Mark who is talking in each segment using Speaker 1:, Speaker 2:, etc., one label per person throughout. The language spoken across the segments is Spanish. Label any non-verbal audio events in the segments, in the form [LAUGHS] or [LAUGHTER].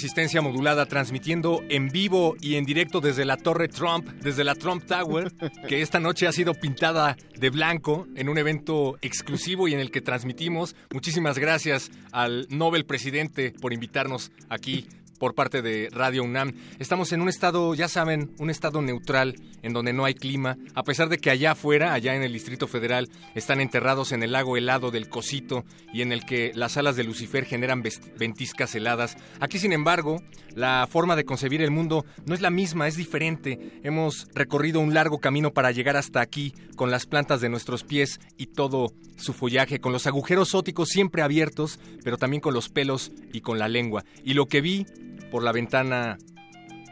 Speaker 1: Resistencia modulada transmitiendo en vivo y en directo desde la Torre Trump, desde la Trump Tower, que esta noche ha sido pintada de blanco en un evento exclusivo y en el que transmitimos. Muchísimas gracias al Nobel presidente por invitarnos aquí por parte de Radio UNAM. Estamos en un estado, ya saben, un estado neutral, en donde no hay clima, a pesar de que allá afuera, allá en el Distrito Federal, están enterrados en el lago helado del Cosito y en el que las alas de Lucifer generan ventiscas heladas. Aquí, sin embargo, la forma de concebir el mundo no es la misma, es diferente. Hemos recorrido un largo camino para llegar hasta aquí, con las plantas de nuestros pies y todo su follaje, con los agujeros óticos siempre abiertos, pero también con los pelos y con la lengua. Y lo que vi por la ventana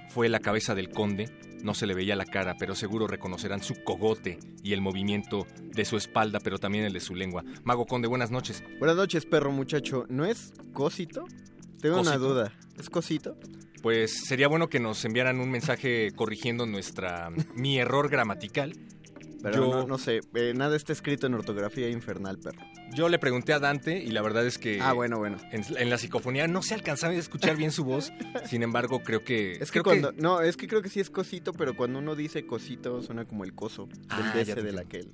Speaker 1: fue la cabeza del conde. No se le veía la cara, pero seguro reconocerán su cogote y el movimiento de su espalda, pero también el de su lengua. Mago Conde, buenas noches.
Speaker 2: Buenas noches, perro muchacho. ¿No es cosito? Tengo una duda. ¿Es cosito?
Speaker 1: Pues sería bueno que nos enviaran un mensaje corrigiendo nuestra mi error gramatical
Speaker 2: pero no, sé, eh, nada está escrito en ortografía infernal, perro.
Speaker 1: Yo le pregunté a Dante y la verdad es que.
Speaker 2: Ah, bueno, bueno.
Speaker 1: En, la psicofonía no se alcanzaba a escuchar bien su voz. [LAUGHS] sin embargo, creo que.
Speaker 2: Es que cuando. No, es que creo que sí es cosito, pero cuando uno dice cosito suena como el coso ah, del DC de aquel.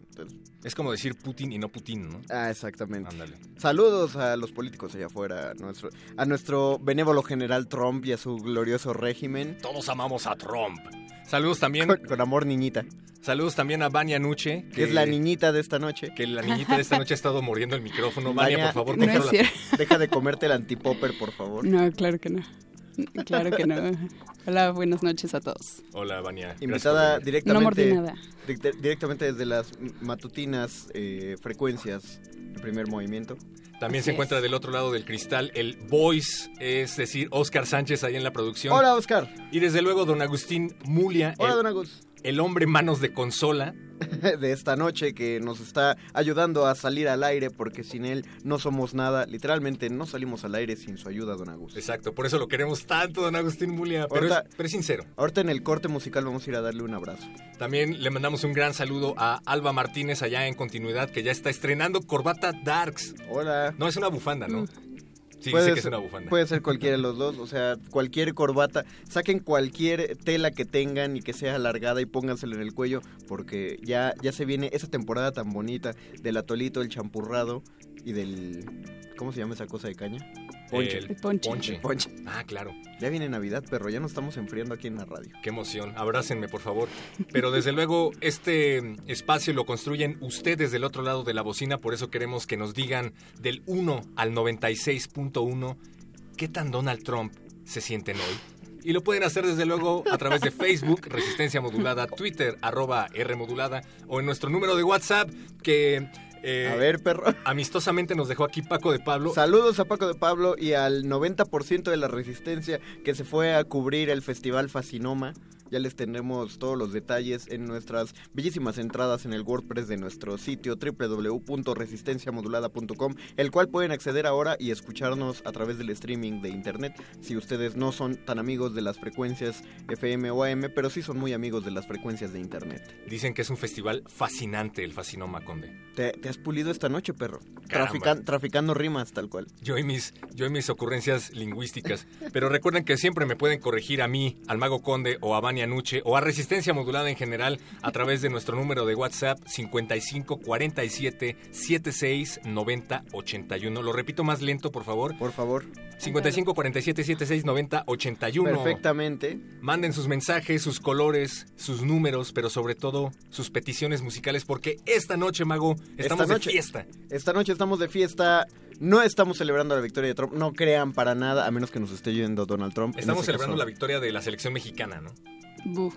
Speaker 1: Es como decir Putin y no Putin, ¿no?
Speaker 2: Ah, exactamente. Ándale. Saludos a los políticos allá afuera, a nuestro, a nuestro benévolo general Trump y a su glorioso régimen.
Speaker 1: Todos amamos a Trump. Saludos también.
Speaker 2: con amor, niñita.
Speaker 1: Saludos también a Vania Nuche.
Speaker 2: Que, es la niñita de esta noche.
Speaker 1: Que la niñita de esta noche ha estado mordiendo el micrófono. Vania, por favor,
Speaker 2: no Deja de comerte el antipopper, por favor.
Speaker 3: No, claro que no. Claro que no. Hola, buenas noches a todos.
Speaker 1: Hola, Vania.
Speaker 2: Invitada directamente,
Speaker 3: no nada.
Speaker 2: directamente desde las matutinas eh, frecuencias del primer movimiento.
Speaker 1: También se encuentra del otro lado del cristal el voice, es decir, Oscar Sánchez ahí en la producción.
Speaker 2: Hola, Oscar.
Speaker 1: Y desde luego don Agustín Mulia.
Speaker 2: Hola, don Agustín
Speaker 1: el hombre manos de consola. [LAUGHS]
Speaker 2: de esta noche que nos está ayudando a salir al aire porque sin él no somos nada. Literalmente no salimos al aire sin su ayuda, don Agustín.
Speaker 1: Exacto, por eso lo queremos tanto, don Agustín Mulia. Pero, es, sincero.
Speaker 2: Ahorita en el corte musical vamos a ir a darle un abrazo.
Speaker 1: También le mandamos un gran saludo a Alba Martínez allá en continuidad que ya está estrenando Corbata Darks.
Speaker 2: Hola.
Speaker 1: No, es una bufanda, ¿no? Mm. Sí,
Speaker 2: puede,
Speaker 1: que es una bufanda.
Speaker 2: Puede ser cualquiera [LAUGHS] de los dos, o sea, cualquier corbata. Saquen cualquier tela que tengan y que sea alargada y póngansela en el cuello, porque ya, ya se viene esa temporada tan bonita del atolito, el champurrado y del... ¿Cómo se llama esa cosa de caña?
Speaker 1: Ponche.
Speaker 3: El ponche.
Speaker 1: ponche. Ah, claro.
Speaker 2: Ya viene Navidad, perro, ya nos estamos enfriando aquí en la radio.
Speaker 1: Qué emoción. Abrácenme, por favor. Pero desde luego, este espacio lo construyen ustedes del otro lado de la bocina, por eso queremos que nos digan del 1 al 96.1 qué tan Donald Trump se sienten hoy. Y lo pueden hacer desde luego a través de Facebook, Resistencia Modulada, Twitter, arroba R Modulada, o en nuestro número de WhatsApp, que
Speaker 2: eh, a ver, perro. [LAUGHS]
Speaker 1: Amistosamente nos dejó aquí Paco de Pablo.
Speaker 2: Saludos a Paco de Pablo y al 90% de la resistencia que se fue a cubrir el Festival Fascinoma. Ya les tendremos todos los detalles en nuestras bellísimas entradas en el WordPress de nuestro sitio www.resistenciamodulada.com, el cual pueden acceder ahora y escucharnos a través del streaming de internet. Si ustedes no son tan amigos de las frecuencias FM o AM, pero sí son muy amigos de las frecuencias de internet.
Speaker 1: Dicen que es un festival fascinante el Fascinoma Conde.
Speaker 2: Te, has pulido esta noche, perro. traficando rimas, tal cual.
Speaker 1: Yo y mis, yo y mis ocurrencias lingüísticas. pero recuerden que siempre me pueden corregir a mí, al Mago Conde o a Vania Nuche o a Resistencia Modulada en general a través de nuestro número de WhatsApp 55 47 76 90 81. Lo repito más lento, por favor.
Speaker 2: Por favor.
Speaker 1: 55 47 76 90 81.
Speaker 2: Perfectamente.
Speaker 1: Manden sus mensajes, sus colores, sus números, pero sobre todo sus peticiones musicales, porque esta noche, Mago, estamos
Speaker 2: Esta noche.
Speaker 1: de fiesta.
Speaker 2: Esta noche estamos de fiesta. No estamos celebrando la victoria de Trump. No crean para nada, a menos que nos esté yendo Donald Trump.
Speaker 1: Estamos
Speaker 2: ese
Speaker 1: celebrando la victoria de la selección mexicana, ¿no?
Speaker 3: 不。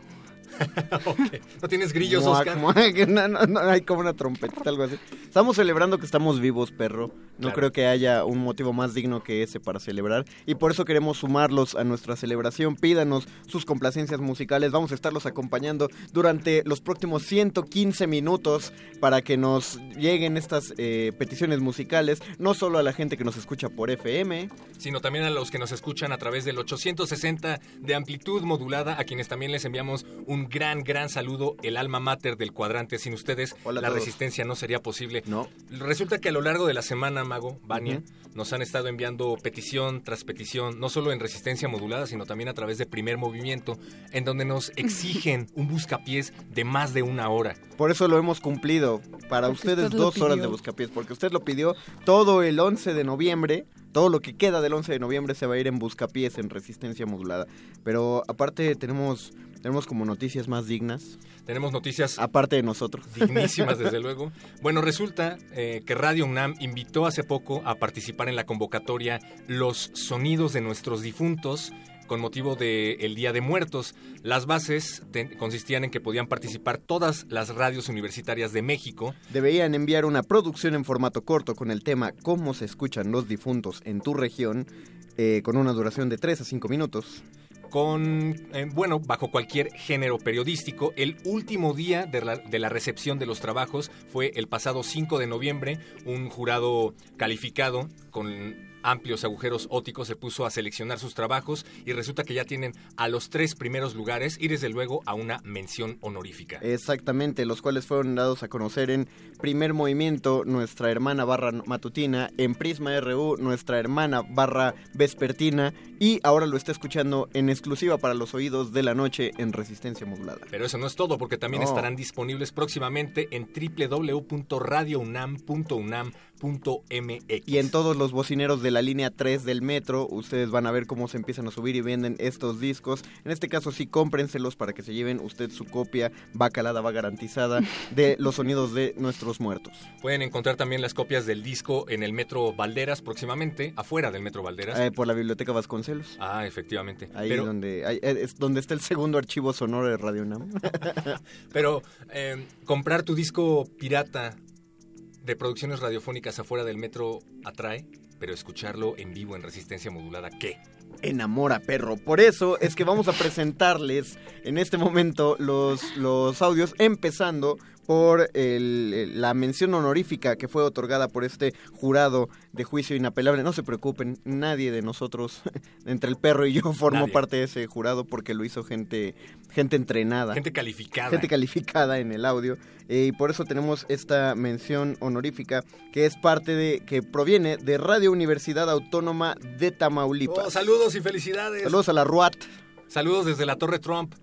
Speaker 3: [LAUGHS]
Speaker 1: Ok. ¿No tienes grillos, Oscar?
Speaker 2: no, no, no, hay como una trompetita, algo así. Estamos celebrando que estamos vivos, perro. No
Speaker 1: Claro.
Speaker 2: creo que haya un motivo más digno que ese para celebrar. Y por eso queremos sumarlos a nuestra celebración. Pídanos sus complacencias musicales. Vamos a estarlos acompañando durante los próximos 115 minutos para que nos lleguen estas eh, peticiones musicales. No solo a la gente que nos escucha por FM.
Speaker 1: sino también a los que nos escuchan a través del 860 de amplitud modulada, a quienes también les enviamos un gran, gran saludo, el alma mater del cuadrante. Sin ustedes,
Speaker 2: Hola
Speaker 1: la
Speaker 2: todos.
Speaker 1: resistencia no sería posible.
Speaker 2: No.
Speaker 1: Resulta que a lo largo de la semana, Mago, Vania, nos han estado enviando petición tras petición, no solo en resistencia modulada, sino también a través de primer movimiento, en donde nos [LAUGHS] exigen un buscapiés de más de una hora.
Speaker 2: Por eso lo hemos cumplido. Para
Speaker 3: Porque
Speaker 2: ustedes dos horas de buscapiés. Porque usted lo pidió todo el 11 de noviembre. Todo lo que queda del 11 de noviembre se va a ir en buscapiés en resistencia modulada. Pero aparte tenemos, tenemos como noticias más dignas.
Speaker 1: Tenemos noticias
Speaker 2: Aparte de nosotros.
Speaker 1: dignísimas, desde [LAUGHS] luego. Bueno, resulta eh, que Radio UNAM invitó hace poco a participar en la convocatoria Los Sonidos de Nuestros Difuntos con motivo del Día de Muertos. Las bases te- consistían en que podían participar todas las radios universitarias de México,
Speaker 2: Deberían enviar una producción en formato corto con el tema Cómo se escuchan los difuntos en tu región. eh, con una duración de 3 a 5 minutos.
Speaker 1: Con, eh, bueno, bajo cualquier género periodístico. El último día de la, de la recepción de los trabajos fue el pasado 5 de noviembre. Un jurado calificado con amplios agujeros ópticos se puso a seleccionar sus trabajos y resulta que ya tienen a los tres primeros lugares y desde luego a una mención honorífica.
Speaker 2: Exactamente, los cuales fueron dados a conocer en Primer Movimiento, nuestra hermana barra matutina, en Prisma RU, nuestra hermana barra vespertina, y ahora lo está escuchando en exclusiva para los oídos de la noche en Resistencia Modulada.
Speaker 1: Pero eso no es todo, porque también
Speaker 2: No.
Speaker 1: estarán disponibles próximamente en
Speaker 2: Y en todos los bocineros de la línea 3 del metro, ustedes van a ver cómo se empiezan a subir y venden estos discos. En este caso sí, cómprenselos para que se lleven usted su copia, va calada, va garantizada, de los sonidos de nuestros muertos.
Speaker 1: Pueden encontrar también las copias del disco en el Metro Valderas próximamente, afuera del Metro Valderas.
Speaker 2: Eh, por la Biblioteca Vasconcelos.
Speaker 1: Ah, efectivamente.
Speaker 2: Ahí
Speaker 1: pero
Speaker 2: donde, ahí, eh, es donde está el segundo archivo sonoro de Radio UNAM. [LAUGHS]
Speaker 1: pero eh, comprar tu disco pirata de producciones radiofónicas afuera del metro atrae, pero escucharlo en vivo en resistencia modulada, ¿qué?
Speaker 2: Enamora, perro. Por eso es que vamos a presentarles en este momento los, los audios, empezando por el- la mención honorífica que fue otorgada por este jurado de juicio inapelable. No se preocupen, nadie de nosotros, [LAUGHS] entre el perro y yo, [LAUGHS] formó
Speaker 1: Nadie.
Speaker 2: parte de ese jurado porque lo hizo gente, gente entrenada.
Speaker 1: Gente calificada.
Speaker 2: gente calificada en el audio eh, y por eso tenemos esta mención honorífica que es parte de que proviene de Radio Universidad Autónoma de Tamaulipas.
Speaker 1: Oh, saludos y felicidades.
Speaker 2: Saludos a la RUAT
Speaker 1: Saludos desde la Torre Trump.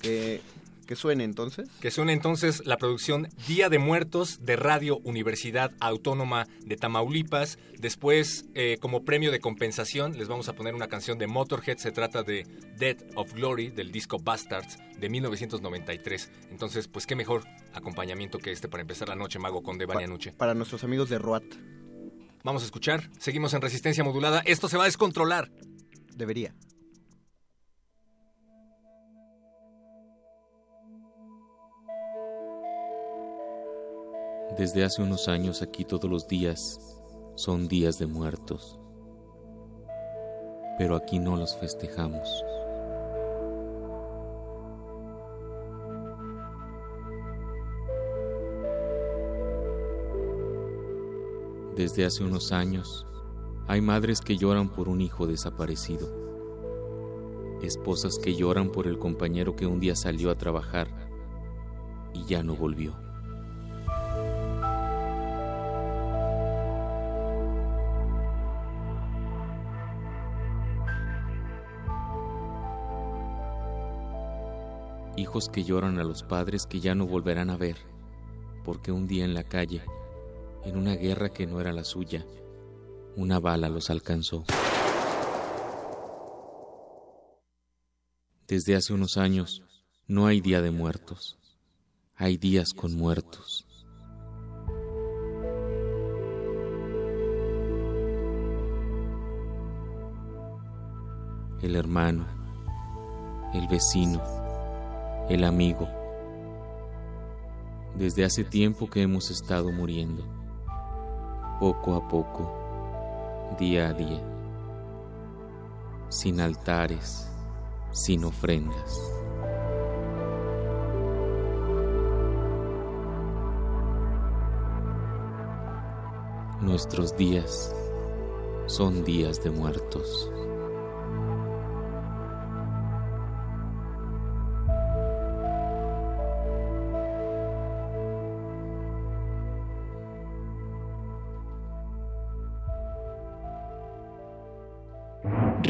Speaker 2: que, que suene entonces.
Speaker 1: Que suena entonces la producción Día de Muertos de Radio Universidad Autónoma de Tamaulipas. Después, eh, como premio de compensación, les vamos a poner una canción de Motorhead. Se trata de Dead of Glory del disco Bastards de 1993. Entonces, pues qué mejor acompañamiento que este para empezar la noche, Mago con Devania Nuche.
Speaker 2: Para nuestros amigos de RUAT.
Speaker 1: Vamos a escuchar. Seguimos en resistencia modulada. Esto se va a descontrolar.
Speaker 2: Debería.
Speaker 4: Desde hace unos años aquí todos los días son días de muertos, pero aquí no los festejamos. Desde hace unos años hay madres que lloran por un hijo desaparecido, esposas que lloran por el compañero que un día salió a trabajar y ya no volvió. hijos que lloran a los padres que ya no volverán a ver, porque un día en la calle, en una guerra que no era la suya, una bala los alcanzó. Desde hace unos años no hay día de muertos, hay días con muertos. El hermano, el vecino, el amigo. Desde hace tiempo que hemos estado muriendo, poco a poco, día a día, sin altares, sin ofrendas. Nuestros días son días de muertos.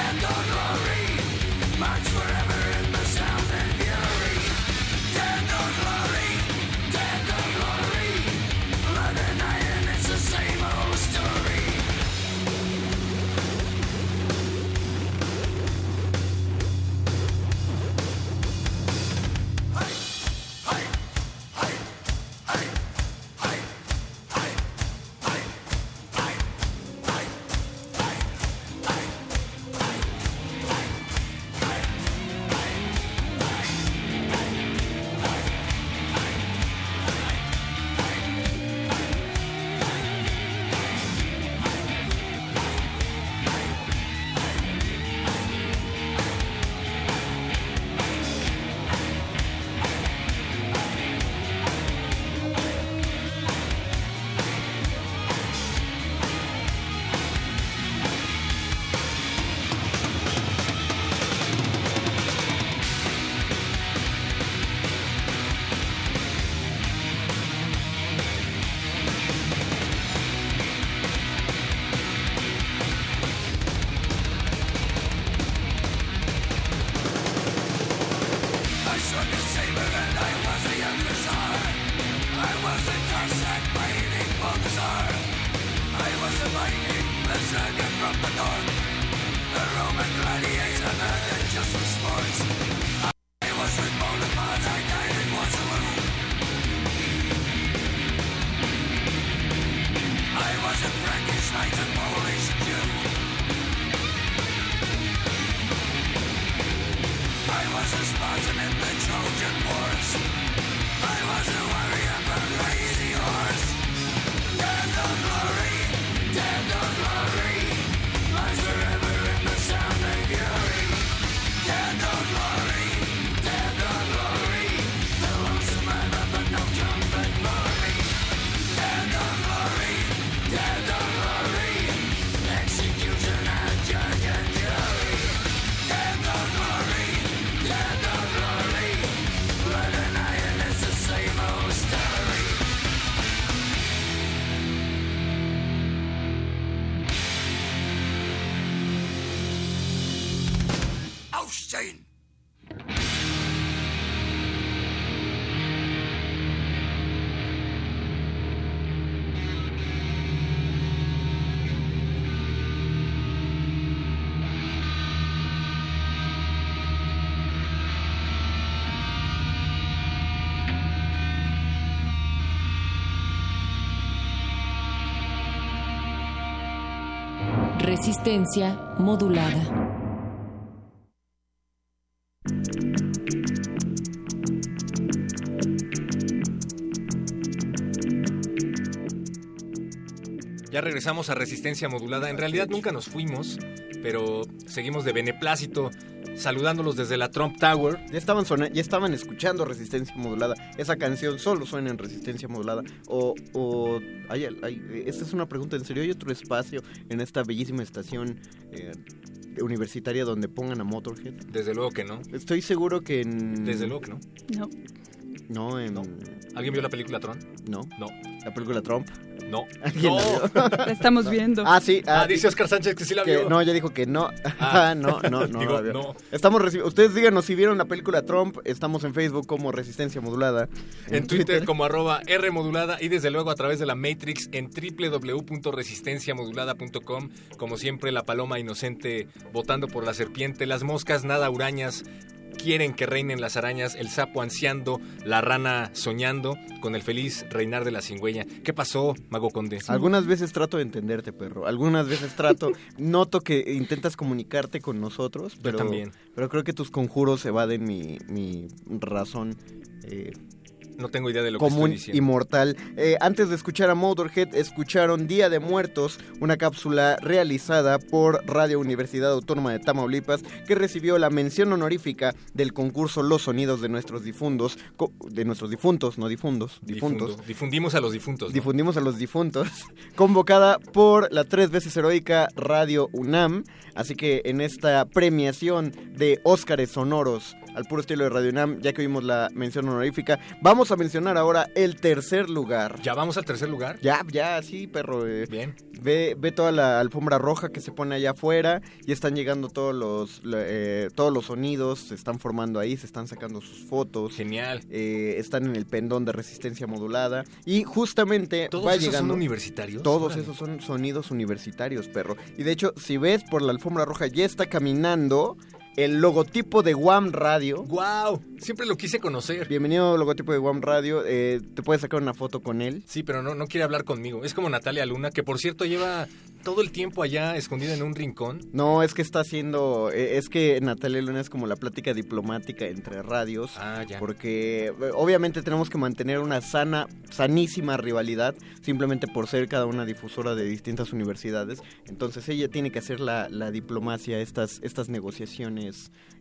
Speaker 5: and glory march forever.
Speaker 6: Resistencia modulada.
Speaker 1: Ya regresamos a Resistencia Modulada. En realidad nunca nos fuimos, pero seguimos de beneplácito saludándolos desde la Trump Tower.
Speaker 2: Ya estaban, ya estaban escuchando Resistencia Modulada. Esa canción solo suena en Resistencia Modulada. O, o hay, hay- esta es una pregunta en serio. ¿Hay otro espacio en esta bellísima estación eh, universitaria donde pongan a Motorhead?
Speaker 1: Desde luego que no.
Speaker 2: Estoy seguro que en...
Speaker 1: Desde luego que no.
Speaker 3: No.
Speaker 2: No, en...
Speaker 1: ¿Alguien vio la película Tron?
Speaker 2: No.
Speaker 1: No.
Speaker 2: ¿La película Trump?
Speaker 1: No.
Speaker 2: ¿Alguien
Speaker 1: No.
Speaker 2: la vio? [LAUGHS]
Speaker 3: La estamos viendo.
Speaker 2: Ah, sí.
Speaker 1: Ah, dice Oscar Sánchez que sí la
Speaker 2: que-
Speaker 1: vio.
Speaker 2: no, ya dijo que no.
Speaker 1: Ah. [LAUGHS]
Speaker 2: Ah, no, no, no.
Speaker 1: Digo,
Speaker 2: la vio.
Speaker 1: no.
Speaker 2: Estamos Ustedes díganos si vieron la película Trump. Estamos en Facebook como Resistencia Modulada.
Speaker 1: En Twitter como arroba R modulada y desde luego a través de la Matrix en www.resistenciamodulada.com. Como siempre, la paloma inocente votando por la serpiente, las moscas nada hurañas. Quieren que reinen las arañas, el sapo ansiando, la rana soñando, con el feliz reinar de la cingüeña. ¿Qué pasó, Mago Conde?
Speaker 2: Algunas veces trato de entenderte, perro. Algunas veces trato, [LAUGHS] noto que intentas comunicarte con nosotros, pero,
Speaker 1: también.
Speaker 2: pero creo que tus conjuros evaden mi, mi razón eh,
Speaker 1: No tengo idea de lo
Speaker 2: común
Speaker 1: que estoy diciendo.
Speaker 2: y mortal. Eh, antes de escuchar a Motorhead, escucharon Día de Muertos, una cápsula realizada por Radio Universidad Autónoma de Tamaulipas, que recibió la mención honorífica del concurso Los Sonidos de nuestros difuntos, de nuestros difuntos, no difundos, difuntos.
Speaker 1: Difundo. Difundimos a los difuntos. ¿no?
Speaker 2: Difundimos a los difuntos, [LAUGHS] convocada por la tres veces heroica Radio UNAM. Así que en esta premiación de Óscares sonoros al puro estilo de Radio UNAM, ya que vimos la mención honorífica, vamos a mencionar ahora el tercer lugar.
Speaker 1: ¿Ya vamos al tercer lugar?
Speaker 2: Ya, ya, sí, perro. eh,
Speaker 1: Bien.
Speaker 2: Ve, ve toda la alfombra roja que se pone allá afuera y están llegando todos los, eh, todos los sonidos, se están formando ahí, se están sacando sus fotos.
Speaker 1: Genial.
Speaker 2: eh, están en el pendón de resistencia modulada y justamente
Speaker 1: ¿Todos
Speaker 2: va
Speaker 1: esos
Speaker 2: llegando
Speaker 1: son universitarios?
Speaker 2: todos
Speaker 1: Órale.
Speaker 2: esos son sonidos universitarios perro y de hecho si ves por la alfombra roja ya está caminando el logotipo de Guam Radio
Speaker 1: ¡Guau! Siempre lo quise conocer.
Speaker 2: bienvenido logotipo de Guam Radio eh, te puedes sacar una foto con él
Speaker 1: Sí, pero no, no quiere hablar conmigo. Es como Natalia Luna, que por cierto lleva todo el tiempo allá escondida en un rincón.
Speaker 2: no es que está haciendo eh, es que Natalia Luna es como la plática diplomática entre radios
Speaker 1: Ah, ya.
Speaker 2: porque eh, obviamente tenemos que mantener una sana, sanísima rivalidad, simplemente por ser cada una difusora de distintas universidades. Entonces ella tiene que hacer la, la diplomacia, estas, estas negociaciones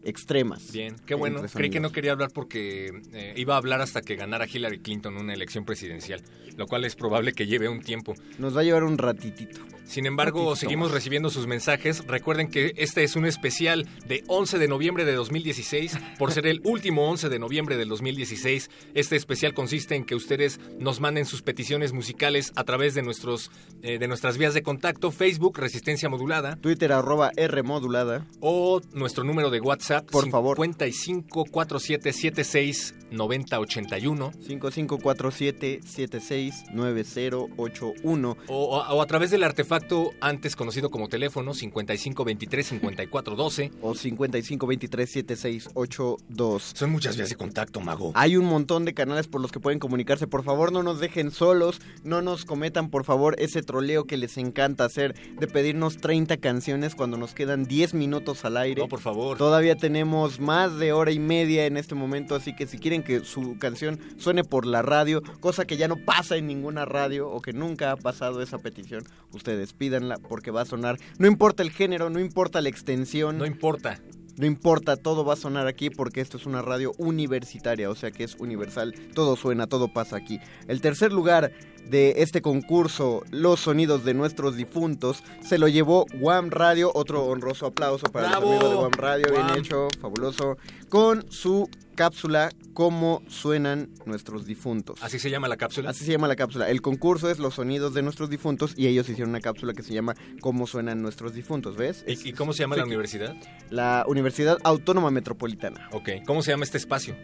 Speaker 2: extremas.
Speaker 1: Bien, qué bueno. Creí que no quería hablar porque eh, iba a hablar hasta que ganara Hillary Clinton una elección presidencial, lo cual es probable que lleve un tiempo.
Speaker 2: Nos va a llevar un ratitito.
Speaker 1: Sin embargo, seguimos recibiendo sus mensajes. Recuerden que este es un especial de 11 de noviembre de 2016, por ser el último 11 de noviembre del 2016. Este especial consiste en que ustedes nos manden sus peticiones musicales a través de, nuestros, eh, de nuestras vías de contacto, Facebook, Resistencia Modulada,
Speaker 2: Twitter arroba R modulada.
Speaker 1: o nuestro número de WhatsApp,
Speaker 2: Por favor.
Speaker 1: 55 47 76 90 81.
Speaker 2: 5547769081
Speaker 1: O, o- a través del artefacto antes conocido como teléfono 55 23 54 12.
Speaker 2: o 55237682.
Speaker 1: Son muchas vías de contacto, mago.
Speaker 2: Hay un montón de canales por los que pueden comunicarse. Por favor, no nos dejen solos. No nos cometan, por favor, ese troleo que les encanta hacer de pedirnos 30 canciones cuando nos quedan 10 minutos al aire.
Speaker 1: No, por favor.
Speaker 2: Todavía tenemos más de hora y media en este momento, así que si quieren que su canción suene por la radio, cosa que ya no pasa en ninguna radio o que nunca ha pasado esa petición, ustedes pídanla porque va a sonar. No importa el género, no importa la extensión.
Speaker 1: No importa.
Speaker 2: No importa, todo va a sonar aquí porque esto es una radio universitaria, o sea que es universal, todo suena, todo pasa aquí. El tercer lugar de este concurso, Los Sonidos de Nuestros Difuntos, se lo llevó Guam Radio, otro honroso aplauso para
Speaker 1: ¡Bravo!
Speaker 2: los amigos de Guam Radio,
Speaker 1: Guam.
Speaker 2: bien hecho, fabuloso, con su cápsula Cómo suenan nuestros difuntos.
Speaker 1: Así se llama la cápsula.
Speaker 2: Así se llama la cápsula. El concurso es Los Sonidos de Nuestros Difuntos y ellos hicieron una cápsula que se llama Cómo suenan nuestros difuntos, ¿ves? Es-
Speaker 1: ¿Y, y cómo se llama la universidad?
Speaker 2: la Universidad Autónoma Metropolitana.
Speaker 1: Ok. ¿Cómo se llama este espacio?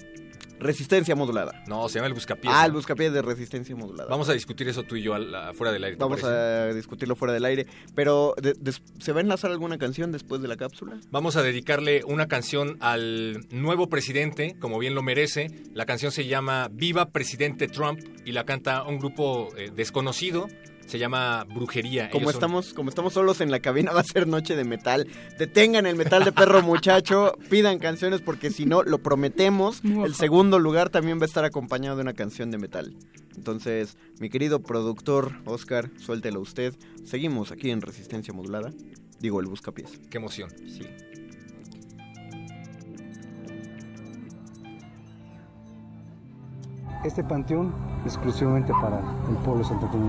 Speaker 2: Resistencia modulada.
Speaker 1: No, se llama el Buscapiés.
Speaker 2: Ah, el buscapié de resistencia modulada.
Speaker 1: Vamos a discutir eso tú y yo al- a- fuera del aire. ¿te
Speaker 2: Vamos
Speaker 1: parece?
Speaker 2: a discutirlo fuera del aire. Pero, de- ¿se va a enlazar alguna canción después de la cápsula?
Speaker 1: Vamos a dedicarle una canción al nuevo presidente, como bien lo merece. La canción se llama Viva Presidente Trump y la canta un grupo eh, desconocido, Se llama Brujería.
Speaker 2: Como
Speaker 1: Ellos son-
Speaker 2: estamos, como estamos solos en la cabina, va a ser noche de metal. Detengan el metal de perro muchacho, pidan canciones porque si no, lo prometemos, el segundo lugar también va a estar acompañado de una canción de metal. Entonces, mi querido productor Oscar, suéltelo usted. Seguimos aquí en Resistencia Modulada. Digo, el buscapiés.
Speaker 1: Qué emoción.
Speaker 2: Sí.
Speaker 6: Este panteón exclusivamente para el pueblo de Santa Cruz.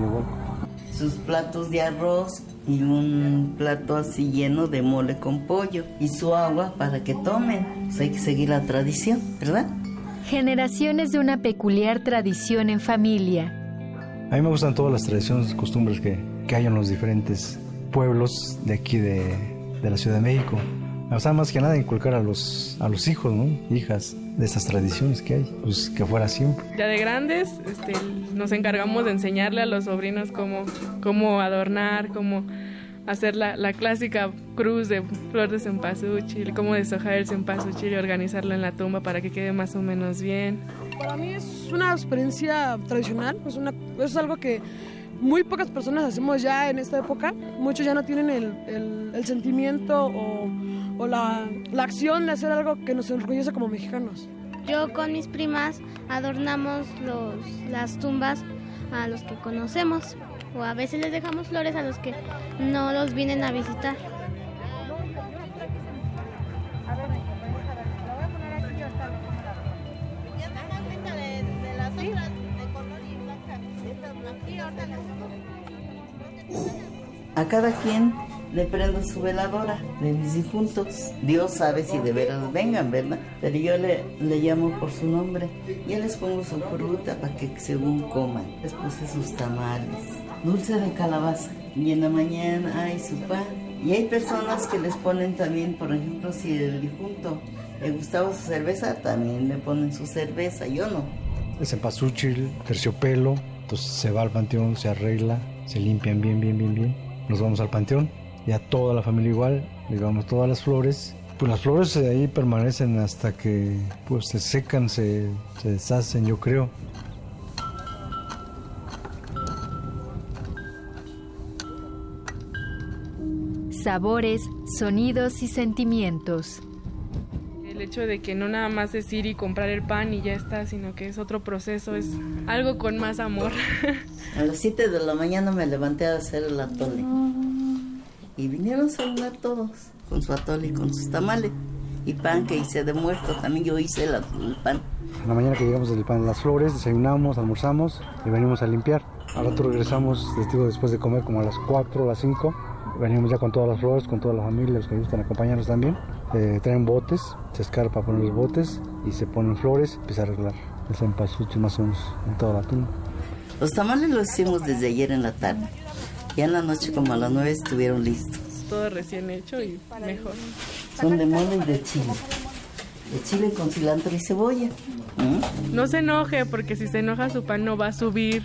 Speaker 7: Sus platos de arroz y un plato así lleno de mole con pollo y su agua para que tomen. Pues hay que seguir la tradición, ¿verdad?
Speaker 8: Generaciones de una peculiar tradición en familia.
Speaker 6: A mí me gustan todas las tradiciones y costumbres que, que hay en los diferentes pueblos de aquí de, de la Ciudad de México. Me gusta más que nada inculcar a los, a los hijos, ¿no? hijas, de estas tradiciones que hay, pues que fuera siempre.
Speaker 9: Ya de grandes este, nos encargamos de enseñarle a los sobrinos cómo, cómo adornar, cómo hacer la, la clásica cruz de flor de cempasúchil, cómo deshojar el cempasúchil y organizarlo en la tumba para que quede más o menos bien.
Speaker 10: Para mí es una experiencia tradicional, es, una, es algo que muy pocas personas hacemos ya en esta época. Muchos ya no tienen el, el- el sentimiento o, o la, la acción de hacer algo que nos enorgullece como mexicanos.
Speaker 11: Yo con mis primas adornamos los, las tumbas a los que conocemos o a veces les dejamos flores a los que no los vienen a visitar.
Speaker 7: A cada quien le prendo su veladora de mis difuntos. Dios sabe si de veras vengan, ¿verdad? Pero yo le, le llamo por su nombre. Ya les pongo su fruta para que según coman. Les puse sus tamales, dulce de calabaza. Y en la mañana hay su pan. Y hay personas que les ponen también, por ejemplo, si el difunto le gustaba su cerveza, también le ponen su cerveza. Yo no.
Speaker 6: Es cempasúchil, terciopelo, entonces se va al panteón, se arregla, se limpian bien, bien, bien, bien. Nos vamos al panteón, ya toda la familia igual, le damos todas las flores. Pues las flores eh, ahí permanecen hasta que pues se secan, se, se deshacen, yo creo.
Speaker 8: Sabores, sonidos y sentimientos.
Speaker 9: El hecho de que no nada más es ir y comprar el pan y ya está, sino que es otro proceso, es algo con más amor. [LAUGHS]
Speaker 7: A las 7 de la mañana me levanté a hacer el atole. Y vinieron a saludar todos con su atole y con sus tamales. Y pan que hice de muerto, también yo hice el, el pan.
Speaker 6: En la mañana que llegamos del pan de las flores, desayunamos, almorzamos y venimos a limpiar. Al rato regresamos, les digo, después de comer como a las 4 o las 5. Venimos ya con todas las flores, con toda la familia, los que gustan acompañarnos también. Eh, traen botes, se escarpa poner los botes y se ponen flores, empieza a arreglar el cempasúchil más o menos en toda la tumba.
Speaker 7: Los tamales los hicimos desde ayer en la tarde. Ya en la noche como a las 9 estuvieron listos.
Speaker 9: Todo recién hecho y mejor.
Speaker 7: Son de mole y de chile. De chile con cilantro y cebolla. ¿Mm?
Speaker 9: No se enoje porque si se enoja su pan no va a subir,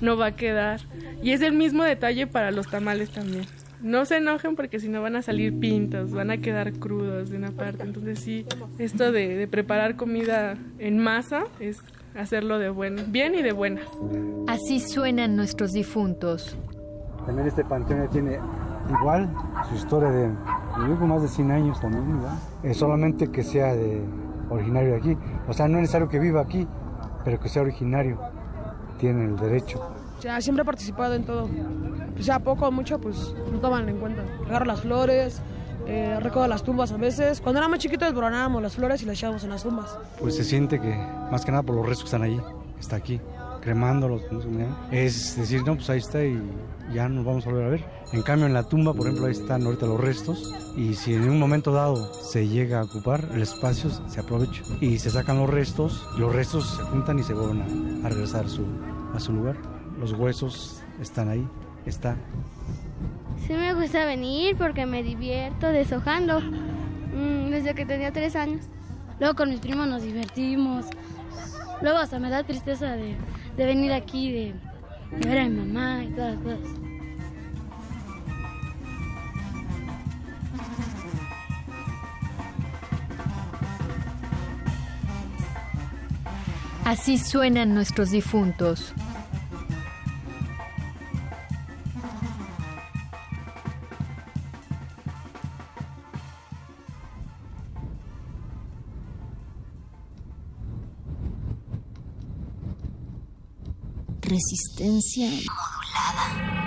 Speaker 9: no va a quedar. Y es el mismo detalle para los tamales también. No se enojen porque si no van a salir pintos, van a quedar crudos de una parte. Entonces sí, esto de, de preparar comida en masa es hacerlo de buen, bien y de buenas.
Speaker 8: Así suenan nuestros difuntos.
Speaker 6: También este panteón tiene igual su historia de, que más de 100 años también, ¿verdad? Es solamente que sea de originario de aquí. O sea, no es necesario que viva aquí, pero que sea originario. Tiene el derecho.
Speaker 10: Sea, siempre he participado en todo. O sea, poco o mucho, pues no toman en cuenta. Agarro las flores, eh, las tumbas a veces. Cuando era más chiquito desboronábamos las flores y las echábamos en las tumbas.
Speaker 6: Pues se siente que, más que nada por los restos que están ahí, está aquí, cremándolos. no. Es decir, no, pues ahí está y ya nos vamos a volver a ver. En cambio, en la tumba, por ejemplo, ahí están ahorita los restos. Y si en un momento dado se llega a ocupar el espacio, se aprovecha. Y se sacan los restos, los restos se juntan y se vuelven a, a regresar su, a su lugar. Los huesos están ahí, está.
Speaker 11: Sí me gusta venir porque me divierto deshojando mm, desde que tenía tres años.
Speaker 12: Luego con mis primos nos divertimos. Luego hasta me da tristeza de, de venir aquí, de, de ver a mi mamá y todas las cosas.
Speaker 8: Así suenan nuestros difuntos. Resistencia modulada.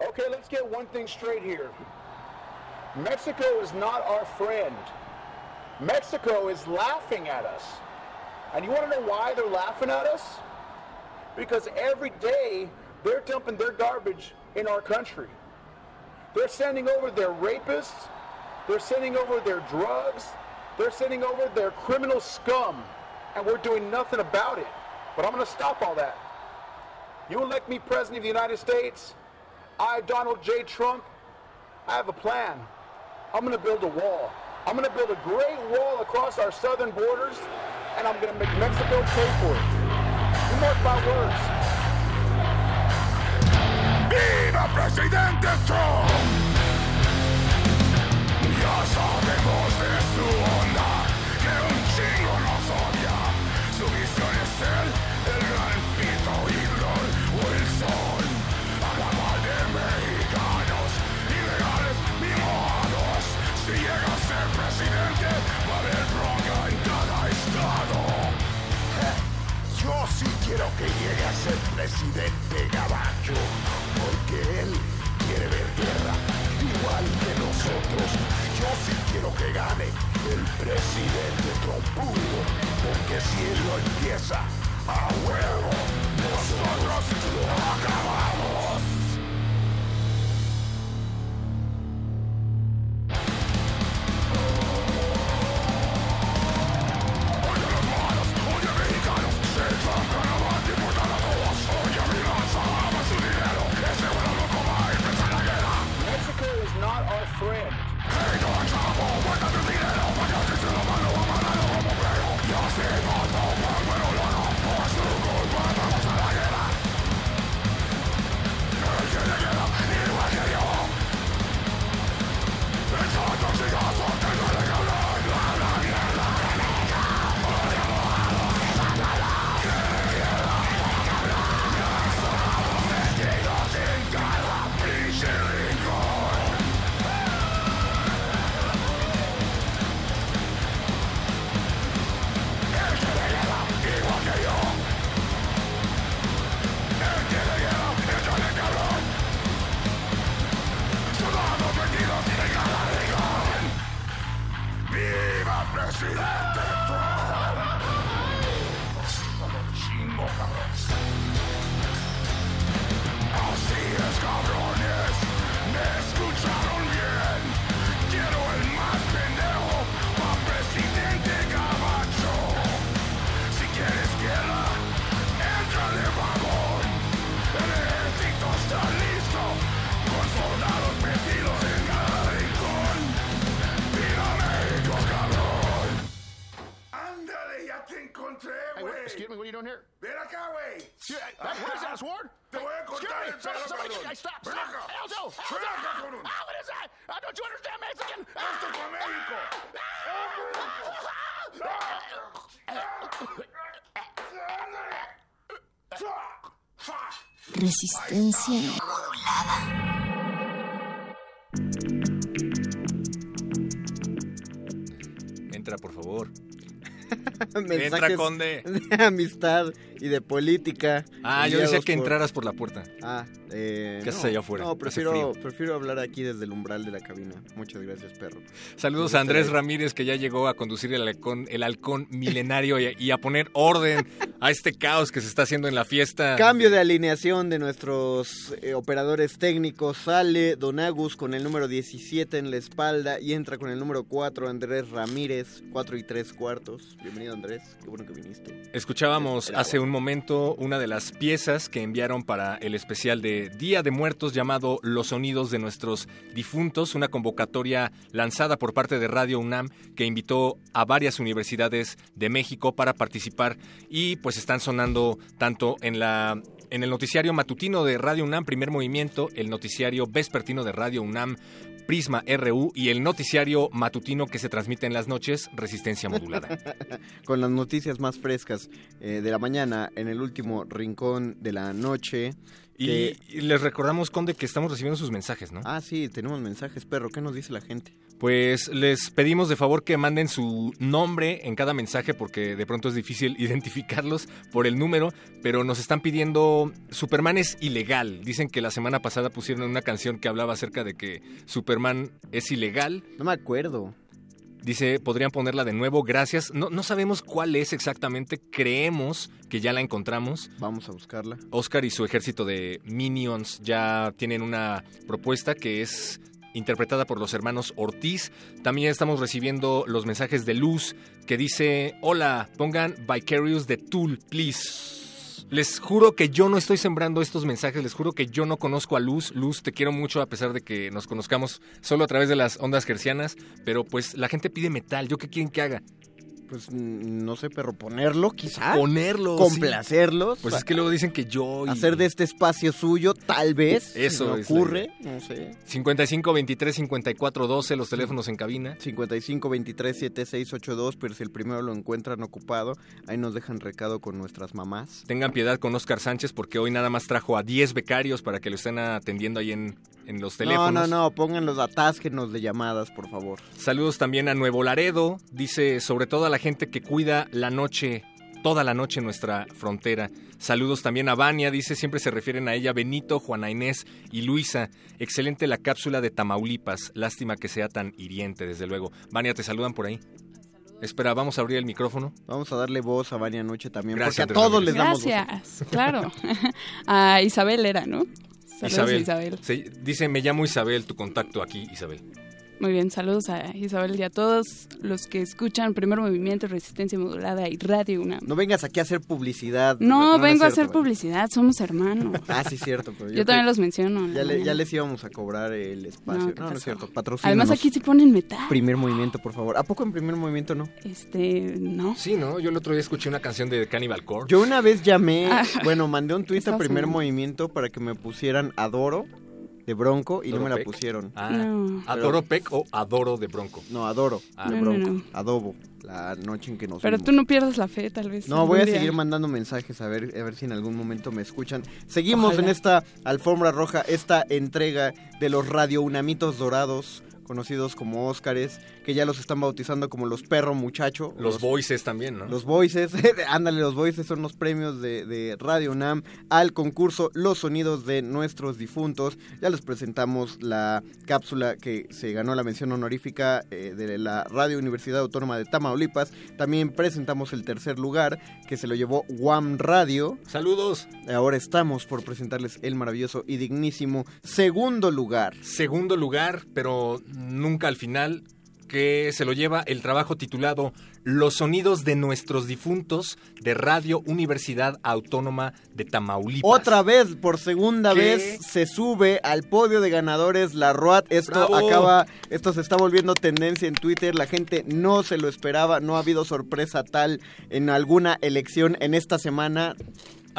Speaker 13: Okay, let's get one thing straight here. Mexico is not our friend. Mexico is laughing at us. And you want to know why they're laughing at us? Because every day they're dumping their garbage in our country. They're sending over their rapists, they're sending over their drugs, they're sending over their criminal scum, and we're doing nothing about it. But I'm going to stop all that. You elect me President of the United States, I, Donald J. Trump, I have a plan. I'm going to build a wall. I'm going to build a great wall across our southern borders, and I'm going to make Mexico pay for it. You mark my words.
Speaker 5: ¡Viva Presidente Trump! Ya sabemos de quiero que llegue a ser presidente gabacho, porque él quiere ver guerra, igual que nosotros. Yo sí quiero que gane el presidente trompudo, porque si él lo empieza, a huevo, nosotros lo acabamos.
Speaker 8: Modulada.
Speaker 1: Entra, por favor. [LAUGHS]
Speaker 2: Mensajes
Speaker 1: Entra, conde.
Speaker 2: de amistad y de política.
Speaker 1: Ah, yo decía que
Speaker 2: por-
Speaker 1: entraras por la puerta.
Speaker 2: Ah, eh,
Speaker 1: ¿Qué haces
Speaker 2: no,
Speaker 1: allá afuera?
Speaker 2: No, prefiero, hablar aquí desde el umbral de la cabina. Muchas gracias, perro.
Speaker 1: Saludos a Andrés Ramírez que ya llegó a conducir el halcón, el halcón milenario y, y a poner orden [LAUGHS] a este caos que se está haciendo en la fiesta.
Speaker 2: Cambio de alineación de nuestros eh, operadores técnicos. Sale Don Agus con el número 17 en la espalda y entra con el número 4 Andrés Ramírez, 4 y 3 cuartos. Bienvenido Andrés, qué bueno que viniste.
Speaker 1: Escuchábamos hace un momento una de las piezas que enviaron para el especial de Día de Muertos llamado Los Sonidos de Nuestros Difuntos, una convocatoria lanzada por parte de Radio UNAM que invitó a varias universidades de México para participar y pues están sonando tanto en la en el noticiario matutino de Radio UNAM Primer Movimiento, el noticiario vespertino de Radio UNAM Prisma RU y el noticiario matutino que se transmite en las noches Resistencia Modulada. [LAUGHS]
Speaker 2: con las noticias más frescas eh, de la mañana en el último rincón de la noche.
Speaker 1: Y, les recordamos, Conde, que estamos recibiendo sus mensajes, ¿no?
Speaker 2: Ah, sí, tenemos mensajes, perro. ¿Qué nos dice la gente?
Speaker 1: Pues les pedimos de favor que manden su nombre en cada mensaje porque de pronto es difícil [LAUGHS] identificarlos por el número, pero nos están pidiendo Superman es ilegal. Dicen que la semana pasada pusieron una canción que hablaba acerca de que Superman es ilegal.
Speaker 2: No me acuerdo.
Speaker 1: Dice, podrían ponerla de nuevo, gracias. No, no sabemos cuál es exactamente, creemos que ya la encontramos.
Speaker 2: Vamos a buscarla.
Speaker 1: Oscar y su ejército de minions ya tienen una propuesta que es interpretada por los hermanos Ortiz. También estamos recibiendo los mensajes de Luz que dice, hola, pongan Vicarious de Tool, please. Les juro que yo no estoy sembrando estos mensajes, les juro que yo no conozco a Luz. Luz, te quiero mucho a pesar de que nos conozcamos solo a través de las ondas gercianas, pero pues la gente pide metal, ¿yo qué quieren que haga?
Speaker 2: Pues mm, no sé, pero ponerlo quizá.
Speaker 1: Ponerlo,
Speaker 2: Complacerlos.
Speaker 1: Pues es que luego dicen que yo... y-
Speaker 2: Hacer de este espacio suyo, tal vez.
Speaker 1: Eso
Speaker 2: se me
Speaker 1: es la
Speaker 2: ocurre. No sé.
Speaker 1: 55 23 54 12 los teléfonos en cabina.
Speaker 2: 55 23 7682, pero si el primero lo encuentran ocupado, ahí nos dejan recado con nuestras mamás.
Speaker 1: Tengan piedad con Oscar Sánchez porque hoy nada más trajo a 10 becarios para que lo estén atendiendo ahí en, en los teléfonos.
Speaker 2: No, no, no, pónganlos, atásquenos de llamadas, por favor.
Speaker 1: Saludos también a Nuevo Laredo. Dice sobre todo a la gente que cuida la noche, toda la noche en nuestra frontera. Saludos también a Vania, dice, siempre se refieren a ella, Benito, Juana Inés y Luisa. Excelente la cápsula de Tamaulipas. Lástima que sea tan hiriente, desde luego. Vania, te saludan por ahí. Espera, vamos a abrir el micrófono.
Speaker 2: Vamos a darle voz a Vania Noche también,
Speaker 1: Gracias,
Speaker 2: porque a todos les damos voz.
Speaker 3: Gracias, claro. [LAUGHS] a Isabel era, ¿no? Saludos
Speaker 1: Isabel.
Speaker 3: Isabel.
Speaker 1: Se- dice, me llamo Isabel, tu contacto aquí, Isabel.
Speaker 3: Muy bien, saludos a Isabel y a todos los que escuchan Primer Movimiento, Resistencia Modulada y Radio UNAM.
Speaker 2: No vengas aquí a hacer publicidad.
Speaker 3: No, vengo a
Speaker 2: cierto,
Speaker 3: hacer publicidad, somos hermanos. [LAUGHS]
Speaker 2: Ah, sí, cierto. Pero
Speaker 3: Yo también
Speaker 2: creo-
Speaker 3: los menciono.
Speaker 2: Ya, le- ya les íbamos a cobrar el espacio.
Speaker 3: No,
Speaker 2: No,
Speaker 3: ¿qué
Speaker 2: no, es cierto. Patrocínanos.
Speaker 3: Además aquí sí ponen metal.
Speaker 2: Primer movimiento, por favor. ¿A poco en primer movimiento no?
Speaker 3: Este, no.
Speaker 1: Sí, ¿no? Yo el otro día escuché una canción de Cannibal Corpse.
Speaker 2: Yo una vez llamé,
Speaker 3: Ah.
Speaker 2: bueno, mandé un tuit a primer
Speaker 3: un-
Speaker 2: movimiento para que me pusieran Adoro de Bronco y no
Speaker 1: ¿Adoro
Speaker 2: me la
Speaker 1: Peck?
Speaker 2: pusieron.
Speaker 1: Ah,
Speaker 3: No.
Speaker 1: ¿Adoro Peck o Adoro de Bronco?
Speaker 2: No, Adoro
Speaker 1: Ah.
Speaker 2: de
Speaker 3: No, no,
Speaker 2: Bronco.
Speaker 3: no.
Speaker 2: Adobo, la noche en que nos
Speaker 3: Pero
Speaker 2: vimos.
Speaker 3: tú no pierdas la fe, tal vez.
Speaker 2: No, voy a
Speaker 3: día.
Speaker 2: seguir mandando mensajes a ver, a ver si en algún momento me escuchan. Seguimos
Speaker 3: Ojalá.
Speaker 2: en esta alfombra roja, esta entrega de los radio unamitos dorados, conocidos como Óscares, que ya los están bautizando como los perro muchacho.
Speaker 1: Los voices también, ¿no?
Speaker 2: Los Voices, [LAUGHS] ándale, los Voices son los premios de, de Radio UNAM al concurso Los Sonidos de Nuestros Difuntos. Ya les presentamos la cápsula que se ganó la mención honorífica eh, de la Radio Universidad Autónoma de Tamaulipas. También presentamos el tercer lugar que se lo llevó Guam Radio.
Speaker 1: Saludos.
Speaker 2: Ahora estamos por presentarles el maravilloso y dignísimo segundo lugar.
Speaker 1: Segundo lugar, pero nunca al final, que se lo lleva el trabajo titulado Los sonidos de nuestros difuntos de Radio Universidad Autónoma de Tamaulipas.
Speaker 2: Otra vez, por segunda
Speaker 1: ¿Qué?
Speaker 2: vez, se sube al podio de ganadores la ROAT. Esto
Speaker 1: ¡Bravo!
Speaker 2: acaba, esto se está volviendo tendencia en Twitter. La gente no se lo esperaba. No ha habido sorpresa tal en alguna elección en esta semana.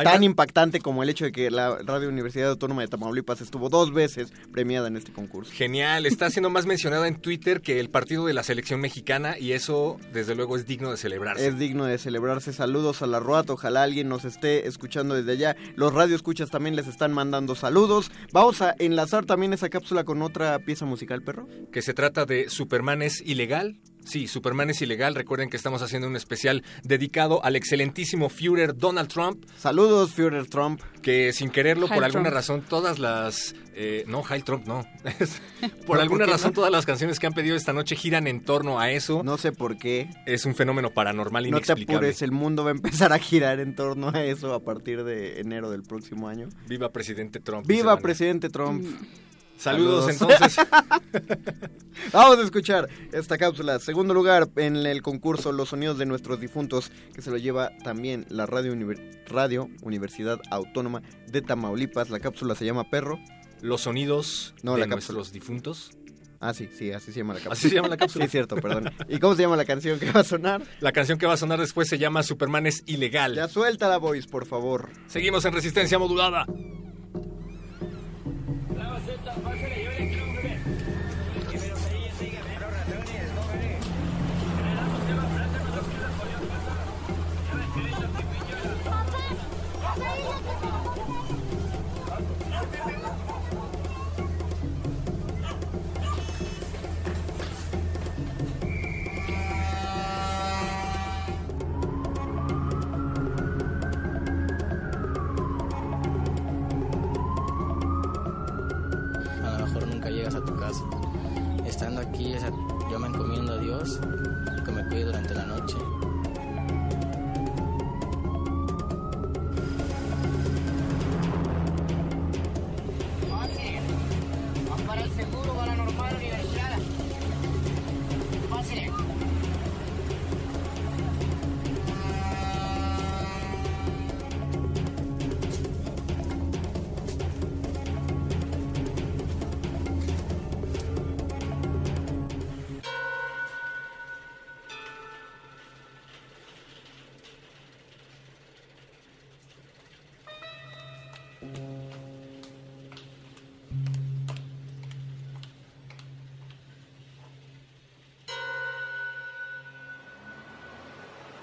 Speaker 2: Tan impactante como el hecho de que la Radio Universidad Autónoma de Tamaulipas estuvo dos veces premiada en este concurso.
Speaker 1: Genial, está [LAUGHS] siendo más mencionada en Twitter que el partido de la selección mexicana y eso desde luego es digno de celebrarse.
Speaker 2: Es digno de celebrarse. Saludos a la ROAT. Ojalá alguien nos esté escuchando desde allá. Los radioescuchas también les están mandando saludos. Vamos a enlazar también esa cápsula con otra pieza musical, perro.
Speaker 1: que se trata de Superman es ilegal. Sí, Superman es ilegal. Recuerden que estamos haciendo un especial dedicado al excelentísimo Führer Donald Trump.
Speaker 2: Saludos, Führer Trump.
Speaker 1: Que sin quererlo, por alguna
Speaker 3: Trump.
Speaker 1: razón, todas las... eh, no, Heil Trump, no. [LAUGHS] por
Speaker 2: ¿Por
Speaker 1: alguna razón,
Speaker 2: no?
Speaker 1: todas las canciones que han pedido esta noche giran en torno a eso.
Speaker 2: No sé por qué.
Speaker 1: Es un fenómeno paranormal
Speaker 2: No te
Speaker 1: inexplicable.
Speaker 2: apures, el mundo va a empezar a girar en torno a eso a partir de enero del próximo año.
Speaker 1: Viva presidente Trump.
Speaker 2: ¡Viva presidente Trump!
Speaker 1: Saludos,
Speaker 2: Saludos.
Speaker 1: entonces. [LAUGHS]
Speaker 2: Vamos a escuchar esta cápsula. Segundo lugar en el concurso Los Sonidos de Nuestros Difuntos, que se lo lleva también la Radio, Univer- Radio Universidad Autónoma de Tamaulipas. La cápsula se llama Perro.
Speaker 1: Los sonidos
Speaker 2: No,
Speaker 1: de
Speaker 2: la
Speaker 1: nuestros difuntos.
Speaker 2: Ah, sí, sí, así se llama la cápsula.
Speaker 1: Así se llama la cápsula. [LAUGHS]
Speaker 2: Sí, es cierto, perdón. ¿Y cómo se llama la canción que va a sonar?
Speaker 1: La canción que va a sonar después se llama Superman es ilegal.
Speaker 2: Ya suelta la voice, por favor.
Speaker 1: Seguimos en resistencia modulada.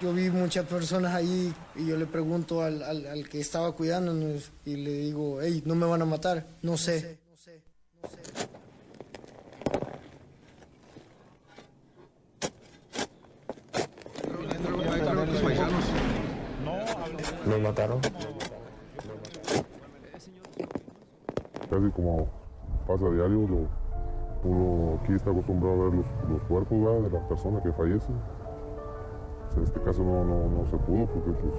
Speaker 14: Yo vi muchas personas ahí y yo le pregunto al, al- al que estaba cuidándonos y le digo, hey, no me van a matar, no sé.
Speaker 15: Los mataron. Casi como pasa a diario, lo- uno aquí está acostumbrado a ver los, los cuerpos ¿verdad? de las personas que fallecen. En este caso no, no, no se pudo porque pues,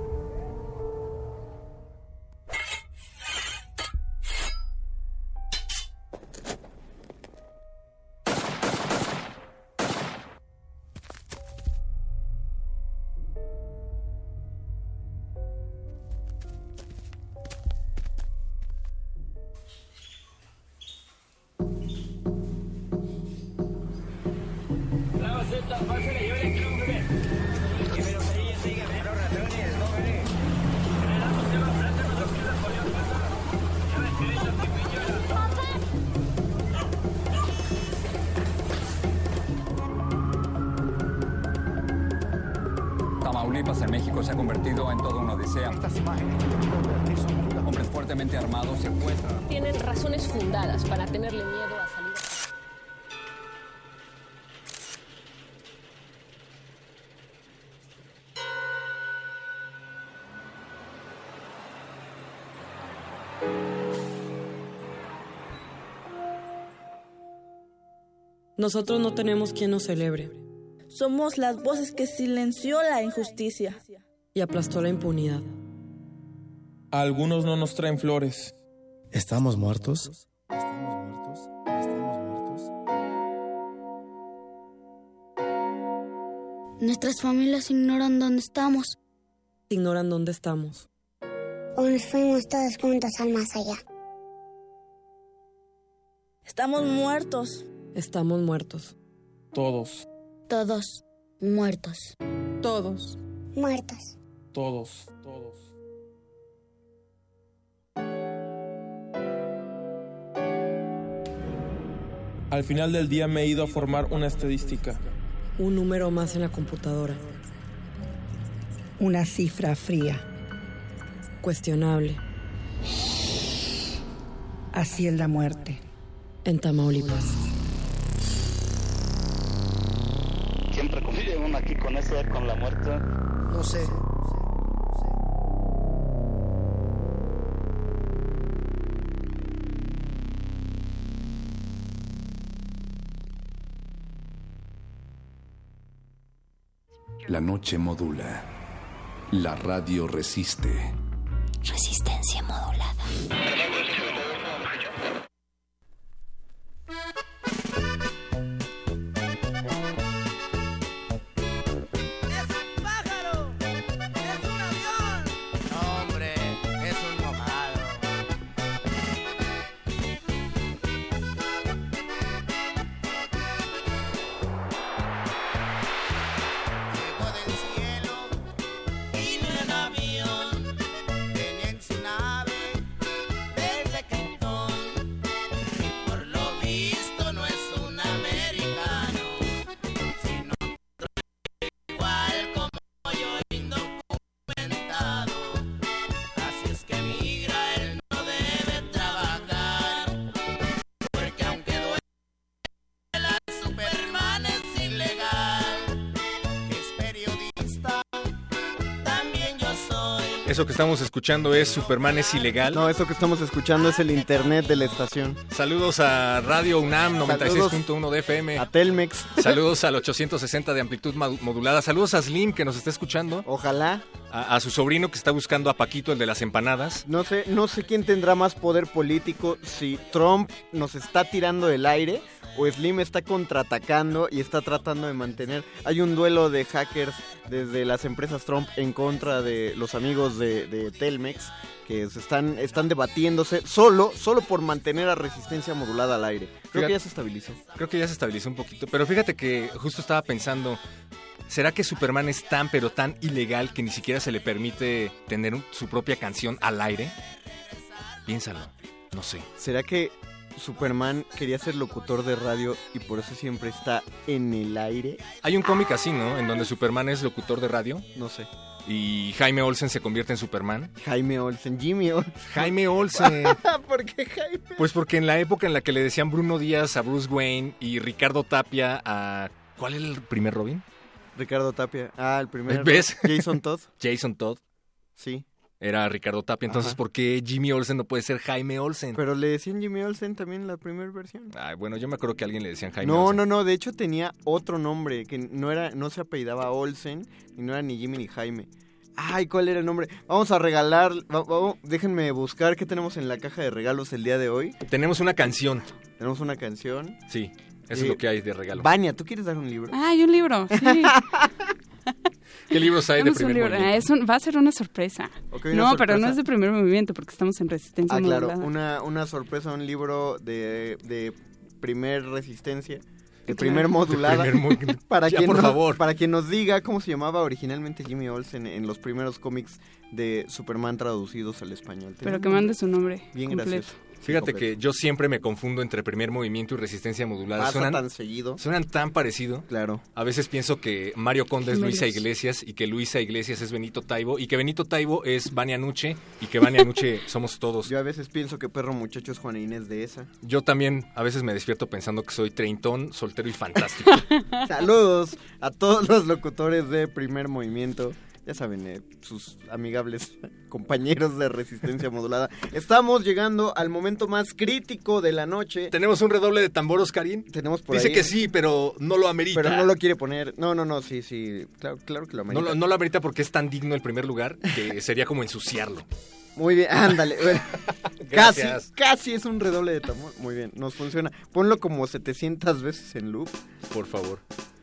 Speaker 16: Nosotros no tenemos quien nos celebre
Speaker 17: Somos las voces que silenció la injusticia.
Speaker 16: y aplastó la impunidad.
Speaker 18: A algunos no nos traen flores.
Speaker 19: ¿Estamos muertos?
Speaker 12: Nuestras familias ignoran dónde estamos.
Speaker 16: Ignoran dónde estamos.
Speaker 12: O nos fuimos todos juntos al más allá.
Speaker 17: Estamos muertos.
Speaker 16: Estamos muertos.
Speaker 18: Todos,
Speaker 12: Todos muertos.
Speaker 16: Todos.
Speaker 12: Muertos.
Speaker 18: todos, todos. Al final del día me he ido a formar una estadística.
Speaker 16: Un número más en la computadora.
Speaker 20: Una cifra fría.
Speaker 16: Cuestionable.
Speaker 20: Así es la muerte.
Speaker 16: En Tamaulipas.
Speaker 21: Siempre convive con la muerte.
Speaker 14: No sé.
Speaker 22: La noche modula. La radio resiste.
Speaker 12: Resistencia modulada.
Speaker 1: Estamos escuchando es Superman es ilegal.
Speaker 2: No, eso que estamos escuchando es el internet de la estación.
Speaker 1: Saludos a Radio UNAM 96.1 de FM.
Speaker 2: A Telmex.
Speaker 1: Saludos al 860 de amplitud modulada. Saludos a Slim que nos está escuchando.
Speaker 2: Ojalá.
Speaker 1: A, a su sobrino que está buscando a Paquito, el de las empanadas.
Speaker 2: No sé, no sé quién tendrá más poder político, si Trump nos está tirando del aire o Slim está contraatacando y está tratando de mantener. Hay un duelo de hackers desde las empresas Trump en contra de los amigos de, de Telmex que se están, están debatiéndose solo, solo por mantener a resistencia modulada al aire. Creo
Speaker 1: Fíjate-
Speaker 2: que ya se estabilizó.
Speaker 1: Creo que ya se estabilizó un poquito. Pero fíjate que justo estaba pensando, ¿será que Superman es tan pero tan ilegal que ni siquiera se le permite tener un- su propia canción al aire? Piénsalo, no sé.
Speaker 2: ¿Será que Superman quería ser locutor de radio y por eso siempre está en el aire.
Speaker 1: Hay un cómic así, ¿no? En donde Superman es locutor de radio
Speaker 2: No sé.
Speaker 1: y Jaime Olsen se convierte en Superman.
Speaker 2: Jaime Olsen, Jimmy Olsen.
Speaker 1: Jaime Olsen. [LAUGHS]
Speaker 2: ¿Por qué Jaime?
Speaker 1: Pues porque en la época en la que le decían Bruno Díaz a Bruce Wayne y Ricardo Tapia a... ¿Cuál era el primer Robin?
Speaker 2: Ricardo Tapia. Ah, el primero.
Speaker 1: ¿Ves?
Speaker 2: Jason Todd. [LAUGHS]
Speaker 1: Jason Todd.
Speaker 2: Sí.
Speaker 1: Era Ricardo Tapia. Entonces,
Speaker 2: Ajá.
Speaker 1: ¿por qué Jimmy Olsen no puede ser Jaime Olsen?
Speaker 2: Pero le decían Jimmy Olsen también en la primera versión.
Speaker 1: Ay, bueno, yo me acuerdo que a alguien le decían Jaime
Speaker 2: No,
Speaker 1: Olsen.
Speaker 2: no, no, de hecho tenía otro nombre, que no era, no se apellidaba Olsen, y no era ni Jimmy ni Jaime. Ay, ¿cuál era el nombre? Vamos a regalar, va- va- déjenme buscar qué tenemos en la caja de regalos el día de hoy.
Speaker 1: Tenemos una canción.
Speaker 2: Tenemos una canción.
Speaker 1: Sí, eso
Speaker 2: Eh,
Speaker 1: es lo que hay de regalo.
Speaker 2: Vania, ¿tú quieres dar un libro?
Speaker 3: Ah, hay un libro, sí. [LAUGHS]
Speaker 1: ¿Qué libros hay de primer
Speaker 3: libro.
Speaker 1: movimiento?
Speaker 3: Es un- va a ser una sorpresa.
Speaker 2: Una
Speaker 3: no, pero no es de primer movimiento porque estamos en resistencia
Speaker 2: Ah, claro,
Speaker 3: modulada.
Speaker 2: una, una sorpresa, un libro de, de primer resistencia, de
Speaker 3: Claro.
Speaker 2: primer modulada.
Speaker 1: De primer mo- [LAUGHS]
Speaker 2: para,
Speaker 1: Ya,
Speaker 2: quien
Speaker 1: por
Speaker 2: nos,
Speaker 1: favor.
Speaker 2: para quien nos diga cómo se llamaba originalmente Jimmy Olsen en los primeros cómics de Superman traducidos al español.
Speaker 3: Pero que mande su nombre
Speaker 2: Bien
Speaker 3: completo.
Speaker 2: gracioso.
Speaker 1: Fíjate que yo siempre me confundo entre primer movimiento y resistencia modulada.
Speaker 2: Pasa
Speaker 1: Suenan,
Speaker 2: tan seguido.
Speaker 1: suenan tan parecido.
Speaker 2: Claro.
Speaker 1: A veces pienso que Mario Conde es. Luisa Iglesias y que Luisa Iglesias es Benito Taibo y que Benito Taibo es Vania Nuche y que Vania Nuche [LAUGHS] somos todos.
Speaker 2: Yo a veces pienso que perro muchacho es Juana Inés de esa.
Speaker 1: Yo también a veces me despierto pensando que soy treintón, soltero y fantástico. [LAUGHS]
Speaker 2: Saludos a todos los locutores de primer movimiento. Ya saben, eh, sus amigables [LAUGHS] compañeros de resistencia modulada. Estamos llegando al momento más crítico de la noche.
Speaker 1: ¿Tenemos un redoble de tambor, Oscarín?
Speaker 2: Tenemos por
Speaker 1: Dice
Speaker 2: ahí-
Speaker 1: que sí, pero no lo amerita.
Speaker 2: Pero no lo quiere poner. No, no, no, sí, sí. Claro, claro que lo
Speaker 1: No
Speaker 2: amerita.
Speaker 1: lo, no lo amerita porque es tan digno el primer lugar que [LAUGHS] sería como ensuciarlo.
Speaker 2: Muy bien, ándale. [LAUGHS] bueno. casi, casi es un redoble de tambor. Muy bien, nos funciona. Ponlo como 700 veces en loop.
Speaker 1: Por favor.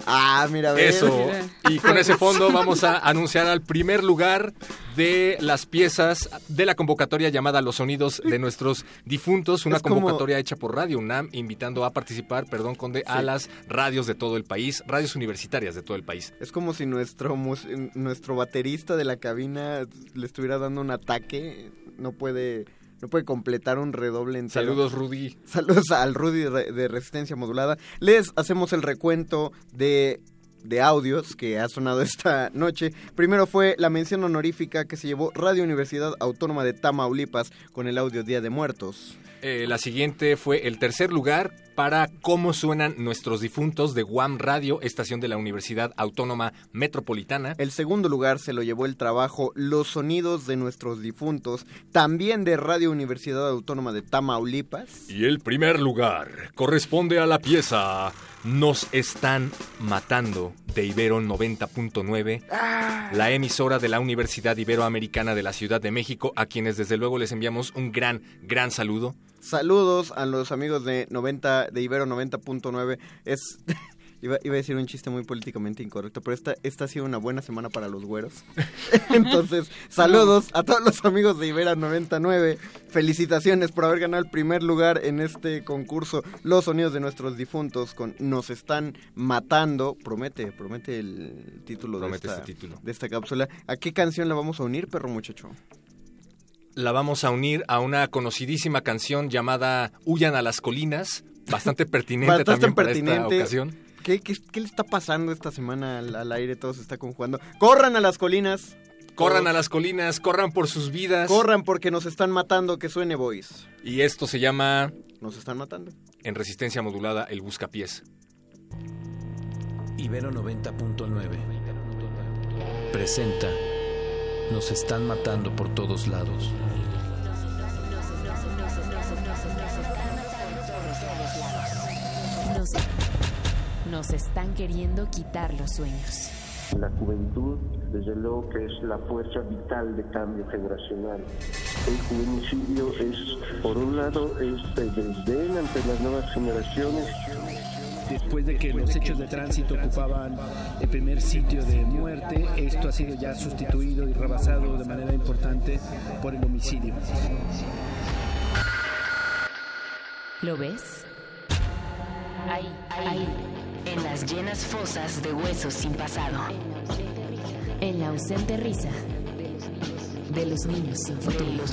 Speaker 2: Ah, mira, ve.
Speaker 1: Eso. [LAUGHS] Y con ese fondo vamos a anunciar al primer lugar de las piezas de la convocatoria llamada Los Sonidos de Nuestros Difuntos, una
Speaker 2: como-
Speaker 1: convocatoria hecha por Radio UNAM, invitando a participar, perdón, Conde, a
Speaker 2: Sí.
Speaker 1: las radios de todo el país, radios universitarias de todo el país.
Speaker 2: Es como si nuestro, nuestro baterista de la cabina le estuviera dando un ataque. No puede, no puede completar un redoble entero.
Speaker 1: Saludos, Rudy.
Speaker 2: Saludos al Rudy de, de Resistencia Modulada. Les hacemos el recuento de, de audios que ha sonado esta noche. Primero fue la mención honorífica que se llevó Radio Universidad Autónoma de Tamaulipas con el audio Día de Muertos.
Speaker 1: Eh, la siguiente fue el tercer lugar para cómo suenan nuestros difuntos de Guam Radio, estación de la Universidad Autónoma Metropolitana.
Speaker 2: El segundo lugar se lo llevó el trabajo Los Sonidos de Nuestros Difuntos, también de Radio Universidad Autónoma de Tamaulipas.
Speaker 1: Y el primer lugar corresponde a la pieza Nos están matando de Ibero 90.9, la emisora de la Universidad Iberoamericana de la Ciudad de México, a quienes desde luego les enviamos un gran, gran saludo.
Speaker 2: Saludos a los amigos de 90 de Ibero 90.9. Es iba, iba a decir un chiste muy políticamente incorrecto, pero esta esta ha sido una buena semana para los güeros. [LAUGHS] Entonces, saludos a todos los amigos de Ibero 99. Felicitaciones por haber ganado el primer lugar en este concurso Los sonidos de nuestros difuntos con Nos están matando. Promete, promete el título,
Speaker 1: Promete
Speaker 2: de, esta,
Speaker 1: este título.
Speaker 2: de esta cápsula. ¿A qué canción la vamos a unir, perro muchacho?
Speaker 1: La vamos a unir a una conocidísima canción llamada Huyan a las colinas, bastante pertinente [LAUGHS]
Speaker 2: Bastante
Speaker 1: también para esta
Speaker 2: pertinente.
Speaker 1: ocasión.
Speaker 2: ¿Qué, qué, qué le está pasando esta semana al, al aire? Todo se está conjugando. ¡Corran a las colinas!
Speaker 1: Corran
Speaker 2: Todos.
Speaker 1: a las colinas, corran por sus vidas.
Speaker 2: Corran porque nos están matando, que suene voice.
Speaker 1: Y esto se llama,
Speaker 2: Nos están matando.
Speaker 1: en resistencia modulada, el buscapiés.
Speaker 23: Ibero 90.9 presenta Nos están matando por todos lados.
Speaker 24: Nos, nos están queriendo quitar los sueños.
Speaker 25: La juventud, desde luego que es la fuerza vital de cambio generacional. El juvenicidio es, por un lado, es el desdén ante las nuevas generaciones.
Speaker 26: Después de que los hechos de tránsito ocupaban el primer sitio de muerte, esto ha sido ya sustituido y rebasado de manera importante por el homicidio.
Speaker 24: ¿Lo ves? Ahí, ahí, en las llenas fosas de huesos sin pasado. En la ausente risa de los niños sin futuro.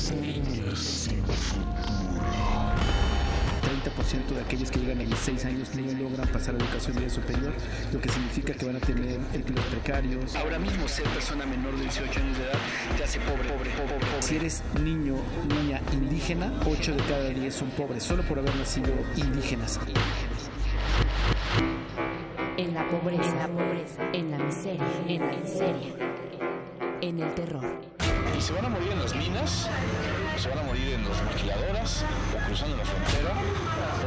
Speaker 26: 30% de aquellos que llegan a 16 años no logran pasar a la educación media superior, lo que significa que van a tener empleos precarios. Ahora mismo ser persona menor de 18 años de edad te hace pobre, pobre, pobre, pobre. Si eres niño, niña indígena, 8 de cada 10 son pobres, solo por haber nacido indígenas.
Speaker 24: Pobreza, en la pobreza, en la miseria, en la miseria, en el terror.
Speaker 27: Y se van a morir en las minas, se van a morir en las maquiladoras, o cruzando la frontera,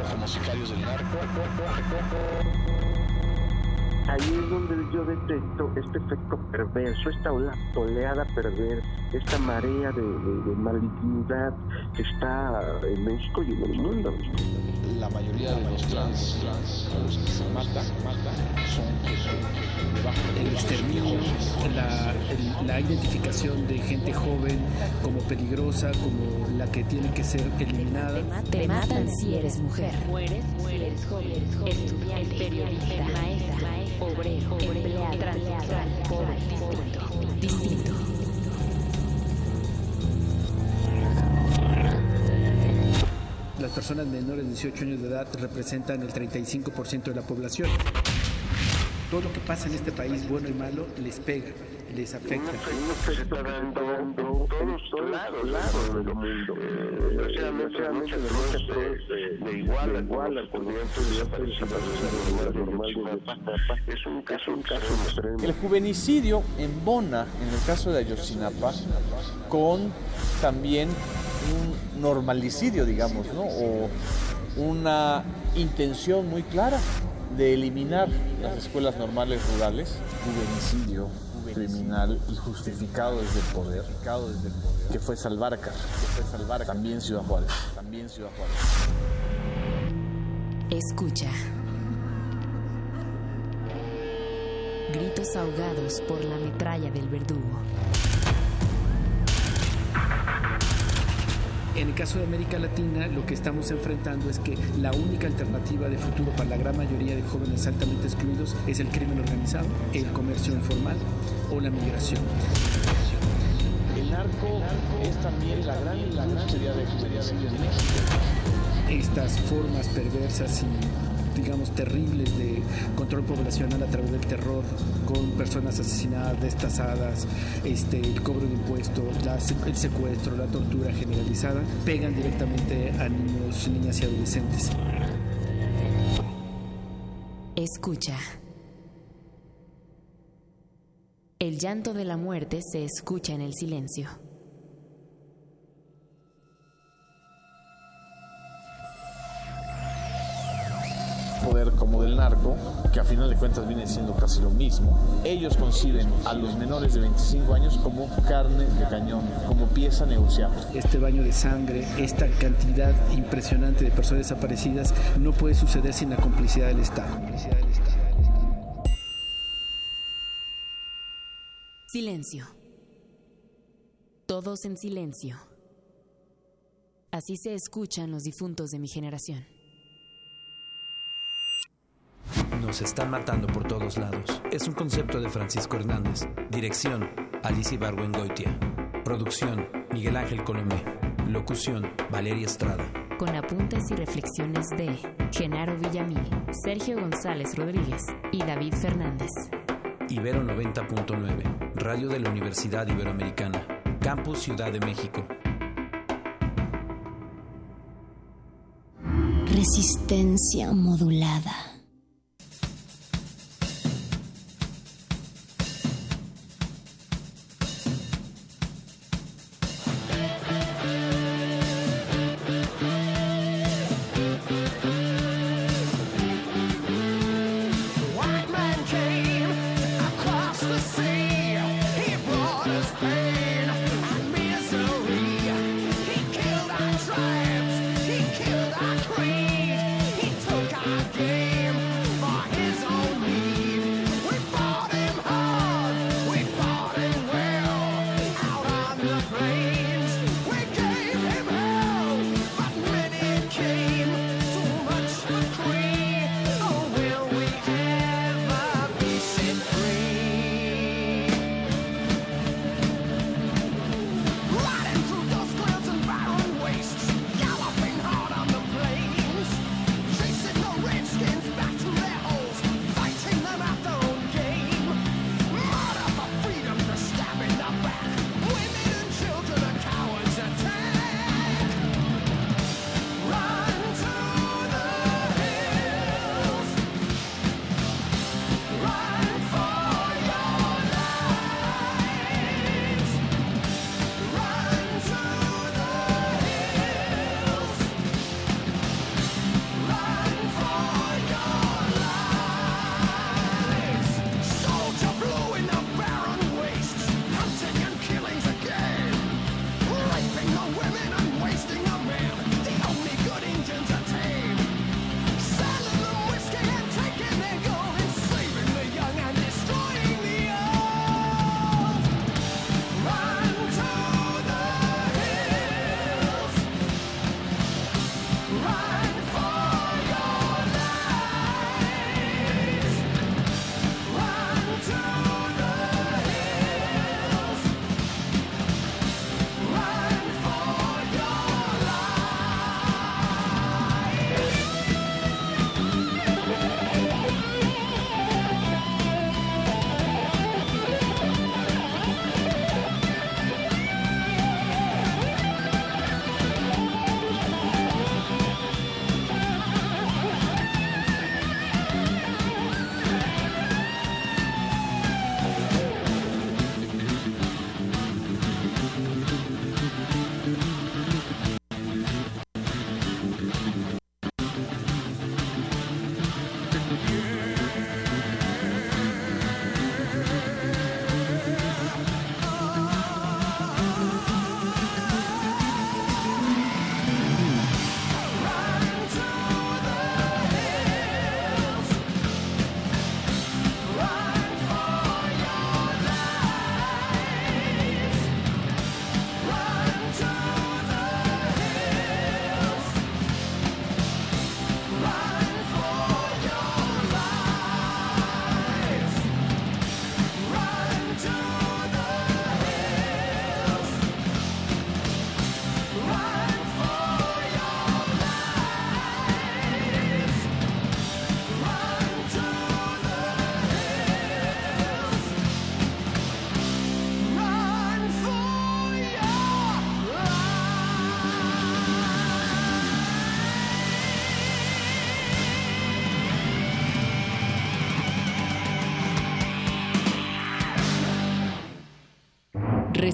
Speaker 27: o como sicarios del narco.
Speaker 25: Ahí es donde yo detecto este efecto perverso, esta ola- oleada perversa, esta marea de, de- de malignidad que está en México y en el mundo.
Speaker 27: La mayoría de los trans, trans a los que se matan, matan son que son de bajo
Speaker 26: el exterminio, la, el- la identificación de gente joven como peligrosa, como la que tiene que ser eliminada.
Speaker 24: Te matan si eres mujer. Mueres si eres joven, estudiante, periodista, maestra, obrero, empleado, transexual, pobre, distinto. Distinto.
Speaker 26: Las personas menores de 18 años de edad representan el 35% de la población. Todo lo que pasa en este país, bueno y malo, les pega, les afecta.
Speaker 25: se está dando en todos lados, lados del mundo. Desgraciadamente, muchas veces de, de igual a igual al corriente de normal es un caso, un caso extremo.
Speaker 28: El juvenicidio embona, en el caso de Ayotzinapa, con también un normalicidio, digamos, ¿no? O una intención muy clara de eliminar las escuelas normales rurales. Juvenicidio criminal y justificado desde el poder, que fue Salvarcar, que fue Salvarcar, también Ciudad Juárez, también Ciudad Juárez.
Speaker 24: Escucha. Gritos ahogados por la metralla del verdugo.
Speaker 26: En el caso de América Latina, lo que estamos enfrentando es que la única alternativa de futuro para la gran mayoría de jóvenes altamente excluidos es el crimen organizado, el comercio informal o la migración.
Speaker 28: El narco es también la gran industria de en México.
Speaker 26: Estas formas perversas y, digamos, terribles de control poblacional a través del terror, con personas asesinadas, destazadas, este, el cobro de impuestos, el secuestro, la tortura generalizada, pegan directamente a niños, niñas y adolescentes.
Speaker 24: Escucha. El llanto de la muerte se escucha en el silencio.
Speaker 28: Del narco, que a final de cuentas viene siendo casi lo mismo, ellos conciben a los menores de 25 años como carne de cañón, como pieza negociable.
Speaker 26: Este baño de sangre, esta cantidad impresionante de personas desaparecidas, no puede suceder sin la complicidad del Estado.
Speaker 24: Silencio. Todos en silencio. Así se escuchan los difuntos de mi generación.
Speaker 23: Nos están matando por todos lados. Es un concepto de Francisco Hernández. Dirección, Alicia Ibargüengoitia. Producción, Miguel Ángel Colomé. Locución, Valeria Estrada.
Speaker 24: Con apuntes y reflexiones de Genaro Villamil, Sergio González Rodríguez y David Fernández.
Speaker 23: Ibero 90.9, Radio de la Universidad Iberoamericana, Campus Ciudad de México.
Speaker 29: Resistencia modulada.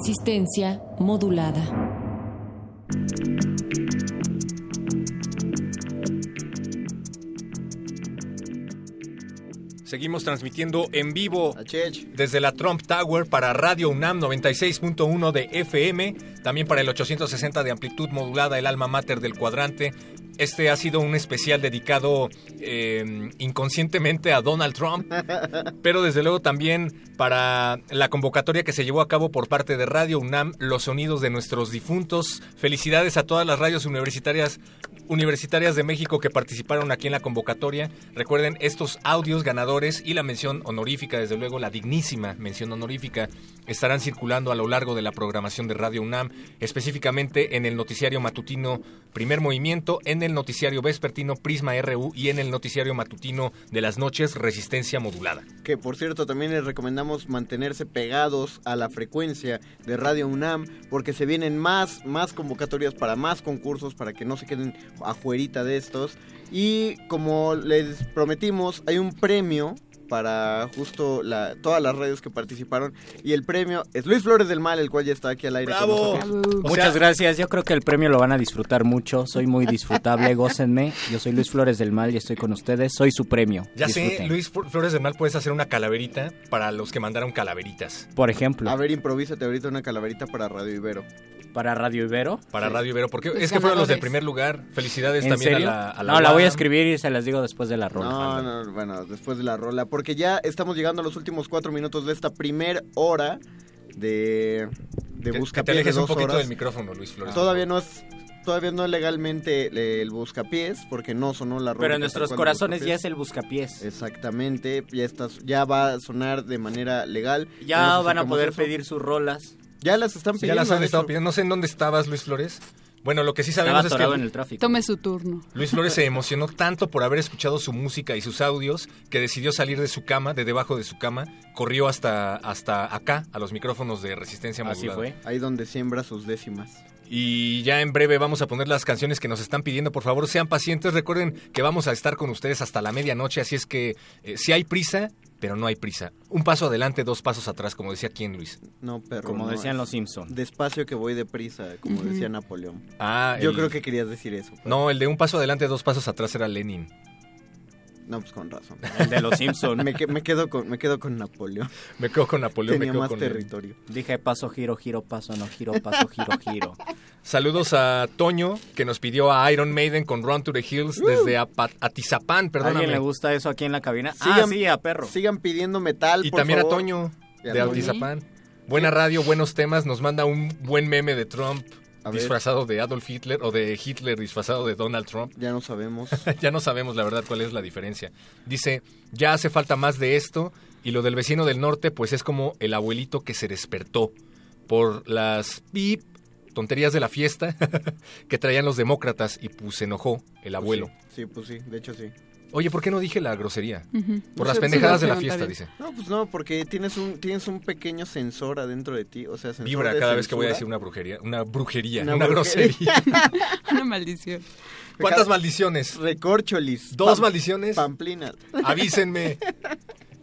Speaker 24: Resistencia modulada.
Speaker 1: Seguimos transmitiendo en vivo desde la Trump Tower para Radio UNAM 96.1 de FM, también para el 860 de amplitud modulada, el alma mater del cuadrante. Este ha sido un especial dedicado eh, inconscientemente a Donald Trump, pero desde luego también para la convocatoria que se llevó a cabo por parte de Radio UNAM, Los Sonidos de Nuestros Difuntos. Felicidades a todas las radios universitarias universitarias de México que participaron aquí en la convocatoria. Recuerden estos audios ganadores y la mención honorífica, desde luego la dignísima mención honorífica, estarán circulando a lo largo de la programación de Radio UNAM, específicamente en el noticiario matutino Primer Movimiento, en el noticiario vespertino Prisma RU y en el noticiario matutino de las noches Resistencia Modulada.
Speaker 2: Que por cierto también les recomendamos mantenerse pegados a la frecuencia de Radio UNAM porque se vienen más, más convocatorias para más concursos para que no se queden afuerita de estos. Y como les prometimos, hay un premio para justo la, todas las radios que participaron y el premio es Luis Flores del Mal, el cual ya está aquí al aire. con nosotros.
Speaker 30: Muchas gracias, yo creo que el premio lo van a disfrutar mucho, soy muy disfrutable, [LAUGHS] gócenme, yo soy Luis Flores del Mal y estoy con ustedes, soy su premio.
Speaker 1: Ya sé,
Speaker 30: Disfruten.
Speaker 1: Luis Flores del Mal, puedes hacer una calaverita para los que mandaron calaveritas.
Speaker 30: Por ejemplo.
Speaker 2: A ver, improvísate ahorita una calaverita para Radio Ibero.
Speaker 30: ¿Para Radio Ibero?
Speaker 1: Para
Speaker 30: Sí.
Speaker 1: Radio Ibero, porque
Speaker 30: Los
Speaker 1: es que fueron los del primer lugar. Felicidades
Speaker 30: ¿En
Speaker 1: también
Speaker 30: serio?
Speaker 1: a la, a la
Speaker 30: no, la voy a escribir y se las digo después de la rola.
Speaker 2: No, no, bueno, después de la rola, porque ya estamos llegando a los últimos cuatro minutos de esta primer hora de, de
Speaker 1: Que-
Speaker 2: buscapiés
Speaker 1: que te alejes
Speaker 2: de
Speaker 1: un
Speaker 2: dos
Speaker 1: poquito
Speaker 2: horas.
Speaker 1: del micrófono, Luis Flores.
Speaker 2: Todavía no es todavía no es legalmente el buscapiés porque no sonó la rola.
Speaker 30: Pero en nuestros corazones ya es el buscapiés.
Speaker 2: Exactamente, ya estás, ya va a sonar de manera legal.
Speaker 30: Ya
Speaker 2: nos
Speaker 30: van a poder
Speaker 2: eso.
Speaker 30: pedir sus rolas.
Speaker 2: Ya las están pidiendo.
Speaker 1: ya las han estado pidiendo. No sé en dónde estabas, Luis Flores. Bueno, lo que sí sabemos es que
Speaker 30: en el tráfico.
Speaker 3: Tome su turno.
Speaker 1: Luis Flores se emocionó tanto por haber escuchado su música y sus audios que decidió salir de su cama, de debajo de su cama, corrió hasta, hasta acá, a los micrófonos de resistencia
Speaker 30: Así
Speaker 1: modulada.
Speaker 30: fue.
Speaker 2: Ahí donde siembra sus décimas.
Speaker 1: Y ya en breve vamos a poner las canciones que nos están pidiendo. Por favor, sean pacientes. Recuerden que vamos a estar con ustedes hasta la medianoche. Así es que eh, si hay prisa, pero no hay prisa. Un paso adelante, dos pasos atrás, como decía quién, Luis.
Speaker 2: No, perro.
Speaker 30: Como
Speaker 2: no,
Speaker 30: decían
Speaker 2: es
Speaker 30: los Simpson.
Speaker 2: Despacio que voy deprisa, como decía Napoleón.
Speaker 1: Ah,
Speaker 2: Yo
Speaker 1: el-
Speaker 2: creo que querías decir eso. pero-
Speaker 1: No, el de un paso adelante, dos pasos atrás era Lenin.
Speaker 2: No, pues con razón.
Speaker 30: El de los Simpson. [LAUGHS]
Speaker 2: me, que- me quedo con me quedo con Napoleón.
Speaker 1: Me quedo con Napoleón,
Speaker 2: Tenía
Speaker 1: me quedo
Speaker 2: más
Speaker 1: con
Speaker 2: territorio.
Speaker 30: Dije paso, giro, giro, paso, no, giro, paso, giro, giro. [LAUGHS]
Speaker 1: Saludos a Toño, que nos pidió a Iron Maiden con Run to the Hills desde Apa- Atizapán,
Speaker 30: ¿A alguien
Speaker 1: perdóname.
Speaker 30: le gusta eso aquí en la cabina? ah,
Speaker 2: Sigan-
Speaker 30: sí, a perro.
Speaker 2: Sigan pidiendo metal,
Speaker 1: Y
Speaker 2: por
Speaker 1: también
Speaker 2: favor.
Speaker 1: a Toño, de. Atizapán. Buena radio, buenos temas. Nos manda un buen meme de Trump
Speaker 2: A ver.
Speaker 1: disfrazado de Adolf Hitler o de Hitler disfrazado de Donald Trump.
Speaker 2: Ya no sabemos. [LAUGHS]
Speaker 1: ya no sabemos la verdad cuál es la diferencia. Dice, ya hace falta más de esto y lo del vecino del norte pues es como el abuelito que se despertó por las pip tonterías de la fiesta [LAUGHS] que traían los demócratas y pues se enojó el abuelo.
Speaker 2: Sí, pues sí, de hecho sí.
Speaker 1: Oye, ¿por qué no dije la grosería? Por las
Speaker 2: sé,
Speaker 1: pendejadas
Speaker 2: sí,
Speaker 1: de la
Speaker 2: no,
Speaker 1: fiesta, dice.
Speaker 2: No, pues no, porque tienes un tienes un pequeño sensor adentro de ti, o sea, sensor
Speaker 1: Vibra
Speaker 2: de
Speaker 1: cada vez que voy a decir una brujería, una brujería,
Speaker 2: Una
Speaker 1: una,
Speaker 2: brujería.
Speaker 1: grosería. [LAUGHS]
Speaker 3: Una maldición.
Speaker 1: ¿Cuántas maldiciones?
Speaker 2: Recorcholis.
Speaker 1: ¿Dos
Speaker 2: Pam-
Speaker 1: maldiciones?
Speaker 2: Pamplinas.
Speaker 1: Avísenme.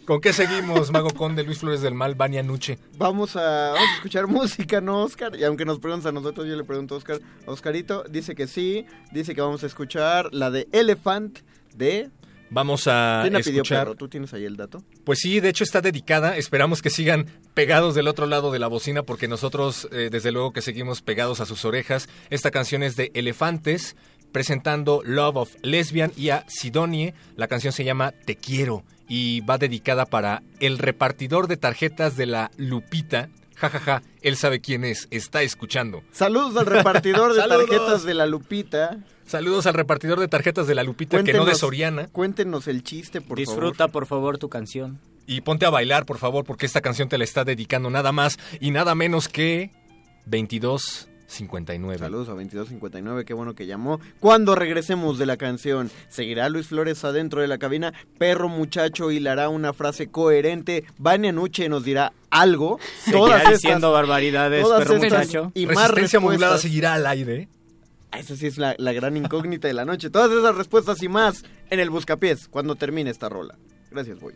Speaker 1: ¿Con qué seguimos, Mago Conde, Luis Flores del Mal, Vania Nuche?
Speaker 2: Vamos a, vamos a escuchar [LAUGHS] música, ¿no, Oscar? Y aunque nos preguntas a nosotros, yo le pregunto a Oscar. Oscarito dice que sí, dice que vamos a escuchar la de Elephant de...
Speaker 1: Vamos a
Speaker 2: ¿Quién la pidió,
Speaker 1: escuchar.
Speaker 2: perro? ¿Tú tienes ahí el dato?
Speaker 1: Pues sí, de hecho está dedicada. Esperamos que sigan pegados del otro lado de la bocina porque nosotros, eh, desde luego que seguimos pegados a sus orejas. Esta canción es de Elefantes presentando Love of Lesbian y a Sidonie. La canción se llama Te quiero y va dedicada para el repartidor de tarjetas de la Lupita. Ja, ja, ja, él sabe quién es, está escuchando.
Speaker 2: Saludos al repartidor de [LAUGHS] tarjetas de la Lupita.
Speaker 1: Saludos al repartidor de tarjetas de la Lupita, que no de
Speaker 2: Cuéntenos-
Speaker 1: Soriana.
Speaker 2: Cuéntenos el chiste, por
Speaker 30: Disfruta, por favor, tu canción.
Speaker 1: Y ponte a bailar, por favor, porque esta canción te la está dedicando nada más y nada menos que 2259.
Speaker 2: Saludos a 2259, qué bueno que llamó. Cuando regresemos de la canción, seguirá Luis Flores adentro de la cabina. Perro muchacho hilará una frase coherente. Vania Nuche nos dirá algo.
Speaker 30: Seguirá diciendo barbaridades,
Speaker 2: todas
Speaker 30: perro
Speaker 2: estas
Speaker 30: muchacho.
Speaker 2: Y más
Speaker 1: Resistencia modulada
Speaker 2: respuestas.
Speaker 1: seguirá al aire.
Speaker 2: Esa sí es la, la gran incógnita de la noche. Todas esas respuestas y más en el Buscapiés cuando termine esta rola. Gracias, boys.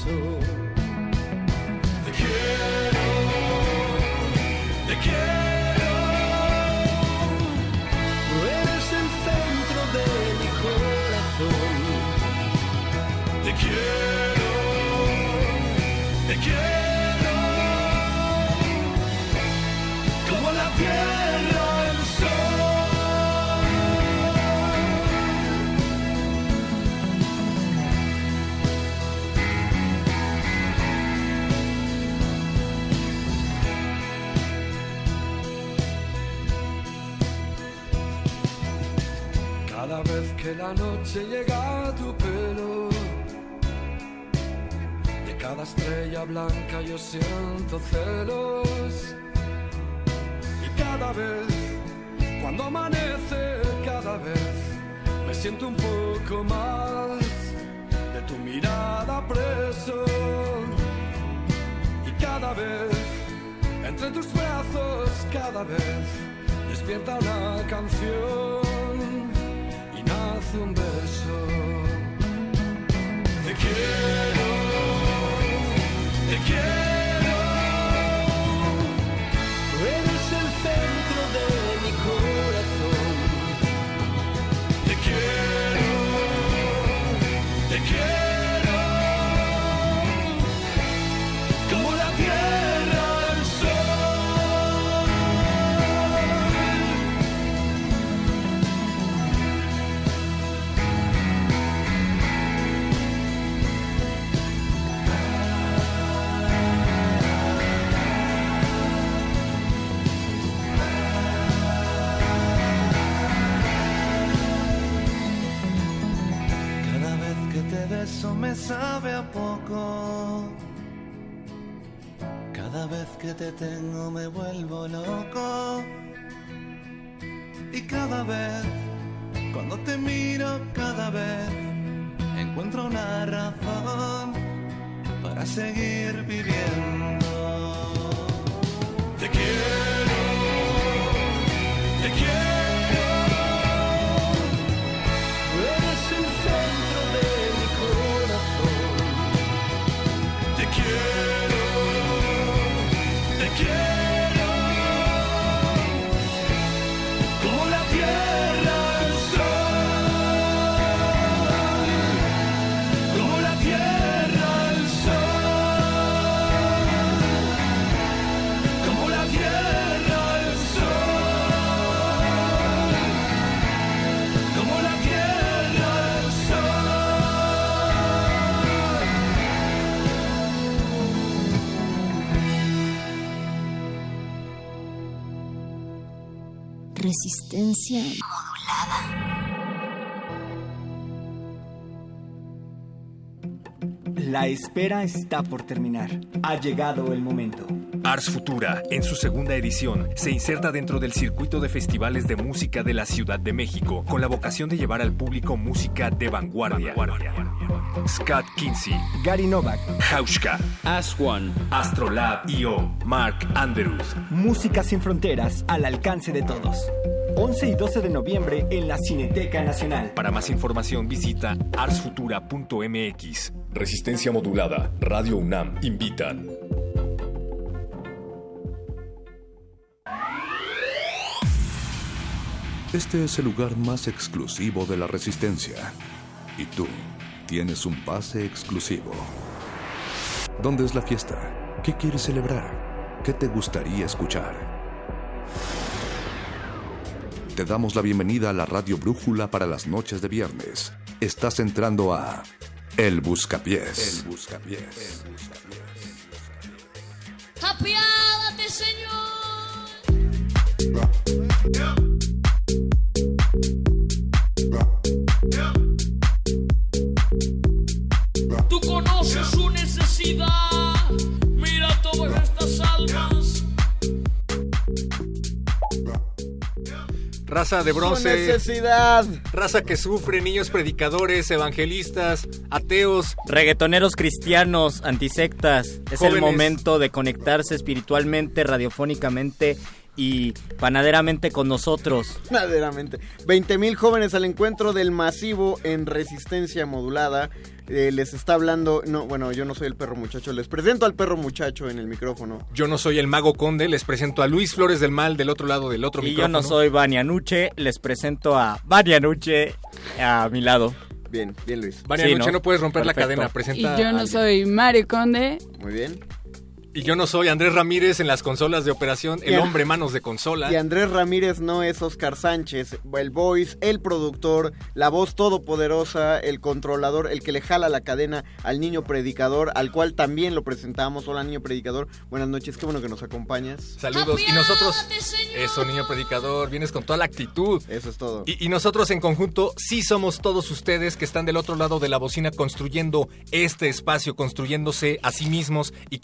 Speaker 31: so que la noche llega a tu pelo, de cada estrella blanca yo siento celos. Y cada vez, cuando amanece, cada vez me siento un poco más de tu mirada preso. Y cada vez, entre tus brazos, cada vez despierta una canción un beso. Te quiero,
Speaker 32: sabe a poco. Cada vez que te tengo me vuelvo loco. Y cada vez, cuando te miro, cada vez encuentro una razón para seguir viviendo.
Speaker 31: te quiero, te quiero.
Speaker 29: Resistencia modulada.
Speaker 33: La espera está por terminar. Ha llegado el momento.
Speaker 1: Ars Futura, en su segunda edición, se inserta dentro del circuito de festivales de música de la Ciudad de México, con la vocación de llevar al público música de vanguardia. Scott Kinsey,
Speaker 33: Gary Novak,
Speaker 1: Hauschka,
Speaker 33: Aswan,
Speaker 1: Astrolab IO, Mark Andrews.
Speaker 33: Música sin fronteras al alcance de todos. 11 y 12 de noviembre en la Cineteca Nacional.
Speaker 1: Para más información visita arsfutura.mx.
Speaker 22: Resistencia modulada. Radio UNAM invitan. Este es el lugar más exclusivo de la Resistencia. Y tú tienes un pase exclusivo. ¿Dónde es la fiesta? ¿Qué quieres celebrar? ¿Qué te gustaría escuchar? Te damos la bienvenida a la Radio Brújula para las noches de viernes. Estás entrando a El Buscapiés. El Buscapiés.
Speaker 32: Apiádate, Señor. Tú conoces su necesidad.
Speaker 34: Mira todas estas almas.
Speaker 1: Raza de bronce.
Speaker 2: Su necesidad.
Speaker 1: Raza que sufre, niños predicadores, evangelistas, ateos.
Speaker 30: Reggaetoneros cristianos, antisectas. Es el momento de conectarse espiritualmente, radiofónicamente y panaderamente con nosotros.
Speaker 2: Verdaderamente. 20.000 jóvenes al encuentro del masivo en resistencia modulada. Eh, les está hablando, no, bueno, yo no soy el perro muchacho, les presento al perro muchacho en el micrófono.
Speaker 1: Yo no soy el mago conde, les presento a Luis Flores del Mal del otro lado del otro
Speaker 30: Y yo
Speaker 1: micrófono.
Speaker 30: no soy Vania Nuche, les presento a Vania Nuche a mi lado.
Speaker 2: Bien, bien Luis.
Speaker 1: Vania
Speaker 30: Sí,
Speaker 1: Nuche, ¿no? puedes romper la cadena,
Speaker 3: Y
Speaker 1: presenta
Speaker 3: yo no soy Mario Conde.
Speaker 2: Muy bien.
Speaker 1: Y yo no soy Andrés Ramírez en las consolas de operación, el hombre manos de consola.
Speaker 2: Y Andrés Ramírez no es Oscar Sánchez, el voice, el productor, la voz todopoderosa, el controlador, el que le jala la cadena al niño predicador, al cual también lo presentamos. Hola niño predicador, buenas noches, qué bueno que nos acompañas.
Speaker 1: Saludos. Y nosotros, eso niño predicador, vienes con toda la actitud.
Speaker 2: Eso es todo.
Speaker 1: Y, y nosotros en conjunto sí somos todos ustedes que están del otro lado de la bocina construyendo este espacio, construyéndose a sí mismos y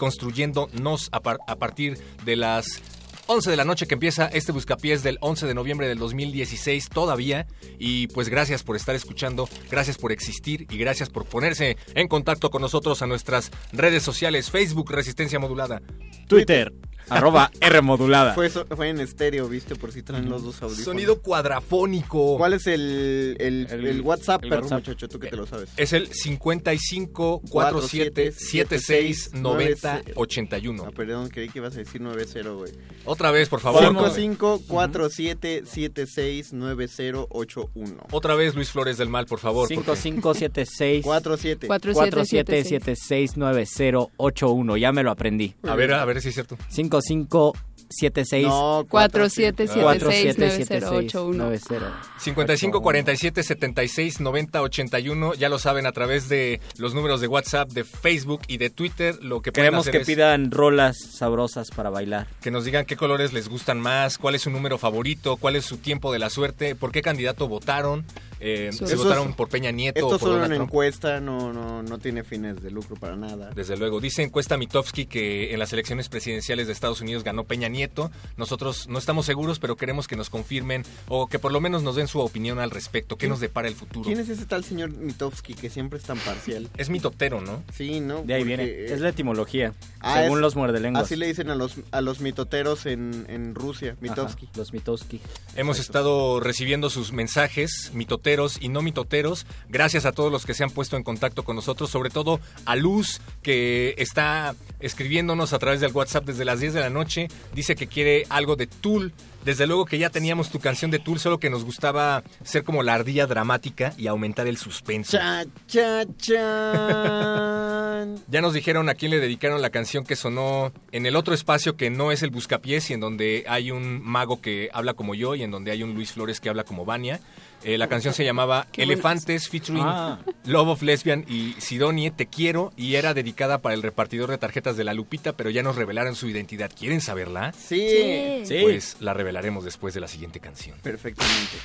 Speaker 1: construyéndonos a, a partir de las 11 de la noche que empieza este buscapiés del 11 de noviembre del 2016 todavía. Y pues gracias por estar escuchando, gracias por existir y gracias por ponerse en contacto con nosotros a nuestras redes sociales, Facebook Resistencia Modulada.
Speaker 30: Twitter, arroba [LAUGHS] R modulada.
Speaker 2: Fue, fue en estéreo, viste, por si traen los dos audífonos.
Speaker 1: Sonido cuadrafónico.
Speaker 2: ¿Cuál es el, el, el WhatsApp,
Speaker 1: el
Speaker 2: perro
Speaker 1: WhatsApp.
Speaker 2: muchacho? Tú que te lo sabes.
Speaker 1: Es el 55 47 76 90 81.
Speaker 2: Ah, perdón, creí que ibas a decir 90, güey.
Speaker 1: Otra vez, por favor.
Speaker 2: 55 47 76 90 81.
Speaker 1: Otra vez, Luis Flores del Mal, por favor. porque-
Speaker 30: 5576
Speaker 2: 47
Speaker 30: 47769081. Ya me lo aprendí.
Speaker 1: A ver, a ver si es cierto.
Speaker 30: 5576
Speaker 2: No,
Speaker 3: 47769081.
Speaker 1: 55 47 76 90 81. Ya lo saben a través de los números de WhatsApp, de Facebook y de Twitter. Lo que pueden
Speaker 30: Queremos
Speaker 1: hacer
Speaker 30: que
Speaker 1: es
Speaker 30: pidan rolas sabrosas para bailar.
Speaker 1: que nos digan qué colores les gustan más, cuál es su número favorito, cuál es su tiempo de la suerte, por qué candidato votaron, eh,
Speaker 2: Eso
Speaker 1: votaron por Peña Nieto
Speaker 2: Esto
Speaker 1: o por
Speaker 2: solo
Speaker 1: Donald
Speaker 2: una
Speaker 1: Trump.
Speaker 2: encuesta, no, no, no tiene fines de lucro para nada.
Speaker 1: Desde luego. Dice encuesta Mitofsky que en las elecciones presidenciales de Estados Unidos ganó Peña Nieto. Nosotros no estamos seguros, pero queremos que nos confirmen o que por lo menos nos den su opinión al respecto. ¿Qué nos depara el futuro?
Speaker 2: ¿Quién es ese tal señor Mitofsky que siempre es tan parcial?
Speaker 1: Es mitotero, ¿no?
Speaker 2: Sí, ¿no?
Speaker 30: De ahí
Speaker 2: Porque,
Speaker 30: viene. Es la etimología.
Speaker 2: ah,
Speaker 30: según
Speaker 2: es-
Speaker 30: los muerdelenguas.
Speaker 2: Así le dicen a los, a los mitoteros en, en Rusia, Mitofsky.
Speaker 30: Ajá, los Mitowski.
Speaker 1: Hemos estado recibiendo sus mensajes, mitoteros y no mitoteros. Gracias a todos los que se han puesto en contacto con nosotros, sobre todo a Luz, que está escribiéndonos a través del WhatsApp desde las 10 de la noche. Dice que quiere algo de Tool. Desde luego que ya teníamos tu canción de Tool, solo que nos gustaba ser como la ardilla dramática y aumentar el suspenso.
Speaker 2: Cha, cha, chan. [LAUGHS]
Speaker 1: Ya nos dijeron a quién le dedicaron la canción que sonó en el otro espacio que no es el Buscapiés y en donde hay un mago que habla como yo y en donde hay un Luis Flores que habla como Vania. Eh, la canción se llamaba
Speaker 3: Qué
Speaker 1: Elefantes featuring
Speaker 30: Ah.
Speaker 1: Love of Lesbian y Sidonie Te Quiero y era dedicada para el repartidor de tarjetas de la Lupita, pero ya nos revelaron su identidad. ¿Quieren saberla?
Speaker 2: Sí.
Speaker 30: Sí.
Speaker 1: Pues la revelaremos después de la siguiente canción.
Speaker 2: Perfectamente.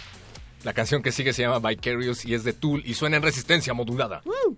Speaker 1: La canción que sigue se llama Vicarious y es de Tool y suena en resistencia modulada. E-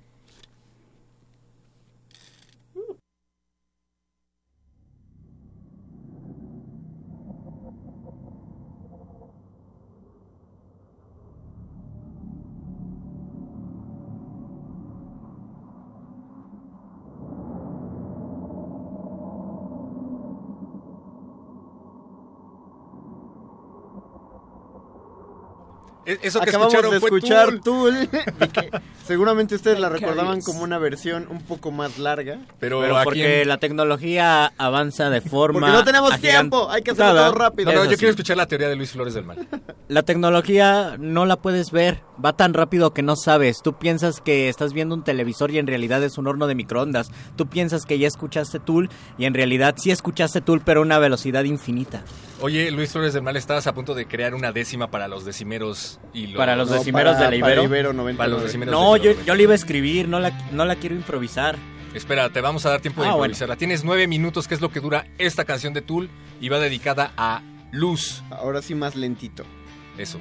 Speaker 1: Eso que
Speaker 2: Acabamos
Speaker 1: escucharon
Speaker 2: de escuchar
Speaker 1: Tool.
Speaker 2: Tool. y que [LAUGHS] seguramente ustedes la recordaban como una versión un poco más larga.
Speaker 1: Pero,
Speaker 30: porque la tecnología avanza de forma.
Speaker 2: Porque no tenemos tiempo, hay que hacerlo todo rápido.
Speaker 1: No, yo quiero escuchar la teoría de Luis Flores del Mal.
Speaker 30: La tecnología no la puedes ver, va tan rápido que no sabes. Tú piensas que estás viendo un televisor y en realidad es un horno de microondas. Tú piensas que ya escuchaste Tool y en realidad sí escuchaste Tool pero a una velocidad infinita.
Speaker 1: Oye, Luis Flores del Mal, estabas a punto de crear una décima para los decimeros y los...
Speaker 30: Para los
Speaker 2: No,
Speaker 30: decimeros
Speaker 2: para-
Speaker 30: de la
Speaker 2: para
Speaker 30: Ibero.
Speaker 2: 99.
Speaker 1: Para los decimeros
Speaker 30: No,
Speaker 1: de
Speaker 30: yo, yo la iba a escribir, no la, no la quiero improvisar.
Speaker 1: Espera, te vamos a dar tiempo de
Speaker 30: Ah, bueno.
Speaker 1: improvisarla. Tienes nueve minutos, que es lo que dura esta canción de Tool, y va dedicada a Luz.
Speaker 2: Ahora sí más lentito.
Speaker 1: Eso.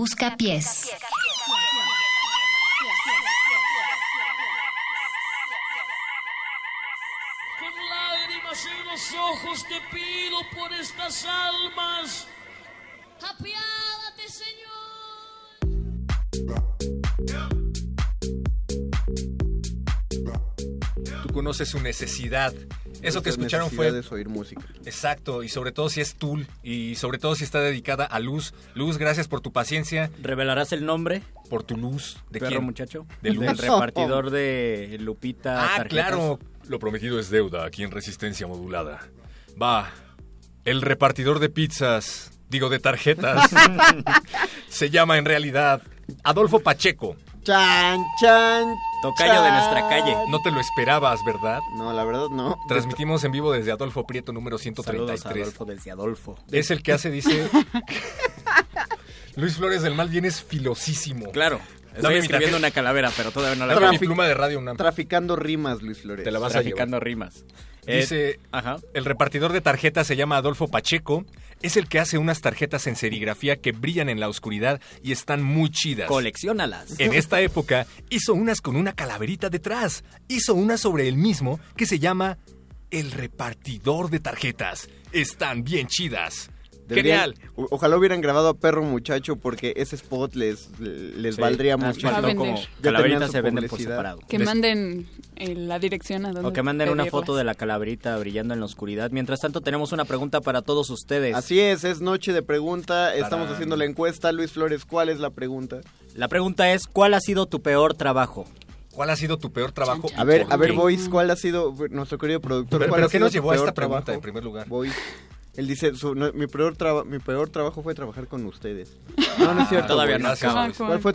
Speaker 29: Busca pies.
Speaker 34: Con lágrimas en los ojos te pido por estas almas. Apiádate, Señor.
Speaker 1: Tú conoces su necesidad. Eso que escucharon fue
Speaker 2: necesidades, oír música.
Speaker 1: Exacto, y sobre todo si es Tool, y sobre todo si está dedicada a Luz. Luz, gracias por tu paciencia.
Speaker 30: ¿Revelarás el nombre?
Speaker 1: Por tu luz. ¿De
Speaker 30: Perro
Speaker 1: quién?
Speaker 30: muchacho.
Speaker 1: De Luz.
Speaker 30: Del repartidor de Lupita.
Speaker 1: Ah,
Speaker 30: tarjetas.
Speaker 1: claro. Lo prometido es deuda aquí en Resistencia Modulada. Va, el repartidor de pizzas, digo de tarjetas, [LAUGHS] se llama en realidad Adolfo Pacheco.
Speaker 2: Chan, chan.
Speaker 30: Tocayo de nuestra calle.
Speaker 1: No te lo esperabas, ¿verdad?
Speaker 2: No, la verdad no.
Speaker 1: Transmitimos en vivo desde Adolfo Prieto número
Speaker 30: Saludos
Speaker 1: 133.
Speaker 30: Adolfo desde Adolfo.
Speaker 1: Es el que hace, dice... [LAUGHS] Luis Flores del Mal vienes filosísimo.
Speaker 30: Claro. Estoy escribiendo una calavera, pero todavía no la
Speaker 1: Dame mi pluma de radio UNAM.
Speaker 2: Traficando rimas, Luis Flores.
Speaker 1: Te la vas a
Speaker 30: Traficando rimas. Eh,
Speaker 1: Dice,
Speaker 30: ajá.
Speaker 1: el repartidor de tarjetas se llama Adolfo Pacheco. Es el que hace unas tarjetas en serigrafía que brillan en la oscuridad y están muy chidas.
Speaker 30: Colecciónalas.
Speaker 1: En esta época hizo unas con una calaverita detrás. Hizo una sobre él mismo que se llama El repartidor de tarjetas. Están bien chidas.
Speaker 2: Deberían-
Speaker 1: Genial.
Speaker 2: Ojalá hubieran grabado a Perro Muchacho porque ese spot les, les
Speaker 30: Sí.
Speaker 2: valdría
Speaker 30: Ah,
Speaker 2: mucho.
Speaker 3: Va a vender. como
Speaker 2: su
Speaker 30: se venden por separado.
Speaker 3: Que manden eh, la dirección a donde
Speaker 30: O que manden una foto de la calaverita brillando en la oscuridad. Mientras tanto, tenemos una pregunta para todos ustedes.
Speaker 2: Así es, es noche de pregunta. Estamos haciendo la encuesta. Luis Flores, ¿cuál es la pregunta?
Speaker 30: La pregunta es, ¿cuál ha sido tu peor trabajo?
Speaker 1: ¿Cuál ha sido tu peor trabajo?
Speaker 2: A ver,
Speaker 1: ¿Por
Speaker 2: a ver? Boys, ¿cuál ha sido nuestro querido productor?
Speaker 1: Pero-
Speaker 2: ¿Cuál
Speaker 1: pero
Speaker 2: ha
Speaker 1: ¿qué
Speaker 2: sido
Speaker 1: nos llevó a esta
Speaker 2: peor
Speaker 1: pregunta
Speaker 2: trabajo?
Speaker 1: en primer lugar?
Speaker 2: Boys. Él dice, su- no, mi, peor traba- mi peor trabajo fue trabajar con ustedes. No, no es cierto.
Speaker 30: Todavía no acaba.
Speaker 1: Gracias,
Speaker 2: ¿Cuál fue?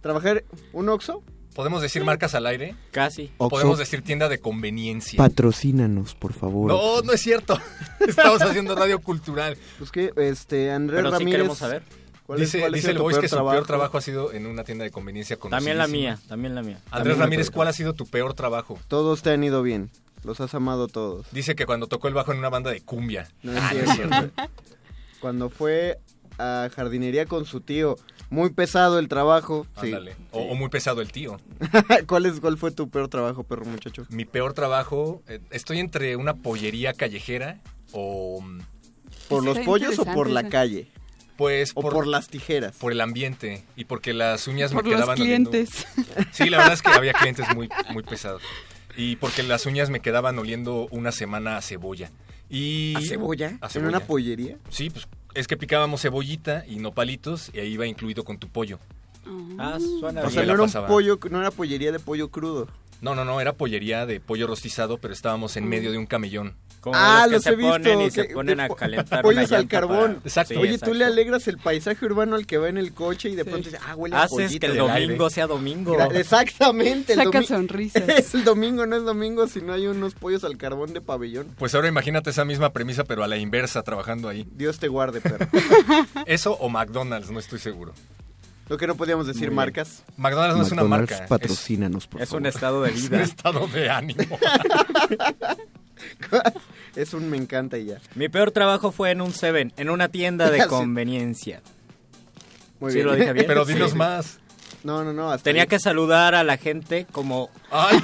Speaker 2: ¿Trabajar un Oxxo?
Speaker 1: ¿Podemos decir marcas al aire?
Speaker 30: Casi.
Speaker 2: Oxxo.
Speaker 1: Podemos decir tienda de conveniencia.
Speaker 2: Patrocínanos, por favor.
Speaker 1: No, no es cierto. [LAUGHS] Estamos haciendo radio cultural.
Speaker 2: Pues que, este, Andrés
Speaker 30: Pero sí
Speaker 2: Ramírez...
Speaker 30: queremos saber.
Speaker 2: ¿cuál es-
Speaker 1: Dice,
Speaker 2: cuál
Speaker 1: dice el Boys que su
Speaker 2: trabajo?
Speaker 1: peor trabajo ha sido en una tienda de conveniencia
Speaker 30: También la mía, también la mía.
Speaker 1: Andrés Ramírez. ¿cuál ha sido tu peor trabajo?
Speaker 2: Todos te han ido bien. Los has amado todos.
Speaker 1: Dice que cuando tocó el bajo en una banda de cumbia.
Speaker 2: No es
Speaker 1: Ah,
Speaker 2: cierto. Cuando fue a jardinería con su tío. Muy pesado el trabajo. Sí.
Speaker 1: Ándale. O, o muy pesado el tío. [LAUGHS]
Speaker 2: ¿Cuál, es, ¿Cuál fue tu peor trabajo, perro muchacho?
Speaker 1: Mi peor trabajo, eh, estoy entre una pollería callejera o... mm,
Speaker 2: ¿Por los pollos o por la calle?
Speaker 1: Pues
Speaker 2: ¿O por, las tijeras?
Speaker 1: por el ambiente y porque las uñas
Speaker 3: Por
Speaker 1: me
Speaker 3: los
Speaker 1: quedaban oliendo-
Speaker 3: clientes.
Speaker 1: Sí, la verdad es que había clientes muy, muy pesados. Y porque las uñas me quedaban oliendo una semana a cebolla. Y
Speaker 2: ¿A cebolla?
Speaker 1: A
Speaker 2: ¿En una pollería?
Speaker 1: Sí, pues es que picábamos cebollita y nopalitos y ahí iba incluido con tu pollo.
Speaker 30: Ah, suena
Speaker 2: O
Speaker 1: Ahí
Speaker 2: sea, no era, un pollo, no era pollería de pollo crudo.
Speaker 1: No, no, no, era pollería de pollo rostizado, pero estábamos en medio de un camellón.
Speaker 30: Como
Speaker 2: ah,
Speaker 30: los que
Speaker 2: los
Speaker 30: se
Speaker 2: he
Speaker 30: ponen
Speaker 2: visto.
Speaker 30: y se
Speaker 2: que-
Speaker 30: ponen
Speaker 2: de
Speaker 30: a
Speaker 2: po-
Speaker 30: calentar
Speaker 2: Pollos al carbón.
Speaker 30: para-
Speaker 1: Exacto.
Speaker 30: Sí,
Speaker 2: Oye, tú le alegras el paisaje urbano al que va en el coche y de pronto dice, ah, huele a
Speaker 30: Haces
Speaker 2: pollito
Speaker 30: que el domingo
Speaker 2: aire.
Speaker 30: sea domingo.
Speaker 2: Exactamente. el
Speaker 3: Saca
Speaker 2: domi-
Speaker 3: sonrisas. [LAUGHS]
Speaker 2: Es el domingo, no es domingo si no hay unos pollos al carbón de pabellón.
Speaker 1: Pues ahora imagínate esa misma premisa, pero a la inversa, trabajando ahí.
Speaker 2: Dios te guarde, perro. [LAUGHS]
Speaker 1: Eso o McDonald's, no estoy seguro.
Speaker 2: Lo que no podíamos decir
Speaker 30: Muy
Speaker 2: marcas.
Speaker 1: McDonald's no es una marca. es-
Speaker 2: patrocínanos, por
Speaker 30: Es un
Speaker 2: favor.
Speaker 30: estado de [LAUGHS]
Speaker 1: Es un
Speaker 30: vida.
Speaker 1: estado de ánimo. [LAUGHS]
Speaker 2: Es un me encanta y ya.
Speaker 30: Mi peor trabajo fue en un Seven, en una tienda de [LAUGHS]
Speaker 2: Sí.
Speaker 30: conveniencia.
Speaker 2: Muy
Speaker 30: ¿Sí
Speaker 2: bien.
Speaker 30: lo dije bien?
Speaker 1: Pero dinos
Speaker 30: Sí.
Speaker 1: más.
Speaker 2: No, no, no. Hasta
Speaker 30: Tenía
Speaker 2: ahí.
Speaker 30: que saludar a la gente como...
Speaker 1: ¡Ay,